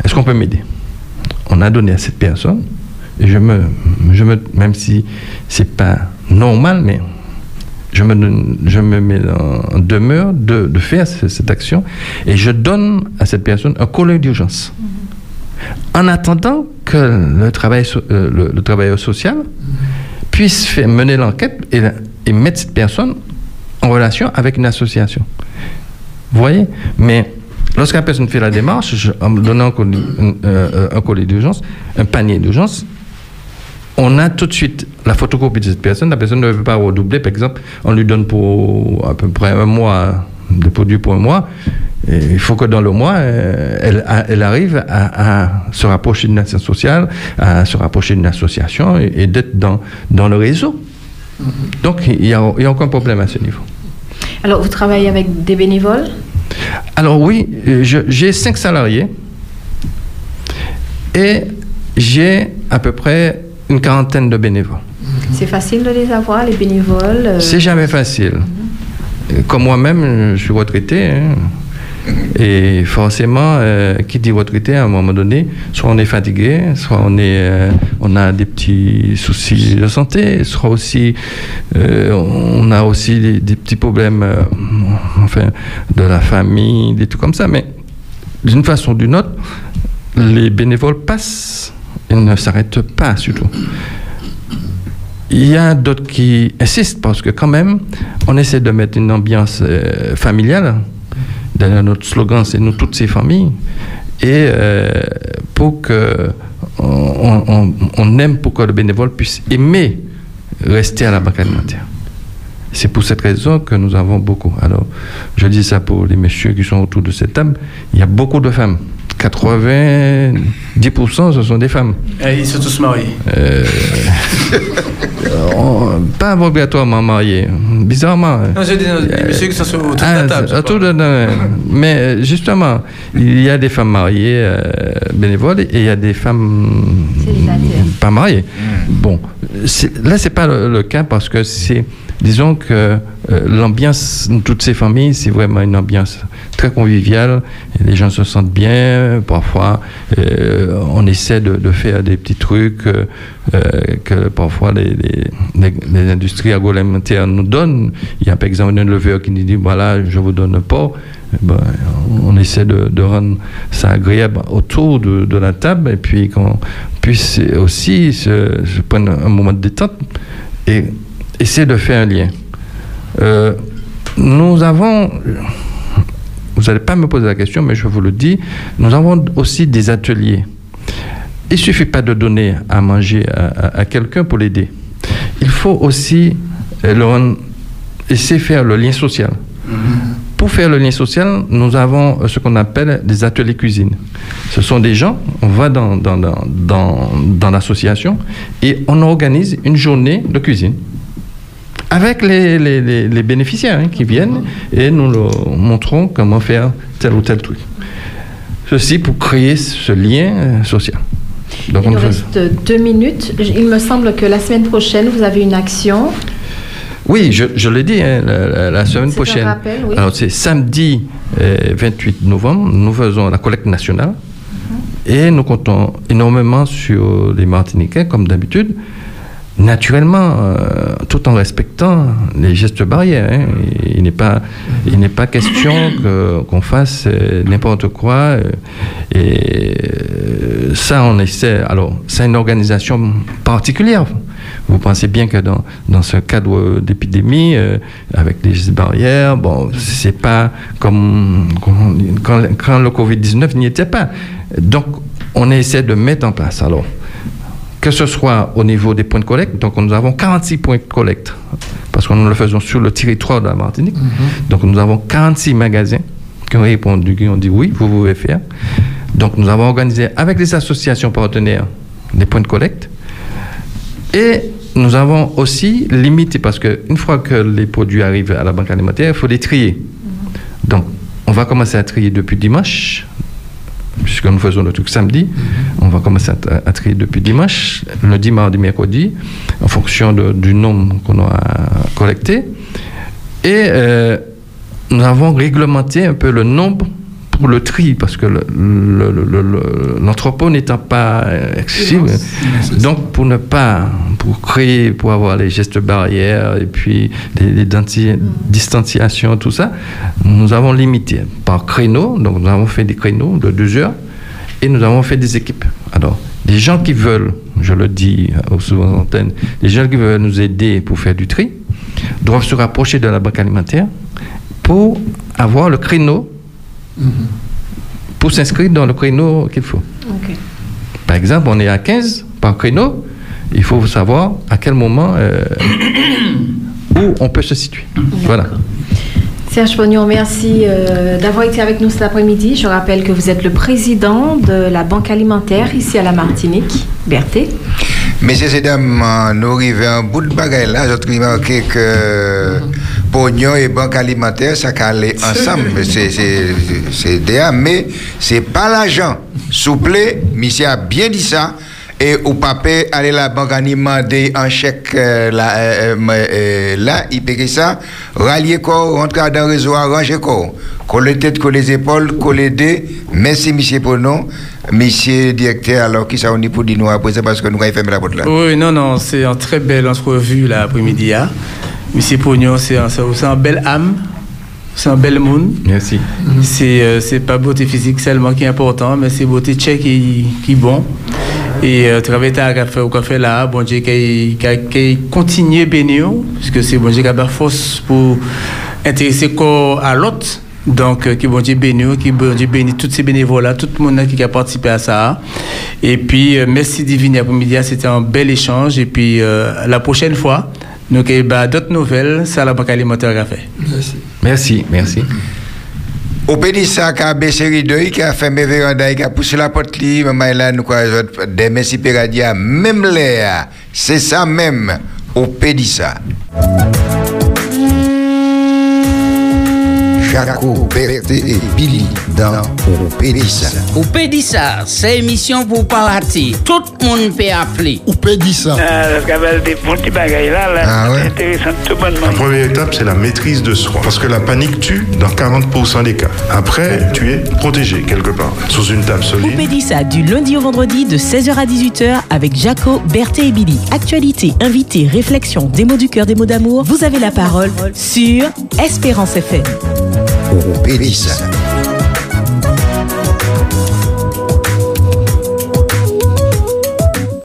Est-ce qu'on peut m'aider? On a donné à cette personne, et je me, même si c'est pas normal, mais je me, mets en demeure de, faire ce- cette action, et je donne à cette personne un colloque d'urgence. En attendant que le, travail, euh, le travailleur social puisse mener l'enquête et, mettre cette personne en relation avec une association. Vous voyez? Mais lorsque la personne fait la démarche, en me donnant un colis, un, euh, un colis d'urgence, un panier d'urgence, on a tout de suite la photocopie de cette personne. La personne ne veut pas redoubler. Par exemple, on lui donne pour à peu près un mois de produits pour un mois. Et il faut que dans le mois, euh, elle, arrive à, à se rapprocher d'une assistance sociale, à se rapprocher d'une association et, et d'être dans, dans le réseau. Donc, il n'y a, a aucun problème à ce niveau. Alors, vous travaillez avec des bénévoles? Alors oui, j'ai cinq salariés Et j'ai à peu près une quarantaine de bénévoles. C'est facile de les avoir, les bénévoles euh, C'est jamais facile. Comme moi-même, je suis retraité. hein. Et forcément, euh, qui dit retraité, à un moment donné, soit on est fatigué, soit on, est, euh, on a des petits soucis de santé, soit aussi, euh, on a aussi des, petits problèmes enfin, de la famille, des trucs comme ça. Mais d'une façon ou d'une autre, les bénévoles passent et ne s'arrêtent pas surtout. Il y a d'autres qui insistent parce que quand même, on essaie de mettre une ambiance familiale. D'ailleurs, notre slogan, c'est nous toutes ces familles. Et euh, pour que on, on- on aime pour que le bénévole puisse aimer rester à la banque alimentaire. C'est pour cette raison que nous avons beaucoup. Alors, je dis ça pour les messieurs qui sont autour de cette table. Il y a beaucoup de femmes. 90% ce sont des femmes. Et ils sont tous mariés. Euh, on- pas obligatoirement mariés. Bizarrement. Non, je dis les messieurs qui sont sur- autour de Ah, la table. autour de- de- mais euh, justement, il y a des femmes mariées euh, bénévoles et il y a des femmes pas mariées. Bon, c'est- là c'est pas le, le cas parce que c'est, disons que euh, l'ambiance de toutes ces familles, c'est vraiment une ambiance très conviviale. Les gens se sentent bien. Parfois, euh, on essaie de, faire des petits trucs euh, que parfois les, industries agroalimentaires nous donnent. Il y a par exemple un éleveur qui nous dit voilà, je vous donne. Eh ben, on essaie de, rendre ça agréable autour de, la table et puis qu'on puisse aussi se prendre un moment de détente et essayer de faire un lien. Euh, nous avons, vous n'allez pas me poser la question, mais je vous le dis, nous avons aussi des ateliers. Il ne suffit pas de donner à manger à, à- à quelqu'un pour l'aider. Il faut aussi le essayer de faire le lien social. Pour faire le lien social, nous avons euh, ce qu'on appelle des ateliers cuisine. Ce sont des gens, on va dans, dans, dans, dans, dans l'association et on organise une journée de cuisine avec les, les, les- les bénéficiaires hein, qui viennent et nous leur montrons comment faire tel ou tel truc. Ceci pour créer ce lien euh, social. Donc Il nous reste deux minutes. Il me semble que la semaine prochaine, vous avez une action. Oui, je, je l'ai dit hein, la, semaine un prochaine. rappel, oui. Alors c'est samedi euh, 28 novembre, nous faisons la collecte nationale et nous comptons énormément sur les Martiniquais comme d'habitude. Naturellement, euh, tout en respectant les gestes barrières. hein. Il n'est pas, il n'est pas question que- qu'on fasse euh, n'importe quoi. euh, et ça, on essaie. Alors, c'est une organisation particulière. Vous pensez bien que dans, dans ce cadre d'épidémie, avec les gestes barrières, bon, c'est pas comme, comme- quand, quand le Covid-19 n'y était pas. Donc, on essaie de mettre en place. Alors, que ce soit au niveau des points de collecte, donc nous avons 46 points de collecte, parce que nous le faisons sur le territoire de la Martinique. Donc nous avons 46 magasins qui ont répondu, qui ont dit oui, vous pouvez faire. Donc nous avons organisé avec les associations partenaires des points de collecte. Et nous avons aussi limité, parce qu'une fois que les produits arrivent à la banque alimentaire, il faut les trier. Donc on va commencer à trier depuis dimanche, puisque nous faisons le truc samedi, on va commencer à, à trier depuis dimanche, lundi, mardi, mercredi, en fonction de- du nombre qu'on aura collecté. Et euh, nous avons réglementé un peu le nombre pour le tri, parce que le- le- le- le- le- l'entrepôt n'étant pas excessif, donc pour ne pas, pour créer, pour avoir les gestes barrières et puis les, les denti- distanciations, tout ça, nous avons limité par créneau, donc nous avons fait des créneaux de deux heures et nous avons fait des équipes. Alors, les gens qui veulent, je le dis aux souvent antennes, les gens qui veulent nous aider pour faire du tri doivent se rapprocher de la banque alimentaire pour avoir le créneau, pour s'inscrire dans le créneau qu'il faut. Par exemple, on est à 15 par créneau, il faut savoir à quel moment, euh, où on peut se situer. Voilà. Serge Pognon, merci euh, d'avoir été avec nous cet après-midi. Je rappelle que vous êtes le président de la Banque alimentaire ici à la Martinique. Berthe. Messieurs et dames, euh, nous arrivons à un bout de bagaille là. J'ai remarqué que pognon et banque alimentaire, ça calait ensemble. C'est- C'est c'est DA, mais c'est pas l'argent. Souple, monsieur a bien dit ça. Et au papier, aller la banque demander un chèque euh, là, euh, euh, là, il paye ça, rallier quoi, rentrer dans le réseau, arranger quoi. Coller tête, coller les épaules, coller deux. Merci, monsieur Pono. Monsieur directeur, alors qui ça on est pour dire nous après ça parce que nous avons fermé la porte là. Oui, non, non, c'est une très belle entrevue l'après-midi. Hein. Monsieur Pognon, c'est un, un bel âme, c'est un bel monde. Merci. C'est euh, c'est pas beauté physique seulement qui est important, mais c'est beauté tchèque qui, qui est bon. Et euh, travailler à café au café là, bon Dieu, qui continue à bénir, parce que c'est bon Dieu qui a la force pour intéresser corps à l'autre. Donc, euh, qui bon Dieu bénir, qui bon Dieu bénit tous ces bénévoles là, tout le monde qui a participé à ça. Et puis, euh, merci Divine après-midi, c'était un bel échange. Et puis, euh, la prochaine fois, nous avons d'autres nouvelles, ça la banque alimentaire a fait. Merci, merci. Au Pédissa, qui a baissé rideau, qui a fermé véranda, qui a poussé la porte li, maman là, nous quoi, des messi péradia, même l'air, c'est ça même, au Pédissa. Jaco, Berté et Billy dans au Pédissa. Ou peut dire ça, c'est émission pour parler. Tout le monde peut appeler. Ou peut dire ça. Ah, Ah ouais. c'est intéressant tout bonnement. La première étape, c'est la maîtrise de soi. Parce que la panique tue dans 40% des cas. Après, tu es protégé quelque part, sous une table solide. Oupédissa du lundi au vendredi de 16h à 18h avec Jaco, Berthé et Billy. Actualité, invité, réflexion, des mots du cœur, des mots d'amour. Vous avez la parole sur Espérance FM. Au Pédissa.